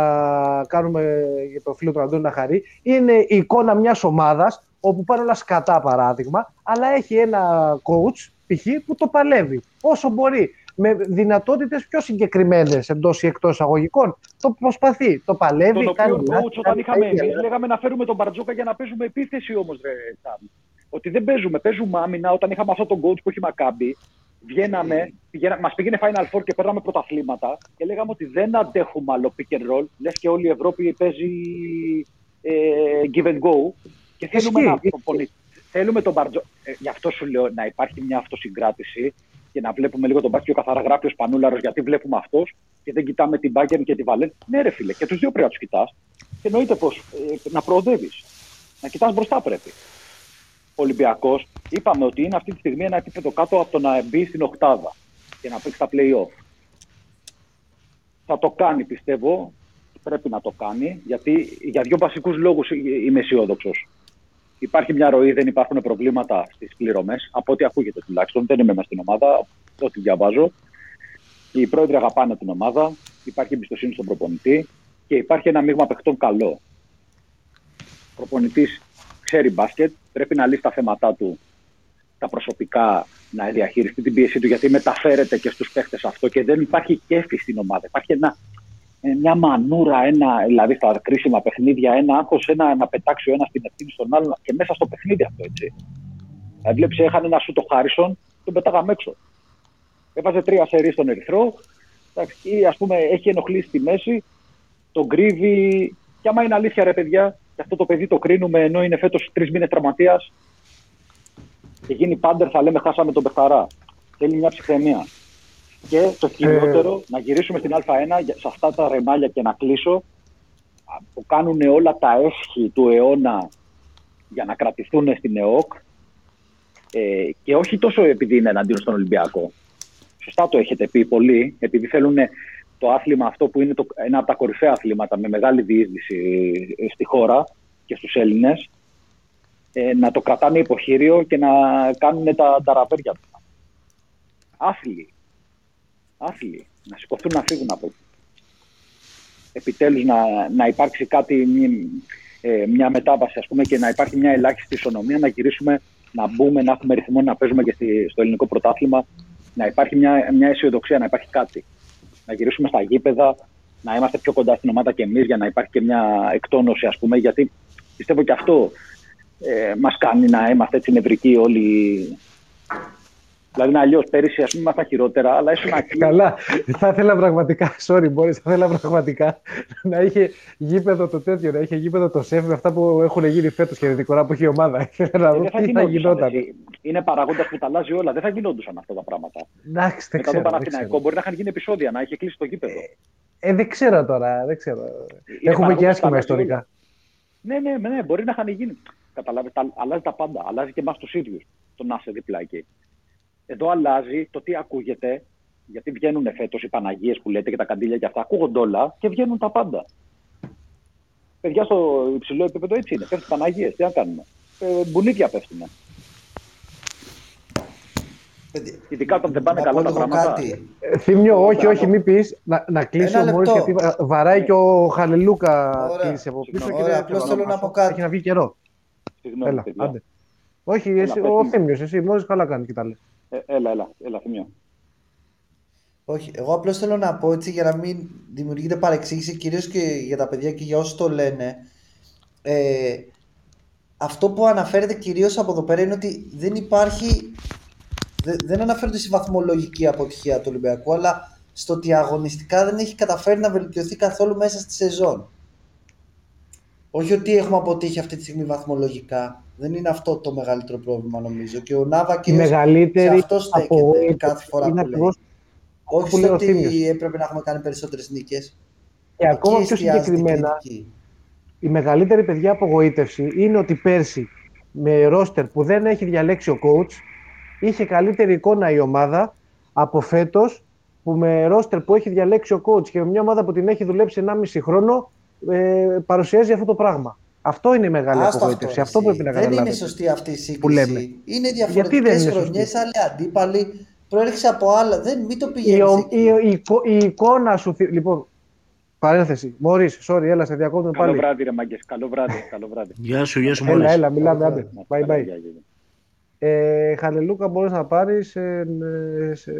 κάνουμε για το φίλο του Αντώνη να χαρεί, είναι η εικόνα μιας ομάδας όπου πάνε όλα σκατά παράδειγμα, αλλά έχει ένα coach π.χ. που το παλεύει όσο μπορεί. Με δυνατότητες πιο συγκεκριμένες εντός ή εκτός εισαγωγικών. Το προσπαθεί, το παλεύει. Τον κάνει οποίο λάθη, coach όταν κάνει είχαμε τα ίδια. εμεί, λέγαμε να φέρουμε τον Μπαρτζόκα για να παίζουμε επίθεση όμως, ρε Σάμι. Ότι δεν παίζουμε, παίζουμε άμυνα. Όταν είχαμε αυτό τον coach που έχει Μακάμπη, βγαίναμε, πηγαίνα, μας πήγαινε Final Four και παίρναμε πρωταθλήματα και λέγαμε ότι δεν αντέχουμε άλλο pick and roll. Λες και όλη η Ευρώπη παίζει ε, give and go. Και θέλουμε Ισχύει, να ισχύει. προπονη- Θέλουμε τον Μπαρτζόκα. Ε, γι' αυτό σου λέω να υπάρχει μια αυτοσυγκράτηση και να βλέπουμε λίγο τον μπάσκετ. Και ο καθαρά γράφει ο Σπανούλαρο γιατί βλέπουμε αυτός και δεν κοιτάμε την Μπάγκερ και τη Βαλέν. Ναι, ρε φίλε, και τους δύο πρέπει να τους κοιτάς. Και εννοείται πως ε, να προοδεύεις. Να κοιτάς μπροστά πρέπει. Ο Ολυμπιακός είπαμε ότι είναι αυτή τη στιγμή ένα επίπεδο κάτω από το να μπει στην Οκτάδα και να παίξει τα playoff. Θα το κάνει, πιστεύω. Πρέπει να το κάνει, γιατί για δύο βασικούς λόγους είμαι αισιόδοξος. Υπάρχει μια ροή, δεν υπάρχουν προβλήματα στις πληρωμές, από ό,τι ακούγεται τουλάχιστον. Δεν είμαι μέσα στην ομάδα, ό,τι διαβάζω. Οι πρόεδροι αγαπάνε την ομάδα, υπάρχει εμπιστοσύνη στον προπονητή και υπάρχει ένα μείγμα παιχτών καλό. Ο προπονητής ξέρει μπάσκετ, πρέπει να λύσει τα θέματα του, τα προσωπικά, να διαχειριστεί την πίεση του, γιατί μεταφέρεται και στους παίχτες αυτό και δεν υπάρχει κέφι στην ομάδα. Υπάρχει ένα, ε, μια μανούρα, ένα, δηλαδή στα κρίσιμα παιχνίδια, ένα άγχος, ένα να πετάξει ο ένα την ευθύνη στον άλλον και μέσα στο παιχνίδι αυτό έτσι. Δηλαδή, βλέπεις, έχανε ένα σου το Χάρισον, τον πετάγαμε έξω. Έβαζε τρία σερί στον Ερυθρό, ή ας πούμε έχει ενοχλήσει στη μέση, τον κρύβει. Και άμα είναι αλήθεια, ρε παιδιά, και αυτό το παιδί το κρίνουμε ενώ είναι φέτος τρεις μήνες τραυματίας και γίνει πάντερ, θα λέμε χάσαμε τον Πεχταρά. Θέλει μια ψυχραιμία. Και το χειρότερο, να γυρίσουμε στην Α1 σε αυτά τα ρεμάλια και να κλείσω, που κάνουν όλα τα έσχη του αιώνα για να κρατηθούν στην ΕΟΚ ε, και όχι τόσο επειδή είναι εναντίον στον Ολυμπιακό. Σωστά το έχετε πει πολύ, επειδή θέλουν το άθλημα αυτό που είναι το, ένα από τα κορυφαία αθλήματα με μεγάλη διείσδυση ε, στη χώρα και στους Έλληνες, ε, να το κρατάνε υποχείριο και να κάνουν τα, τα ραβέρια τους. Άθλοι. Άθλοι. Να σηκωθούν να φύγουν από εκεί. Επιτέλους να, να υπάρξει κάτι, μια, ε, μια μετάβαση ας πούμε και να υπάρχει μια ελάχιστη ισονομία, να γυρίσουμε, να μπούμε, να έχουμε ρυθμό να παίζουμε και στη, στο ελληνικό πρωτάθλημα, να υπάρχει μια, μια αισιοδοξία, να υπάρχει κάτι. Να γυρίσουμε στα γήπεδα, να είμαστε πιο κοντά στην ομάδα και εμείς για να υπάρχει και μια εκτόνωση, ας πούμε, γιατί πιστεύω και αυτό ε, μας κάνει να είμαστε έτσι νευρικοί όλοι. Δηλαδή, είναι αλλιώς πέρυσι, ας πούμε, ήμασταν χειρότερα, αλλά ήσουν ακεί. Καλά. Θα ήθελα πραγματικά, sorry, μπορεί, θα ήθελα πραγματικά να είχε γήπεδο το τέτοιο, να είχε γήπεδο το σεφ με αυτά που έχουν γίνει φέτος και την που έχει η ομάδα. Ήθελα να Ε, δω δεν θα τι θα γινόντουσαν, γινόταν. έτσι. Είναι παραγόντα που τα αλλάζει όλα. Δεν θα γινόντουσαν αυτά τα πράγματα. Εντάξει, δεν Μετά ξέρω. το δεν Παναθηναϊκό ξέρω. μπορεί να είχαν γίνει επεισόδια, να είχε κλείσει το γήπεδο. Ε, δεν ξέρω τώρα, δεν ξέρω. Είναι Έχουμε και παραγόντας που τα άσχημα αλλάζει ιστορικά. όλα. Ναι, ναι, ναι, μπορεί να είχαν γίνει. Καταλάβετε, τα- αλλάζει τα πάντα. Αλλάζει και εμάς τους ίδιους. Το να είσαι δίπλα εκεί. Εδώ αλλάζει το τι ακούγεται, γιατί βγαίνουν φέτος οι Παναγίες που λέτε και τα καντήλια και αυτά. Ακούγονται όλα και βγαίνουν τα πάντα. Παιδιά στο υψηλό επίπεδο έτσι είναι. Πέφτουν Παναγίες. Τι να κάνουμε. Ε, μπουνίκια πέφτουν. Παιδιά, Ειδικά όταν δεν πάνε να καλά πω τα λίγο πράγματα. κάτι. Ε, Θύμιο, όχι, Μπράβο. όχι, μην πεις. Να, να κλείσει Ένα ο Μόρις, λεπτό. γιατί βα- βαράει και ο Χαλελούκα Ωραία. κλείσει από πίσω. Συγγνώμη. και Ωραία, δεν απλώς θέλω θέλω να χάσω. πω κάτι. Έχει να βγει καιρό. Συγγνώμη, Έλα, παιδιά. άντε. Όχι, εσύ, πες ο μου. Θήμιος, εσύ, μόλις καλά κάνει και τα λέει. Ε, έλα, έλα, έλα, θυμιώ. Όχι, εγώ απλώς θέλω να πω έτσι για να μην δημιουργείται παρεξήγηση κυρίως και για τα παιδιά και για όσοι το λένε. Ε, αυτό που αναφέρεται κυρίως από εδώ πέρα είναι ότι δεν υπάρχει, δε- δεν αναφέρονται στη βαθμολογική αποτυχία του Ολυμπιακού, αλλά στο ότι αγωνιστικά δεν έχει καταφέρει να βελτιωθεί καθόλου μέσα στη σεζόν. Όχι ότι έχουμε αποτύχει αυτή τη στιγμή βαθμολογικά. Δεν είναι αυτό το μεγαλύτερο πρόβλημα νομίζω. Και ο Νάβα Η κυρίως σε μεγαλύτερη αυτό στέκεται απογοήτευση κάθε φορά είναι που λέει. ακριβώς Όχι που λέει στο ο ότι Θήμιος. έπρεπε να έχουμε κάνει περισσότερες νίκες. Και ακόμα Εκεί πιο εστιάζεται η συγκεκριμένα, κριτική. η μεγαλύτερη παιδιά απογοήτευση είναι ότι πέρσι με ρόστερ που δεν έχει διαλέξει ο coach είχε καλύτερη εικόνα η ομάδα από φέτος που με ρόστερ που έχει διαλέξει ο coach και με μια ομάδα που την έχει δουλέψει 1,5 χρόνο ε, παρουσιάζει αυτό το πράγμα. Αυτό είναι η μεγάλη Άστο απογοήτευση. αυτό, Αυτό, εσύ. πρέπει να Δεν καταλάβετε. είναι σωστή αυτή η που λέμε. σύγκριση. Είναι Γιατί δεν διαφορετικές είναι χρονιές, άλλοι αντίπαλοι. Προέρχεσαι από άλλα. Δεν, μην το Η, πηγαίνεις ο- εκεί. η, η, εικο- η εικόνα σου. θυ- Λοιπόν, παρένθεση. Μωρή, sorry, έλα, σε διακόπτω Καλό πάλι. βράδυ, ρε μάγκες. Καλό βράδυ, καλό βράδυ. Γεια σου, γεια σου, Έλα, Μόρις. έλα, μιλάμε, Καλό άντε. Να Bye, καλά, bye. γεια, γεια, γεια. Ε, Χαλελούκα μπορείς να πάρεις. Ε, ε, σε-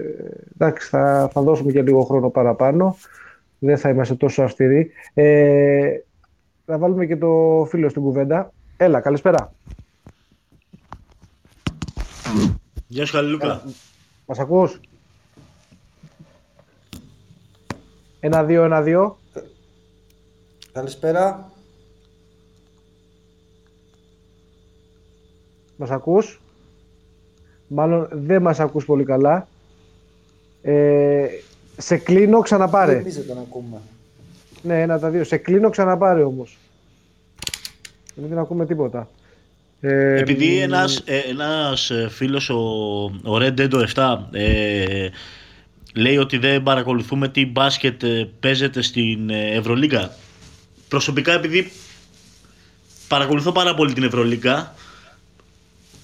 εντάξει, θα, θα δώσουμε και λίγο χρόνο παραπάνω. Δεν θα είμαστε τόσο αυστηροί. Ε, θα βάλουμε και το φίλο στην κουβέντα. Έλα, καλησπέρα. Γεια σου, Χαλιλούκα. Μας ακούς; Ένα, δύο, ένα, δύο. Καλησπέρα. Μας ακούς; Μάλλον δεν μας ακούς πολύ καλά. Ε, σε κλείνω, ξαναπάρε. Νομίζω τον ακούμε. Ναι, ένα τα δύο. Σε κλείνω, ξαναπάρε όμως. Δεν ακούμε τίποτα. Ε, Επειδή μ, ένας, ε, ένας ε, φίλος, ο, ο Red Dead 7, ε, λέει ότι δεν παρακολουθούμε τι μπάσκετ ε, παίζεται στην ε, Ευρωλίγκα. Προσωπικά επειδή παρακολουθώ πάρα πολύ την Ευρωλίγκα,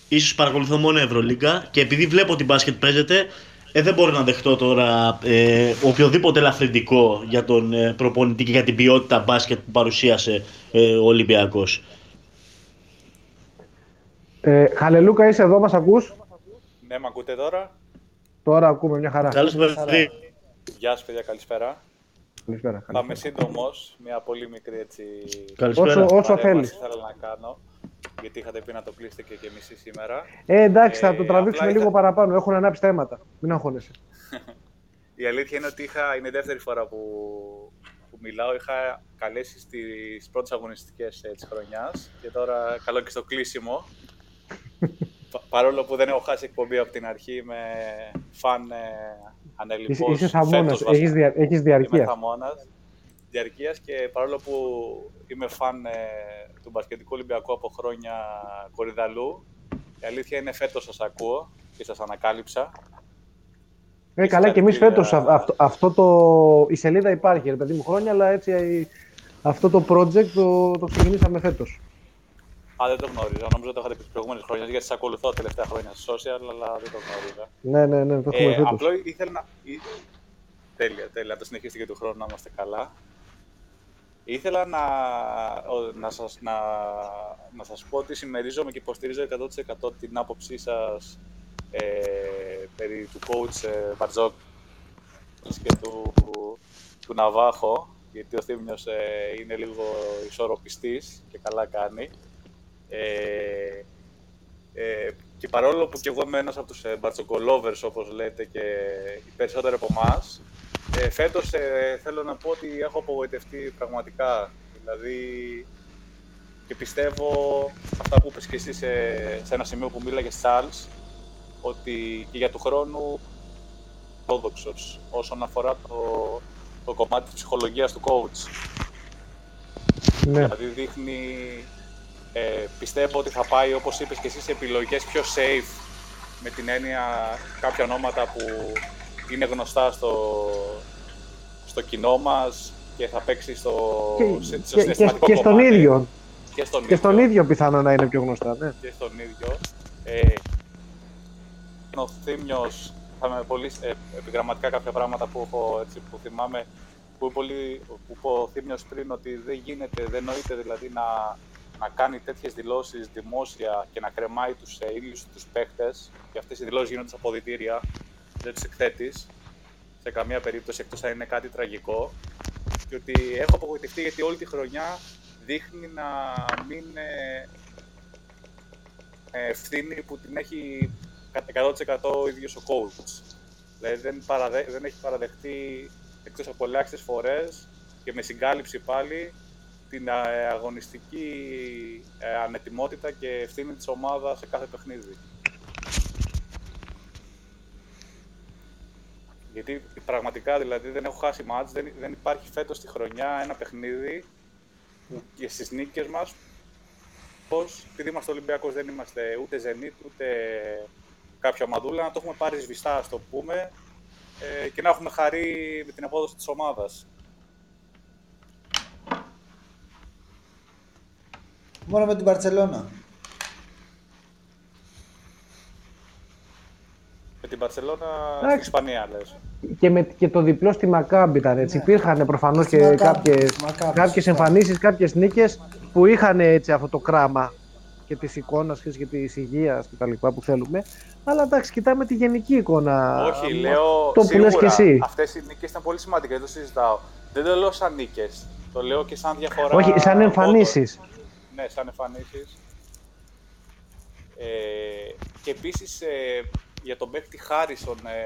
ίσως παρακολουθώ μόνο Ευρωλίγκα και επειδή βλέπω ότι μπάσκετ παίζεται, ε, δεν μπορώ να δεχτώ τώρα ε, οποιοδήποτε ελαφρυντικό για τον ε, προπονητή και για την ποιότητα μπάσκετ που παρουσίασε ε, ο Ολυμπιακός. Ε, Χαλελούκα, είσαι εδώ, μας ακούς; Ναι, με ακούτε τώρα; Τώρα ακούμε μια χαρά. Καλώς το παιδί. Γεια σας παιδιά, καλησπέρα. Καλησπέρα. Θα είμαι σύντομο. Μια πολύ μικρή έτσι. Καλησπέρα. Όσο, όσο παρέμβαση θέλεις. ήθελα να κάνω. Γιατί είχατε πει να το κλείσετε και, και μισή σήμερα. Ε, εντάξει, θα Ε, το τραβήξουμε απλά λίγο ήθελα- παραπάνω. Έχουν ανάψει τα αίματα. Μην αγχώνεσαι. Η αλήθεια είναι ότι είχα, είναι η δεύτερη φορά που, που μιλάω. Είχα καλέσει στις πρώτες αγωνιστικές ε, της χρονιάς και τώρα καλό και στο κλείσιμο. Πα- παρόλο που δεν έχω χάσει εκπομπή από την αρχή, είμαι φαν ε, Είσαι, ανελειπώς είσαι θαμώνας. φέτος βασικά. Έχεις, δια, έχεις Είμαι διαρκεία. θαμώνας διαρκείας και παρόλο που είμαι φαν ε, του μπασκετικού Ολυμπιακού από χρόνια κορυδαλού, η αλήθεια είναι φέτος σας ακούω και σας ανακάλυψα. Ε, καλά, και εμείς Συγχαρητήρια. φέτος αυτό, αυτό το. Η σελίδα υπάρχει, ρε παιδί μου, χρόνια, αλλά έτσι ε, αυτό το project το, το ξεκινήσαμε φέτος. Α, δεν το γνώριζα. Νομίζω ότι το είχατε πει τις προηγούμενες χρόνια γιατί σας ακολουθώ τελευταία χρόνια στο social, αλλά δεν το γνώριζα. Ναι, ναι, ναι, το έχουμε Ε, φέτος. απλό ήθελα να. ή- Τέλεια, τέλεια. Να το συνεχίσετε και του χρόνου να είμαστε καλά. Ήθελα να, ο- να, σας, να, να σας πω ότι συμμερίζομαι και υποστηρίζω 100% την άποψή σας ε, περί του coach ε, Μπαρτζόκης και του, του Ναβάχο, γιατί ο Θήμιος ε, είναι λίγο ισορροπιστής και καλά κάνει. Ε, ε, και παρόλο που και εγώ είμαι ένας από τους ε, μπαρτσοκολόβερς, όπως λέτε, και οι περισσότεροι από εμάς, ε, φέτος ε, θέλω να πω ότι έχω απογοητευτεί πραγματικά. Δηλαδή, και πιστεύω αυτά που είπες και εσύ σε, σε ένα σημείο που μίλαγες, Charles, ότι και για του χρόνου ορθόδοξος όσον αφορά το, το κομμάτι της ψυχολογίας του coach. Ναι. Δηλαδή δείχνει, ε, πιστεύω ότι θα πάει όπως είπες και εσύ σε επιλογές πιο safe με την έννοια κάποια ονόματα που είναι γνωστά στο, στο κοινό μας και θα παίξει στο, Και, σε- στο και, και, συναισθηματικό και στον κομμάτι. ίδιο. Και στον Και στον ίδιο ίδιο πιθανό να είναι πιο γνωστά. Ναι. και στον ίδιο. Ε, ο Θήμιος, θα με πολύ ε, επιγραμματικά κάποια πράγματα που, έχω, έτσι, που θυμάμαι, που, είπε πολύ, που είπε ο Θήμιος πριν ότι δεν γίνεται, δεν νοείται δηλαδή να, να κάνει τέτοιες δηλώσεις δημόσια και να κρεμάει τους ε, ίδιους τους παίχτες και αυτές οι δηλώσεις γίνονται στα αποδητήρια, δεν τους εκθέτεις σε καμία περίπτωση εκτός αν είναι κάτι τραγικό και ότι έχω απογοητευτεί γιατί όλη τη χρονιά δείχνει να μην ε, ε, ευθύνη που την έχει κατά 100% ο ίδιος ο coach. Δηλαδή δεν, παραδε... δεν έχει παραδεχτεί εκτός από ελάχιστες φορές και με συγκάλυψη πάλι την ε, αγωνιστική ε, ανετοιμότητα και ευθύνη της ομάδας σε κάθε παιχνίδι. Γιατί πραγματικά δηλαδή δεν έχω χάσει μάτς, δεν, δεν υπάρχει φέτος στη χρονιά ένα παιχνίδι που και στις νίκες μας πως, επειδή είμαστε Ολυμπιακός δεν είμαστε ούτε Zenit ούτε κάποια μαδούλα, να το έχουμε πάρει σβηστά, ας το πούμε, ε, και να έχουμε χαρεί με την απόδοση της ομάδας. Μόνο με την Παρσελώνα. Την Παρσελώνα στην Εντάξει. Ισπανία, λες. Και, με, και το διπλό στη Μακάμπ ήταν έτσι. Ναι. Υπήρχαν προφανώς Στη και Μακάμπι, κάποιες, στη Μακάμπι, κάποιες σωστά. εμφανίσεις, κάποιες νίκες που είχαν έτσι αυτό το κράμα και της εικόνας και της υγείας και τα λοιπά που θέλουμε. Αλλά εντάξει, κοιτάμε τη γενική εικόνα. Όχι, λέω το που σίγουρα, λες και εσύ. αυτές οι νίκες ήταν πολύ σημαντικές, δεν το συζητάω. Δεν το λέω σαν νίκες, το λέω και σαν διαφορά Όχι, σαν πόντων. εμφανίσεις. Ναι, σαν εμφανίσεις. Ε, και επίσης ε, για τον παίκτη Χάρισον ε,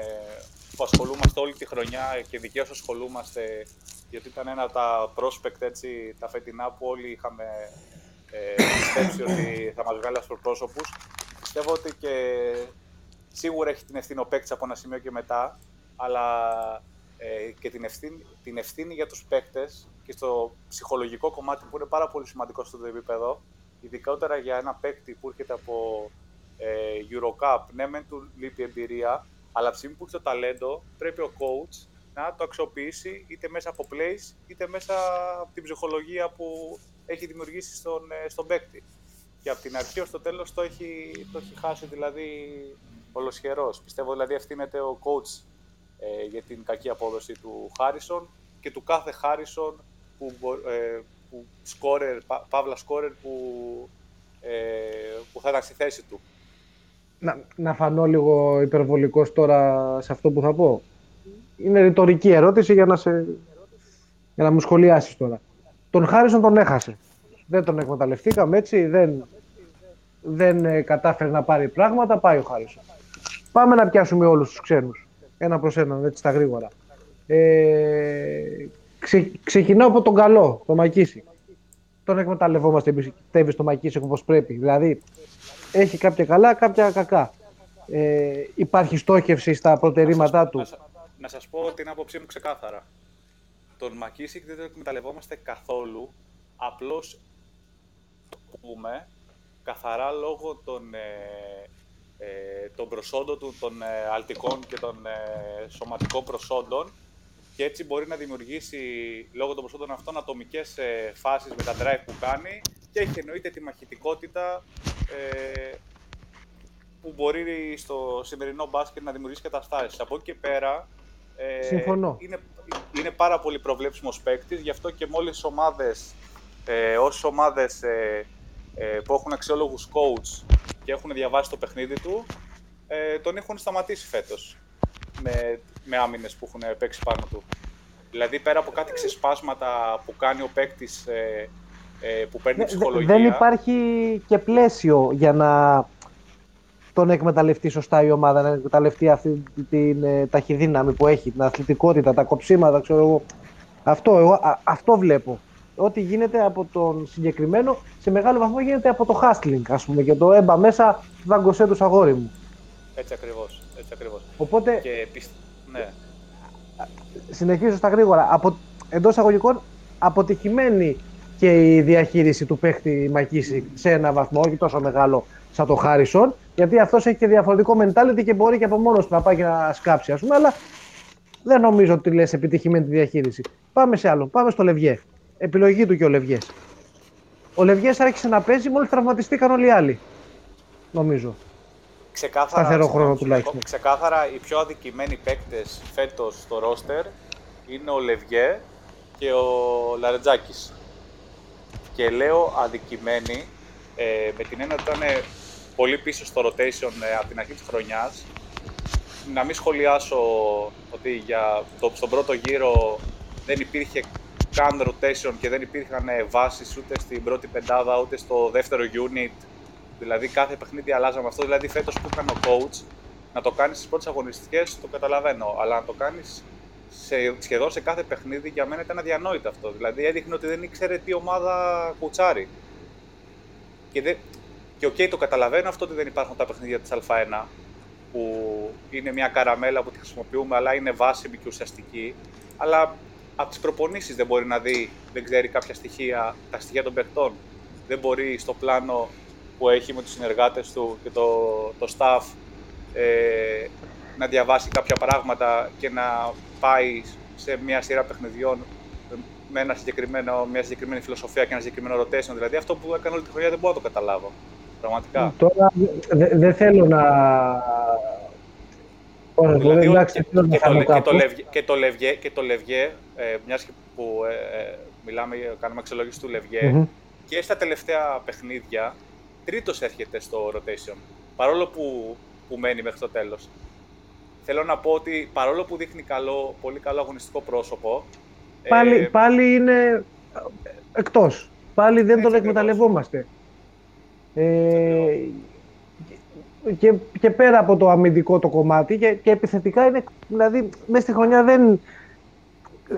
που ασχολούμαστε όλη τη χρονιά και δικαίως ασχολούμαστε γιατί ήταν ένα από τα prospect έτσι, τα φετινά που όλοι είχαμε ε, πιστέψει ότι θα μας βγάλει ασπροπρόσωπους. Πιστεύω ότι και σίγουρα έχει την ευθύνη ο παίκτης από ένα σημείο και μετά, αλλά ε, και την ευθύνη, την ευθύνη για τους παίκτες και στο ψυχολογικό κομμάτι που είναι πάρα πολύ σημαντικό στο επίπεδο, ειδικότερα για ένα παίκτη που έρχεται από ε, Eurocup, ναι μεν του λείπει εμπειρία, αλλά από τη στιγμή που έχει το ταλέντο πρέπει ο coach να το αξιοποιήσει είτε μέσα από plays είτε μέσα από την ψυχολογία που έχει δημιουργήσει στον, ε, στον παίκτη. Και από την αρχή ως το τέλος το έχει, το έχει χάσει δηλαδή ολοσχερός. Πιστεύω δηλαδή ευθύνεται ο coach ε, για την κακή απόδοση του Χάρισον και του κάθε Χάρισον που, μπο- ε, που σκόρερ, πα- παύλα σκόρερ που, ε, που θα ήταν στη θέση του. Να, να φανώ λίγο υπερβολικός τώρα σε αυτό που θα πω. Είναι ρητορική ερώτηση για να σε, Για να μου σχολιάσεις τώρα. Τον Χάρισον τον έχασε. Δεν τον εκμεταλλευτήκαμε έτσι, δεν, δεν ε, κατάφερε να πάρει πράγματα, πάει ο Χάρισον. Πάμε να πιάσουμε όλους τους ξένους. Ένα προς έναν, έτσι στα γρήγορα. Ε, ξε, ξεκινάω από τον καλό, τον Μακίση. Τον εκμεταλλευόμαστε πιστεύει το Μακίση όπως πρέπει. Δηλαδή, έχει κάποια καλά, κάποια κακά. Ε, υπάρχει στόχευση στα προτερήματά του. Να, να σας πω την άποψή μου ξεκάθαρα. Τον Μακίσικ δεν τον εκμεταλλευόμαστε καθόλου. Απλώς το πούμε καθαρά λόγω των, ε, ε, των προσόντων του, των ε, αλτικών και των ε, σωματικών προσόντων και έτσι μπορεί να δημιουργήσει λόγω των προσόντων αυτών ατομικές ε, φάσεις με τα drive που κάνει και έχει εννοείται τη μαχητικότητα ε, που μπορεί στο σημερινό μπάσκετ να δημιουργήσει καταστάσεις. Από εκεί και πέρα ε, Συμφωνώ. Είναι, είναι πάρα πολύ προβλέψιμος παίκτης, γι' αυτό και μόλις ομάδες, ε, όσες ομάδες ε, ε, που έχουν αξιόλογους coach και έχουν διαβάσει το παιχνίδι του, ε, τον έχουν σταματήσει φέτος με, με άμυνες που έχουν παίξει πάνω του. Δηλαδή, πέρα από κάτι ξεσπάσματα που κάνει ο παίκτης ε, ε, που παίρνει ψυχολογία... Δεν υπάρχει και πλαίσιο για να τον εκμεταλλευτεί σωστά η ομάδα, να εκμεταλλευτεί αυτή την ε, ταχυδύναμη που έχει, την αθλητικότητα, τα κοψίματα, ξέρω εγώ. Αυτό, εγώ, αυτό βλέπω. Ό,τι γίνεται από τον συγκεκριμένο, σε μεγάλο βαθμό γίνεται από το hustling, ας πούμε, και το έμπα μέσα, δάγκωσέ τους αγόρι μου. Έτσι ακριβώς, έτσι ακριβώς. Οπότε, και ναι. συνεχίζω στα γρήγορα. Από, εντός αγωγικών, αποτυχημένη και η διαχείριση του παίχτη Μακίση σε ένα βαθμό, όχι τόσο μεγάλο σαν το Χάρισον, γιατί αυτός έχει και διαφορετικό mentality και μπορεί και από μόνος του να πάει και να σκάψει, ας πούμε, αλλά δεν νομίζω ότι λες επιτυχημένη τη διαχείριση. Πάμε σε άλλο. Πάμε στο Λευγέ. Επιλογή του και ο Λευγέ. Ο Λευγέ άρχισε να παίζει μόλις τραυματιστήκαν όλοι οι άλλοι. Νομίζω. Ξεκάθαρα, Σταθερό χρόνο τουλάχιστον. Ξεκάθαρα οι πιο αδικημένοι παίκτες φέτος στο ρόστερ είναι ο Λευγέ και ο Λαρετζάκης. Και λέω αδικημένοι ε, με την έννοια ότι ήταν πολύ πίσω στο rotation ε, από την αρχή της χρονιάς. Να μην σχολιάσω ότι για το, στον πρώτο γύρο δεν υπήρχε καν rotation και δεν υπήρχαν ε, βάσεις ούτε στην πρώτη πεντάδα ούτε στο δεύτερο unit. Δηλαδή κάθε παιχνίδι αλλάζαμε αυτό. Δηλαδή φέτος που έκανε ο coach να το κάνεις στις πρώτες αγωνιστικές το καταλαβαίνω. Αλλά να το κάνεις σε, σχεδόν σε κάθε παιχνίδι για μένα ήταν αδιανόητο αυτό. Δηλαδή έδειχνε ότι δεν ήξερε τι ομάδα κοουτσάρει. Και, δεν, και ok, okay, το καταλαβαίνω αυτό ότι δεν υπάρχουν τα παιχνίδια της Α1, που είναι μια καραμέλα που τη χρησιμοποιούμε, αλλά είναι βάσιμη και ουσιαστική. Αλλά από τις προπονήσεις δεν μπορεί να δει, δεν ξέρει κάποια στοιχεία, τα στοιχεία των παιχτών. Δεν μπορεί στο πλάνο που έχει με τους συνεργάτες του και το, το staff ε, να διαβάσει κάποια πράγματα και να πάει σε μια σειρά παιχνιδιών με ένα συγκεκριμένο, μια συγκεκριμένη φιλοσοφία και ένα συγκεκριμένο rotation. Δηλαδή αυτό που έκανε όλη τη χρονιά δεν μπορώ να το καταλάβω. Πραγματικά. Τώρα δεν δε θέλω να. Δηλαδή, εντάξει, και, και, το, και, το Λευγέ, και το Λευγέ, και το Λευγέ ε, μιας που ε, ε, μιλάμε, κάνουμε αξιολόγηση του Λευγέ, mm-hmm. και στα τελευταία παιχνίδια τρίτος έρχεται στο rotation, παρόλο που, που μένει μέχρι το τέλος. Θέλω να πω ότι παρόλο που δείχνει καλό, πολύ καλό αγωνιστικό πρόσωπο, πάλι, ε, πάλι είναι εκτός. Πάλι δεν τον εκμεταλλευόμαστε. Ε, και, και πέρα από το αμυντικό το κομμάτι και, και επιθετικά είναι, δηλαδή μέσα στη χρονιά δεν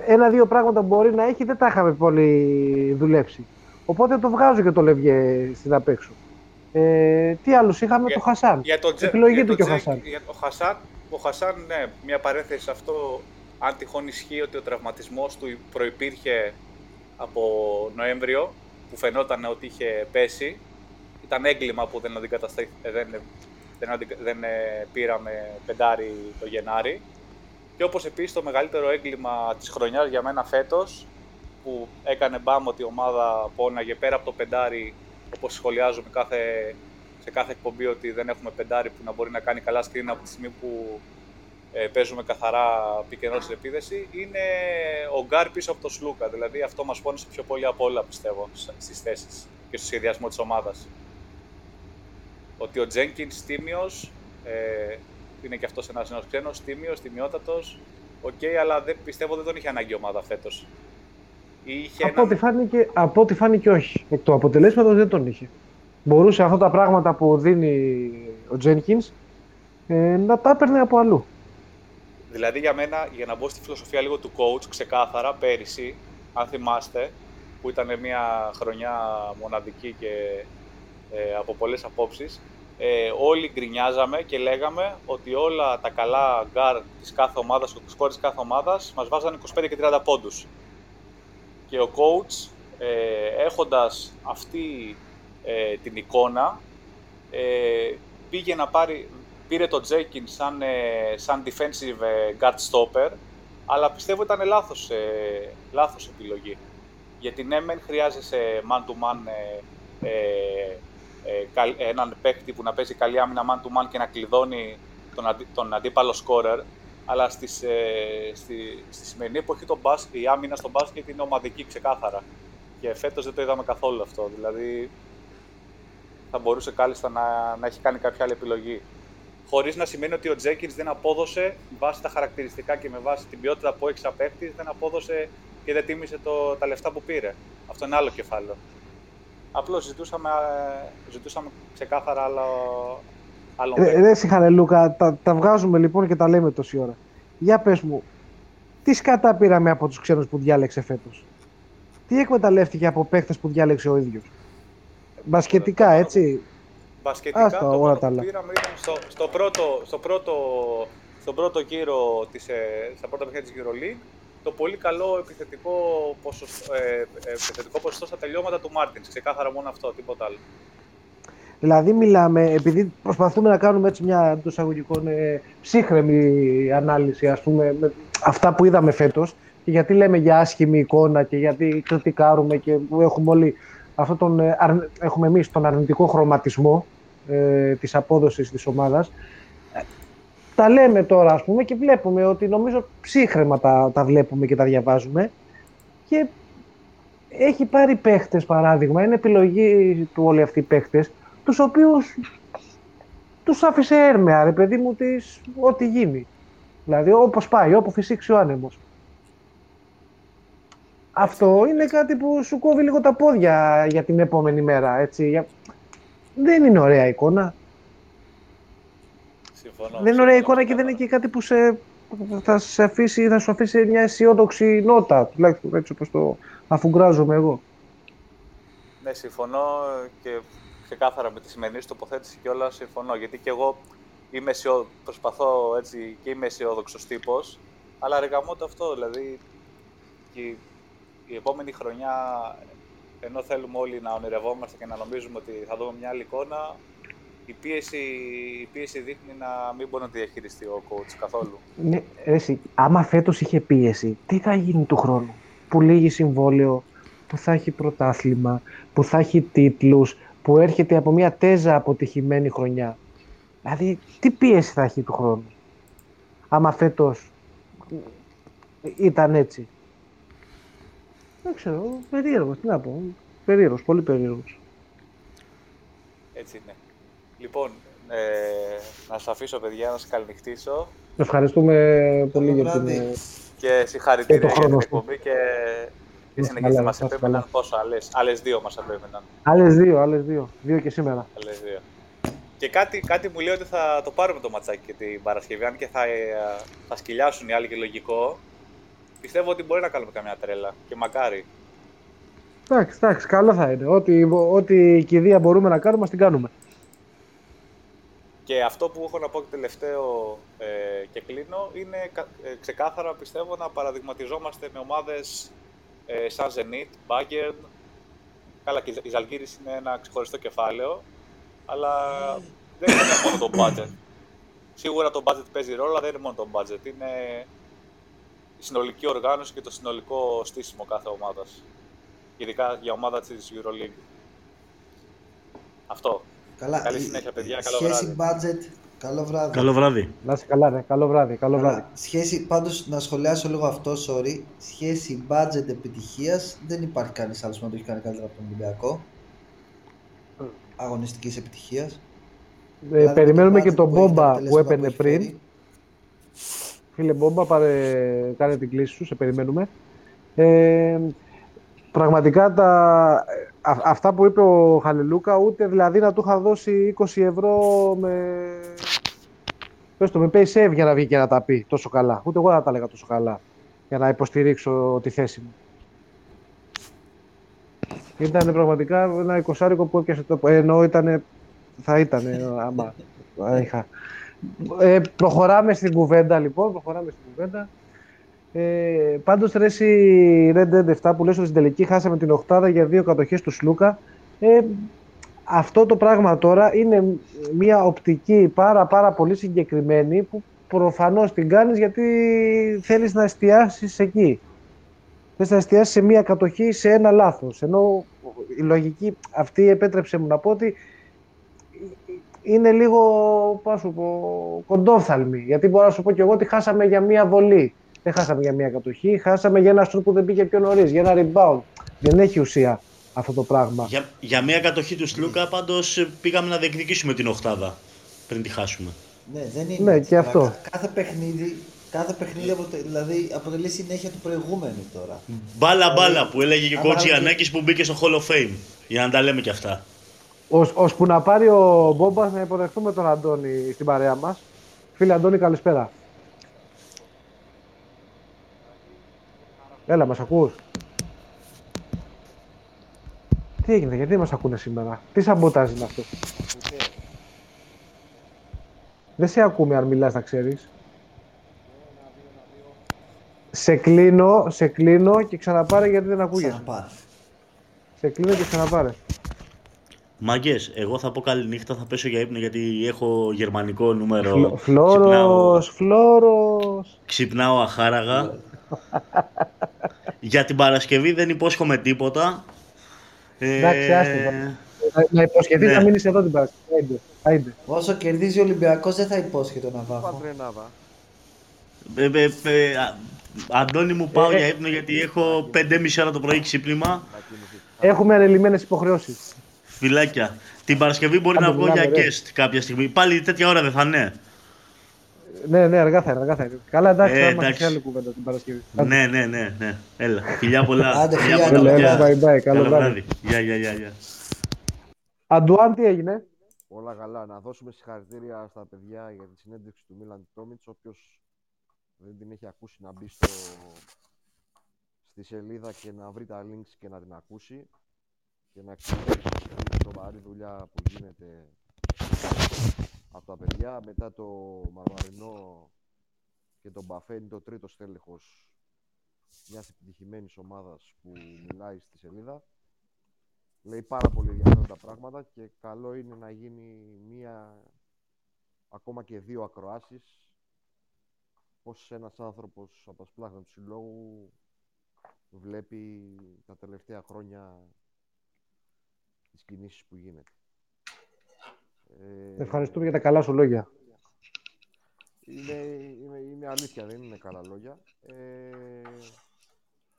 ένα-δύο πράγματα που μπορεί να έχει δεν τα είχαμε πολύ δουλέψει. Οπότε το βγάζω και το Λευγέ στην απέξω. Ε, τι άλλους είχαμε, για, το Χασάν. Για το, Επιλογή για του το και ο Χασάν. Για ο Χασάν. Ο Χασάν, ναι, μια παρένθεση σε αυτό, αν τυχόν ισχύει ότι ο τραυματισμός του προϋπήρχε από Νοέμβριο, που φαινόταν ότι είχε πέσει, ήταν έγκλημα που δεν, ε, δεν, δεν, δεν ε, πήραμε πεντάρι το Γενάρη. Και όπως επίσης το μεγαλύτερο έγκλημα της χρονιάς για μένα φέτος, που έκανε μπάμ ότι η ομάδα πόναγε πέρα από το πεντάρι, όπως σχολιάζουμε κάθε, σε κάθε εκπομπή ότι δεν έχουμε πεντάρι που να μπορεί να κάνει καλά σκριν από τη στιγμή που ε, παίζουμε καθαρά πικενό στην επίδεση, είναι ο Γκάρ πίσω από το Σλούκα. Δηλαδή αυτό μας πόνισε πιο πολύ από όλα πιστεύω στις θέσεις και στο σχεδιασμό της ομάδας ότι ο Τζένκινς τίμιος, ε, είναι και αυτός ένας νέος ξένος, τίμιος, τιμιότατος. Ok, okay, αλλά δεν, πιστεύω δεν τον είχε ανάγκη η ομάδα φέτος. Ή είχε Από έναν- ό,τι, φάνηκε, από ό,τι φάνηκε όχι. Εκ του αποτελέσματος δεν τον είχε. Μπορούσε αυτά τα πράγματα που δίνει ο Τζένκινς ε, να τα έπαιρνε από αλλού. Δηλαδή για μένα, για να μπω στη φιλοσοφία λίγο του coach, ξεκάθαρα πέρυσι, αν θυμάστε, που ήταν μια χρονιά μοναδική και ε, από πολλές απόψεις, ε, όλοι γκρινιάζαμε και λέγαμε ότι όλα τα καλά γκάρ της κάθε ομάδας, ο σκόρερ της κάθε ομάδας, μας βάζανε 25 και 30 πόντους. Και ο coach, ε, έχοντας αυτή ε, την εικόνα, ε, πήγε να πάρει, πήρε το Jenkins σαν, ε, σαν defensive ε, guard stopper, αλλά πιστεύω ήταν λάθος, ε, λάθος επιλογή. Γιατί ναι, μεν χρειάζεσαι man-to-man ε, ε, ε, καλ- έναν παίκτη που να παίζει καλή άμυνα man-to-man και να κλειδώνει τον, αντι- τον αντίπαλο scorer, αλλά στις, ε, στη, στη σημερινή εποχή το μπάσ, η άμυνα στο μπάσκετ είναι ομαδική ξεκάθαρα. Και φέτος δεν το είδαμε καθόλου αυτό. Δηλαδή, θα μπορούσε κάλλιστα να, να έχει κάνει κάποια άλλη επιλογή. Χωρίς να σημαίνει ότι ο Τζέκινς δεν απόδωσε με βάση τα χαρακτηριστικά και με βάση την ποιότητα που έχει σαν παίκτης, δεν απόδωσε και δεν τίμησε το, τα λεφτά που πήρε. Αυτό είναι άλλο κεφάλαιο. Απλώς ζητούσαμε, ε, ζητούσαμε ξεκάθαρα άλλο, άλλο Ε, παίκτη. Ρε συγχαρέ Λούκα, τα, τα βγάζουμε λοιπόν και τα λέμε τόση ώρα. Για πες μου, τι σκατά πήραμε από τους ξένους που διάλεξε φέτος; Τι εκμεταλλεύτηκε από παίχτες που διάλεξε ο ίδιος; Μπασκετικά, έτσι. Μπασκετικά Άστα, το όλα μόνο τα που άλλα. πήραμε ήταν στο, στο, πρώτο, στο, πρώτο, στον πρώτο γύρο, της, ε, στα πρώτα παιχνίδια της EuroLeague, το πολύ καλό επιθετικό ποσοστό, ε, ε, επιθετικό ποσοστό στα τελειώματα του Μάρτινς. Ξεκάθαρα μόνο αυτό, τίποτα άλλο. Δηλαδή μιλάμε, επειδή προσπαθούμε να κάνουμε έτσι μια εντός εισαγωγικών ε, ψύχρεμη ανάλυση, ας πούμε, με αυτά που είδαμε φέτος, και γιατί λέμε για άσχημη εικόνα και γιατί κριτικάρουμε και που έχουμε όλοι αυτό τον, ε, αρνη- έχουμε εμείς τον αρνητικό χρωματισμό ε, της απόδοσης της ομάδας. Ε, Τα λέμε τώρα, ας πούμε, και βλέπουμε ότι νομίζω ψύχρεμα τα, τα βλέπουμε και τα διαβάζουμε και έχει πάρει παίχτες, παράδειγμα, είναι επιλογή του όλοι αυτοί οι παίχτες, τους οποίους τους άφησε έρμεα, ρε παιδί μου, της, ό,τι γίνει. Δηλαδή, όπως πάει, όπου φυσήξει ο άνεμος. Αυτό είναι κάτι που σου κόβει λίγο τα πόδια για την επόμενη μέρα, έτσι. Για... Δεν είναι ωραία εικόνα. Συμφωνώ. δεν είναι ωραία συμφωνώ εικόνα και δεν ξεκάθαρα. είναι και κάτι που σε, θα, σε αφήσει, θα σου αφήσει μια αισιόδοξη νότα, τουλάχιστον έτσι όπως το αφουγκράζομαι εγώ. Ναι, συμφωνώ και ξεκάθαρα με τη σημερινή σου τοποθέτηση και όλα συμφωνώ. Γιατί και εγώ είμαι αισιό... προσπαθώ έτσι και είμαι αισιόδοξος τύπος, αλλά ρεγαμώ το αυτό. Δηλαδή, και η, η επόμενη χρονιά, ενώ θέλουμε όλοι να ονειρευόμαστε και να νομίζουμε ότι θα δούμε μια άλλη εικόνα, η πίεση, η πίεση δείχνει να μην μπορεί να τη διαχειριστεί ο coach καθόλου. Ναι, ρε εσύ, άμα φέτος είχε πίεση, τι θα γίνει του χρόνου; Που λύγει συμβόλαιο, που θα έχει πρωτάθλημα, που θα έχει τίτλους, που έρχεται από μια τέζα αποτυχημένη χρονιά. Δηλαδή, τι πίεση θα έχει του χρόνου; Άμα φέτος ήταν έτσι. Δεν ξέρω, περίεργος, τι να πω. Περίεργος, πολύ περίεργος. Έτσι είναι. Λοιπόν, ε, να σας αφήσω παιδιά να σας καληνυχτήσω Ευχαριστούμε πολύ Καλό για την... βράδυ. ε, και συγχαρητήρια Και το για την χρόνο σου. εκπομπή και τη Να συνεχίστε. καλά, Μας να είστε επέμεναν καλά. πόσο, άλλες, άλλες δύο μας επέμεναν. Άλλες δύο, άλλες δύο. Δύο και σήμερα. Άλλες δύο. Και κάτι, κάτι μου λέει ότι θα το πάρουμε το ματσάκι και την Παρασκευή, αν και θα, ε, θα σκυλιάσουν οι άλλοι και λογικό. Πιστεύω ότι μπορεί να κάνουμε καμιά τρέλα και μακάρι. Εντάξει, εντάξει, καλό θα είναι. Ό,τι, ό,τι κηδεία μπορούμε να κάνουμε, ας την κάνουμε. Και αυτό που έχω να πω και τελευταίο ε, και κλείνω είναι κα- ε, ξεκάθαρα πιστεύω να παραδειγματιζόμαστε με ομάδες ε, σαν Zenit, Bayern. Καλά, και η Ζα- η Ζαλγκύρης είναι ένα ξεχωριστό κεφάλαιο, αλλά δεν είναι μόνο το budget. Σίγουρα το budget παίζει ρόλο, αλλά δεν είναι μόνο το budget. Είναι η συνολική οργάνωση και το συνολικό στήσιμο κάθε ομάδας. Ειδικά για ομάδα της EuroLeague. Αυτό. Καλά, Καλή η- συνέχεια, παιδιά. η Καλό σχέση budget. Καλό βράδυ. Καλό βράδυ. Να είσαι καλά, ρε. Καλό βράδυ. Καλό Καλά, βράδυ. Σχέση, πάντως να σχολιάσω λίγο αυτό, sorry. Σχέση budget επιτυχίας δεν υπάρχει κανείς άλλος που να το έχει κάνει καλύτερα από τον Ολυμπιακό. Αγωνιστικής επιτυχίας. Ε, Δηλαδή, περιμένουμε το και budget τον που έχει, τα Μπόμπα που αποτελέσματα έπαιρνε έχει πριν. Φέρει. Φίλε Μπόμπα, πάρε, κάνε την κλίση σου, σε περιμένουμε. Ε, πραγματικά τα, αυτά που είπε ο Χαλιλούκα, ούτε δηλαδή να του είχα δώσει 20 ευρώ με, πες το, με pay save για να βγει και να τα πει τόσο καλά. Ούτε εγώ να τα έλεγα τόσο καλά για να υποστηρίξω τη θέση μου. Ήταν πραγματικά ένα εικοσάρικο που έπιασε το... Ενώ ήταν, θα ήταν, άμα είχα. Ε, προχωράμε στην κουβέντα λοιπόν, προχωράμε στην κουβέντα. Ε, πάντως ρε εσύ Red Dead 7 που λες ότι στην τελική χάσαμε την οχτάδα για δύο κατοχές του Σλούκα. Ε, αυτό το πράγμα τώρα είναι μια οπτική πάρα πάρα πολύ συγκεκριμένη που προφανώς την κάνεις γιατί θέλεις να εστιάσεις εκεί. Θες να εστιάσεις σε μια κατοχή σε ένα λάθος. Ενώ η λογική αυτή επέτρεψε μου να πω ότι είναι λίγο, πώς σου πω, κοντόφθαλμη. Γιατί μπορώ να σου πω και εγώ ότι χάσαμε για μια βολή. Δεν χάσαμε για μια κατοχή, χάσαμε για ένα στρου που δεν πήγε πιο νωρίς, για ένα rebound. Δεν έχει ουσία αυτό το πράγμα. Για, για μια κατοχή του Σλούκα πάντως πήγαμε να διεκδικήσουμε την οχτάδα πριν τη χάσουμε. Ναι, δεν είναι. Ναι, και αυτό. Κάθε παιχνίδι, κάθε παιχνίδι αποτε, δηλαδή, αποτελεί συνέχεια του προηγούμενου τώρα. Μπάλα μπάλα δηλαδή, που έλεγε και ο Κότσι Ανέκη που μπήκε στο Hall of Fame. Για να τα λέμε και αυτά. Ώσπου να πάρει ο Μπόμπας να υποδεχτούμε τον Αντώνη στην παρέα μας. Φίλε Αντώνη, καλησπέρα. Έλα, μας ακούς; Τι έγινε, γιατί δεν μας ακούνε σήμερα; Τι σαμποτάζ είναι αυτό; Δεν σε ακούμε αν μιλάς να ξέρεις. Σε κλείνω, σε κλείνω και ξαναπάρε γιατί δεν ακούγεσαι. Ξαναπάρε. Σε κλείνω και ξαναπάρε. Μαγκέ, εγώ θα πω καλή νύχτα, θα πέσω για ύπνο γιατί έχω γερμανικό νούμερο. Φλόρος, φλόρος. Ξυπνάω αχάραγα. για την Παρασκευή δεν υπόσχομαι τίποτα. Εντάξει, άστε. Να υποσχεθεί ναι. να μείνεις εδώ την Παρασκευή. Όσο κερδίζει ο Ολυμπιακός, δεν θα υπόσχεται να βάφω. Ε, ε, ε, Αντώνη μου πάω για ύπνο γιατί έχω 5,5 ώρα το πρωί ξύπνημα. Έχουμε ανελημμένες υποχρεώσεις. Φιλάκια. Την Παρασκευή μπορεί να βγω για guest κάποια στιγμή. Πάλι τέτοια ώρα δεν θα είναι. Ναι, ναι, αργά θα είναι. Αργά θα είναι. Καλά, εντάξει, ε, θα άλλη κουβέντα την Παρασκευή. Ναι, ναι, ναι, ναι. Έλα. Φιλιά πολλά. Άντε, φιλιά πολλά. Έλα, bye, bye. Καλό βράδυ. Γεια, γεια, γεια, γεια. Αντουάν, τι έγινε; Όλα καλά. Να δώσουμε συγχαρητήρια στα παιδιά για τη συνέντευξη του Μίλαν Τόμιτς. Όποιος δεν την έχει ακούσει να μπει στο... στη σελίδα και να βρει τα links και να την ακούσει και να εξηγήσει τη σοβαρή δουλειά που γίνεται από τα παιδιά. Μετά το Μαρμαρινό και τον Μπαφέ είναι το τρίτο στέλεχος μιας επιτυχημένης ομάδας που μιλάει στη σελίδα. Λέει πάρα πολύ ενδιαφέροντα πράγματα και καλό είναι να γίνει μία, ακόμα και δύο ακροάσεις πως ένας άνθρωπος από τα σπλάχνα του συλλόγου βλέπει τα τελευταία χρόνια τις κινήσεις που γίνεται. Ε, Ευχαριστούμε για τα καλά σου λόγια. Είναι, είναι, είναι αλήθεια, δεν είναι καλά λόγια. Ε,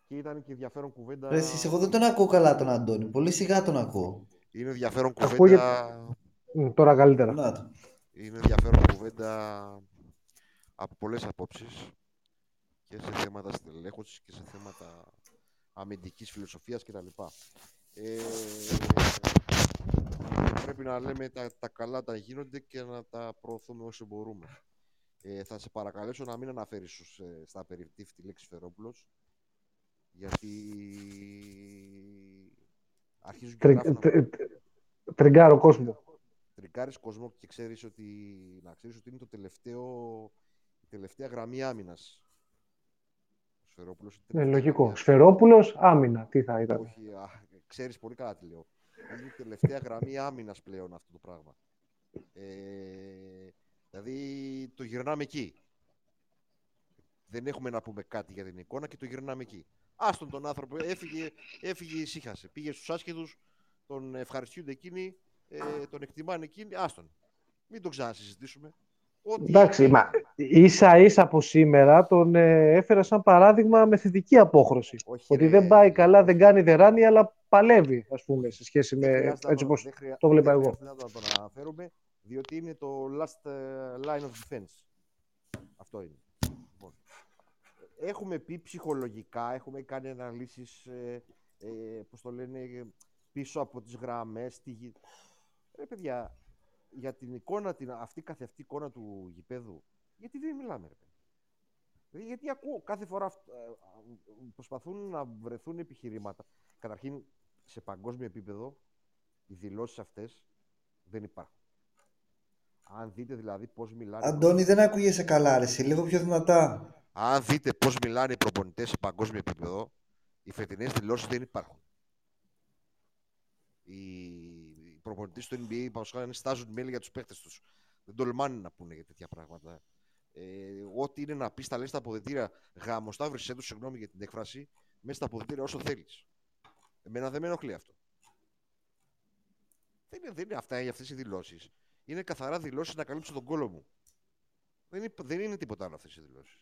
και ήταν και ενδιαφέρον κουβέντα... Ρε, εσείς, εγώ δεν τον ακούω καλά τον Αντώνη. Πολύ σιγά τον ακούω. Είναι ενδιαφέρον κουβέντα... Τώρα καλύτερα. Είναι ενδιαφέρον κουβέντα από πολλές απόψεις και σε θέματα στελέχωσης και σε θέματα αμυντικής φιλοσοφίας κτλ. Ε, πρέπει να λέμε τα, τα καλά τα γίνονται και να τα προωθούμε όσο μπορούμε. Ε, θα σε παρακαλέσω να μην αναφέρεις ε, στα περιπτύφη τη λέξη Φερόπουλος γιατί αρχίζουν και γράφουν... Τριγκάρω κόσμο. Τριγκάρεις κόσμο και ξέρεις ότι, να ξέρεις ότι είναι το τελευταίο, η τελευταία γραμμή άμυνας. Σφερόπουλος. Ναι, λογικό. Σφερόπουλος, άμυνα. Τι θα ήταν. Όχι, α, ξέρεις πολύ καλά τι λέω. Είναι η τελευταία γραμμή άμυνας πλέον αυτό το πράγμα. Ε, δηλαδή το γυρνάμε εκεί. Δεν έχουμε να πούμε κάτι για την εικόνα και το γυρνάμε εκεί. Άστον τον άνθρωπο, έφυγε, έφυγε ησύχασε. Πήγε στους άσχεδους, τον ευχαριστούνται εκείνοι, ε, τον εκτιμάνε εκείνοι. Άστον. Μην το ξανασυζητήσουμε. Ό,τι... Εντάξει, μα ίσα ίσα από σήμερα τον ε, έφερα σαν παράδειγμα με θετική απόχρωση. ότι δεν πάει καλά, δεν κάνει δεράνη, αλλά παλεύει, ας πούμε, σε σχέση με έτσι όπως το βλέπα εγώ. Δεν να τον αναφέρουμε, διότι είναι το last ε, line of defense. Αυτό είναι. Λοιπόν, έχουμε πει ψυχολογικά, έχουμε κάνει αναλύσεις ε, ε, πώς το λένε, πίσω από τις γραμμές. Τη... γη- Ρε παιδιά, για την εικόνα, την, αυτή καθε αυτή εικόνα του γηπέδου, γιατί δεν μιλάμε, ρε παιδιά. Δηλαδή, γιατί ακούω κάθε φορά αυτ- ε, ε, προσπαθούν να βρεθούν επιχειρήματα. Καταρχήν, σε παγκόσμιο επίπεδο, οι δηλώσεις αυτές δεν υπάρχουν. Αν δείτε δηλαδή πώς μιλάνε... Αντώνη, δεν ακούγεσαι καλά, ρε, εσύ, λίγο πιο δυνατά. Αν δείτε πώς μιλάνε οι προπονητές σε παγκόσμιο επίπεδο, οι φετινές δηλώσεις δεν υπάρχουν. Οι, οι προπονητές του NBA παραδείγματος στάζουν μέλη για τους παίχτες τους. Δεν τολμάνε να πούνε για τέτοια πράγματα. Ε, ό,τι είναι να πεις, τα λέει στα αποδητήρια γάμο, βρεσέ του, συγγνώμη για την έκφραση, μέσα στα αποδητήρια όσο θέλεις. Εμένα δεν με ενοχλεί αυτό. Δεν είναι, δεν είναι αυτά για αυτές οι δηλώσεις. Είναι καθαρά δηλώσεις να καλύψω τον κόλο μου. Δεν είναι, δεν είναι τίποτα άλλο αυτές οι δηλώσεις.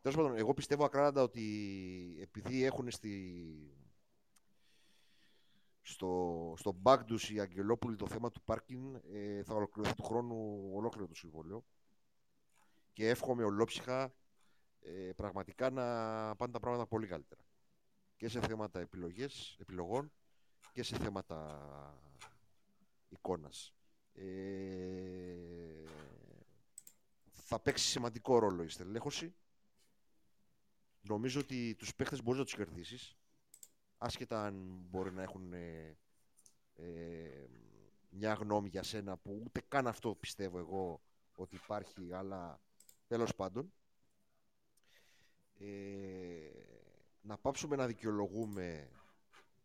Τέλος πάντων, εγώ πιστεύω ακράδαντα ότι επειδή έχουν στη... στο, στο back τους οι Αγγελόπουλοι το θέμα του πάρκινγκ ε, θα ολοκληρωθεί του χρόνου ολόκληρο το συμβόλαιο και εύχομαι ολόψυχα ε, πραγματικά να πάνε τα πράγματα πολύ καλύτερα και σε θέματα επιλογές, επιλογών και σε θέματα εικόνας. Ε, θα παίξει σημαντικό ρόλο η στελέχωση Νομίζω ότι τους παίχτες μπορείς να τους κερδίσεις άσχετα αν μπορεί να έχουν ε, ε, μια γνώμη για σένα που ούτε καν αυτό πιστεύω εγώ ότι υπάρχει αλλά τέλος πάντων ε, να πάψουμε να δικαιολογούμε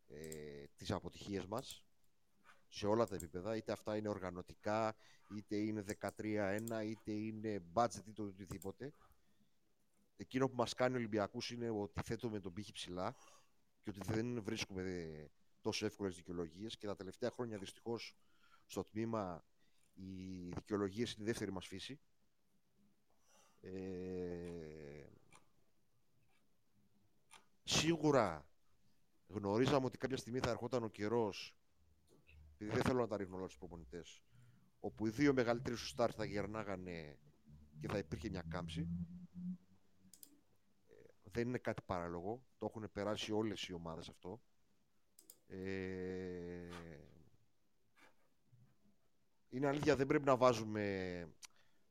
ε, τις αποτυχίες μας σε όλα τα επίπεδα είτε αυτά είναι οργανωτικά είτε είναι 13-1 είτε είναι budget είτε οτιδήποτε εκείνο που μας κάνει Ολυμπιακούς είναι ότι θέτουμε τον πύχη ψηλά και ότι δεν βρίσκουμε ε, τόσο εύκολες δικαιολογίες και τα τελευταία χρόνια δυστυχώς στο τμήμα οι δικαιολογίες είναι η δεύτερη μας φύση. Ε, σίγουρα γνωρίζαμε ότι κάποια στιγμή θα ερχόταν ο καιρός επειδή δεν θέλω να τα ρίχνω όλα στους προπονητές όπου οι δύο μεγαλύτεροι σου στάρ θα γερνάγανε και θα υπήρχε μια κάμψη δεν είναι κάτι παράλογο. Το έχουν περάσει όλες οι ομάδες αυτό. Ε... Είναι αλήθεια, δεν πρέπει να βάζουμε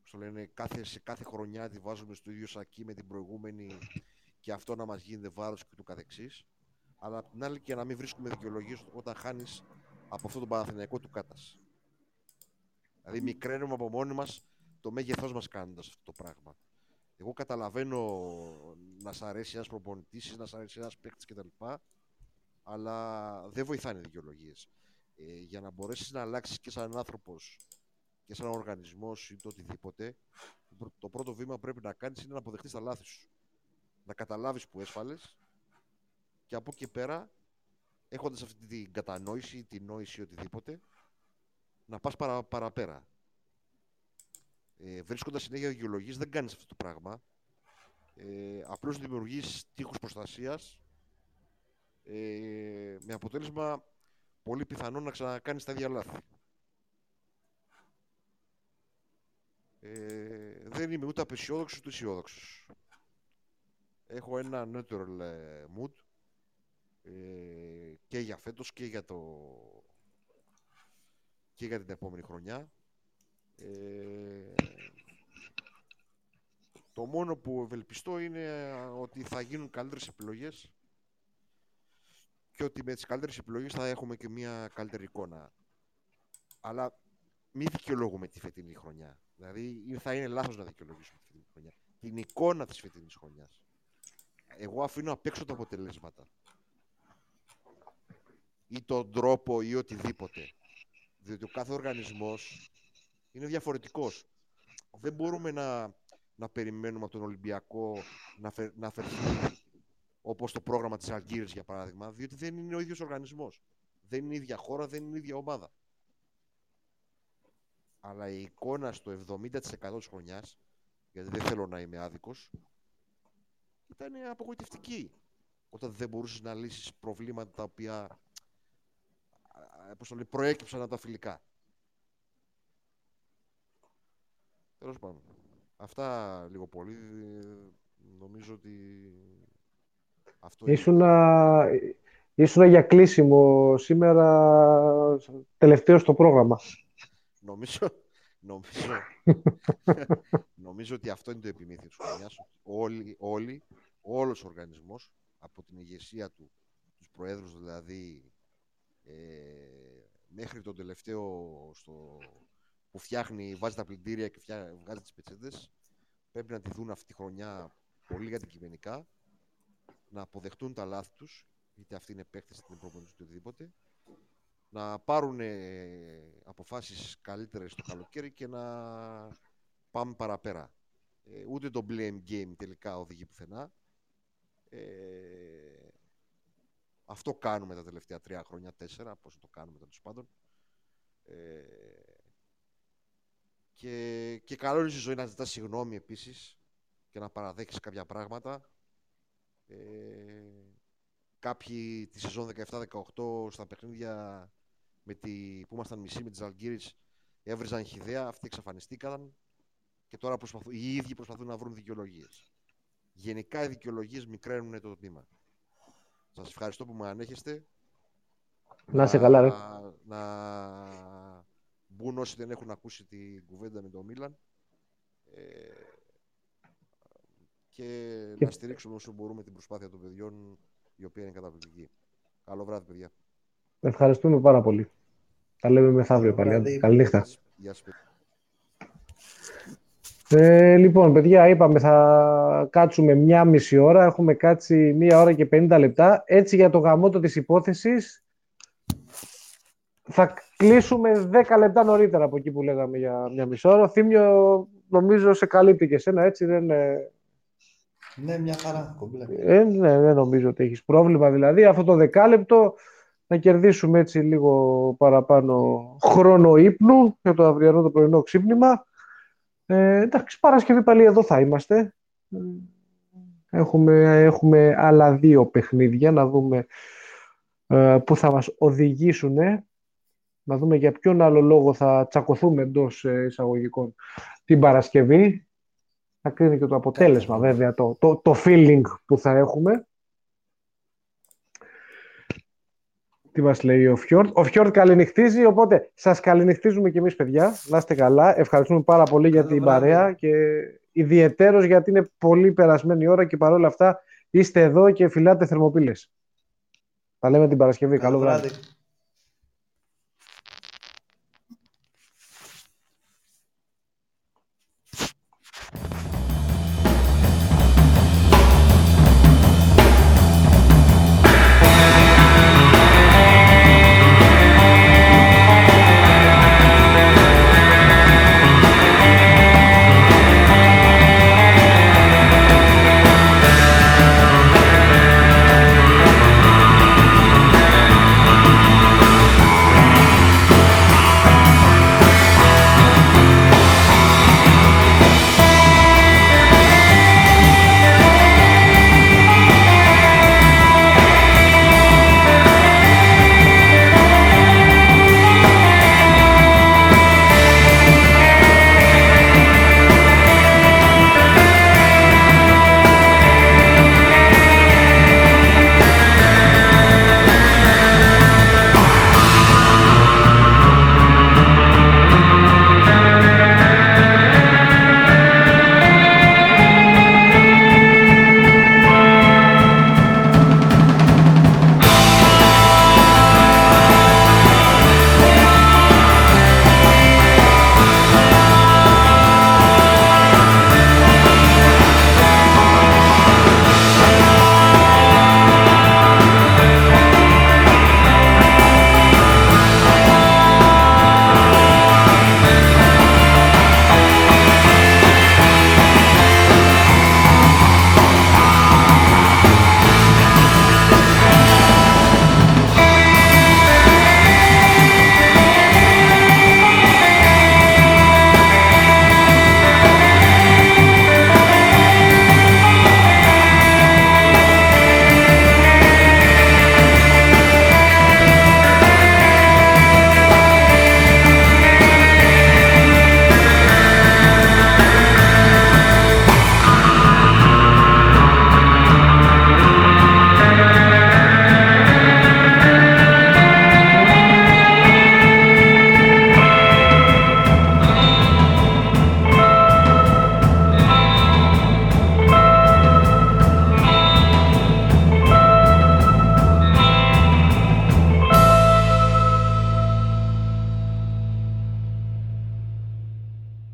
στο λένε, κάθε, σε κάθε χρονιά τη βάζουμε στο ίδιο σακί με την προηγούμενη και αυτό να μας γίνεται βάρος και του καθεξής. Αλλά απ' την άλλη και να μην βρίσκουμε δικαιολογίες όταν χάνεις από αυτό το Παναθηναϊκό του Κάτας. Δηλαδή μικραίνουμε από μόνοι μας το μέγεθός μας κάνοντας αυτό το πράγμα. Εγώ καταλαβαίνω να σ' αρέσει ένας προπονητής, να σ' αρέσει ένας παίκτης κτλ. Αλλά δεν βοηθάνε οι δικαιολογίες. Ε, για να μπορέσεις να αλλάξεις και σαν άνθρωπος και σαν οργανισμός ή το οτιδήποτε, το πρώτο βήμα που πρέπει να κάνεις είναι να αποδεχτείς τα λάθη σου. Να καταλάβεις που έσφαλες και από εκεί πέρα, έχοντας αυτή την κατανόηση, την νόηση ή οτιδήποτε, να πας παρα, παραπέρα ε, βρίσκοντας συνέχεια δικαιολογίες, δεν κάνεις αυτό το πράγμα. Ε, Απλώς δημιουργείς τείχου προστασίας ε, με αποτέλεσμα πολύ πιθανό να ξανακάνεις τα ίδια λάθη. Ε, δεν είμαι ούτε απεσιόδοξος ούτε αισιόδοξος. Έχω ένα neutral ε, mood ε, και για φέτος και για το και για την επόμενη χρονιά. Ε, το μόνο που ευελπιστώ είναι ότι θα γίνουν καλύτερες επιλογές και ότι με τις καλύτερες επιλογές θα έχουμε και μια καλύτερη εικόνα. Αλλά μην δικαιολογούμε τη φετινή χρονιά. Δηλαδή θα είναι λάθος να δικαιολογήσουμε τη φετινή χρονιά. Την εικόνα της φετινής χρονιάς. Εγώ αφήνω απ' έξω τα αποτελέσματα. Ή τον τρόπο ή οτιδήποτε. Διότι ο κάθε οργανισμός είναι διαφορετικός. Δεν μπορούμε να, να περιμένουμε από τον Ολυμπιακό να, φε, να φερθεί όπως το πρόγραμμα της Αλγύρης για παράδειγμα, διότι δεν είναι ο ίδιος οργανισμός. Δεν είναι η ίδια χώρα, δεν είναι η ίδια ομάδα. Αλλά η εικόνα στο 70% της χρονιάς, γιατί δεν θέλω να είμαι άδικος, ήταν απογοητευτική. Όταν δεν μπορούσες να λύσεις προβλήματα τα οποία πώς το λέει, προέκυψαν από τα φιλικά. Τέλος πάντων. Αυτά λίγο πολύ. Νομίζω ότι Αυτό είναι. Ήσουνα, ήσουνα για κλείσιμο σήμερα τελευταίο στο πρόγραμμα. Νομίζω, νομίζω, νομίζω ότι αυτό είναι το επιμήθειο της χρονιάς. Όλοι, όλοι, όλος ο οργανισμός, από την ηγεσία του, τους προέδρους δηλαδή, ε, μέχρι τον τελευταίο στο, που φτιάχνει, βάζει τα πλυντήρια και φτιά, βγάζει τις πετσέτες, πρέπει να τη δουν αυτή τη χρονιά πολύ αντικειμενικά, να αποδεχτούν τα λάθη τους, είτε αυτή είναι παίκτες, είτε είναι προπονητής, είτε οτιδήποτε, να πάρουν ε, αποφάσεις καλύτερες το καλοκαίρι και να πάμε παραπέρα. Ε, ούτε το blame game τελικά οδηγεί πουθενά. Ε, αυτό κάνουμε τα τελευταία τρία χρόνια, τέσσερα, πώς το κάνουμε τέλος πάντων. Ε, και, και καλό είναι στη ζωή να ζητάς συγγνώμη επίσης και να παραδέχεις κάποια πράγματα. Ε, κάποιοι τη σεζόν 17-18 στα παιχνίδια με τη, που ήμασταν μισή με τις Αλγύρες έβριζαν χιδέα, αυτοί εξαφανιστήκαν και τώρα προσπαθούν, οι ίδιοι προσπαθούν να βρουν δικαιολογίες. Γενικά οι δικαιολογίες μικραίνουν το τμήμα. Σας ευχαριστώ που με ανέχεστε. Να σε καλά, ρε. Να, να μπουν όσοι δεν έχουν ακούσει την κουβέντα με τον Μίλαν. Ε, και, Και- να στηρίξουμε όσο μπορούμε την προσπάθεια των παιδιών, η οποία είναι καταπληκτική. Καλό βράδυ, παιδιά. Ευχαριστούμε πάρα πολύ. Τα λέμε μεθαύριο Καλό πάλι. βράδυ. Καληνύχτα. Γεια σας, παιδιά. Ε, λοιπόν, παιδιά, είπαμε θα κάτσουμε μια μισή ώρα. Έχουμε κάτσει μία ώρα και 50 λεπτά. Έτσι για το γαμότο της υπόθεσης θα κλείσουμε 10 λεπτά νωρίτερα από εκεί που λέγαμε για μια μισή ώρα. Ο Θήμιο νομίζω σε καλύπτει και εσένα, έτσι δεν... ε, Ναι, μια χαρά. Κομπλέ. Ε, ναι, δεν νομίζω ότι έχεις πρόβλημα. Δηλαδή, αυτό το δεκάλεπτο να κερδίσουμε έτσι λίγο παραπάνω χρόνο ύπνου για το αυριανό το πρωινό ξύπνημα. Ε, εντάξει, Παρασκευή πάλι εδώ θα είμαστε. Ε, Έχουμε, έχουμε άλλα δύο παιχνίδια να δούμε ε, που θα μας οδηγήσουν. Να δούμε για ποιον άλλο λόγο θα τσακωθούμε εντός εισαγωγικών την Παρασκευή. Θα κρίνει και το αποτέλεσμα Κάθε βέβαια, το, το, το feeling που θα έχουμε. Τι μας λέει ο Φιόρτ. Ο Φιόρτ καληνυχτίζει, οπότε σας καληνυχτίζουμε και εμείς παιδιά. Να είστε καλά. Ευχαριστούμε πάρα πολύ για Καλό την βράδυ. παρέα και ιδιαιτέρως γιατί είναι πολύ περασμένη η ώρα και παρόλα αυτά είστε εδώ και φυλάτε θερμοπύλες. Τα λέμε την Παρασκευή. Καλό, βράδυ. βράδυ.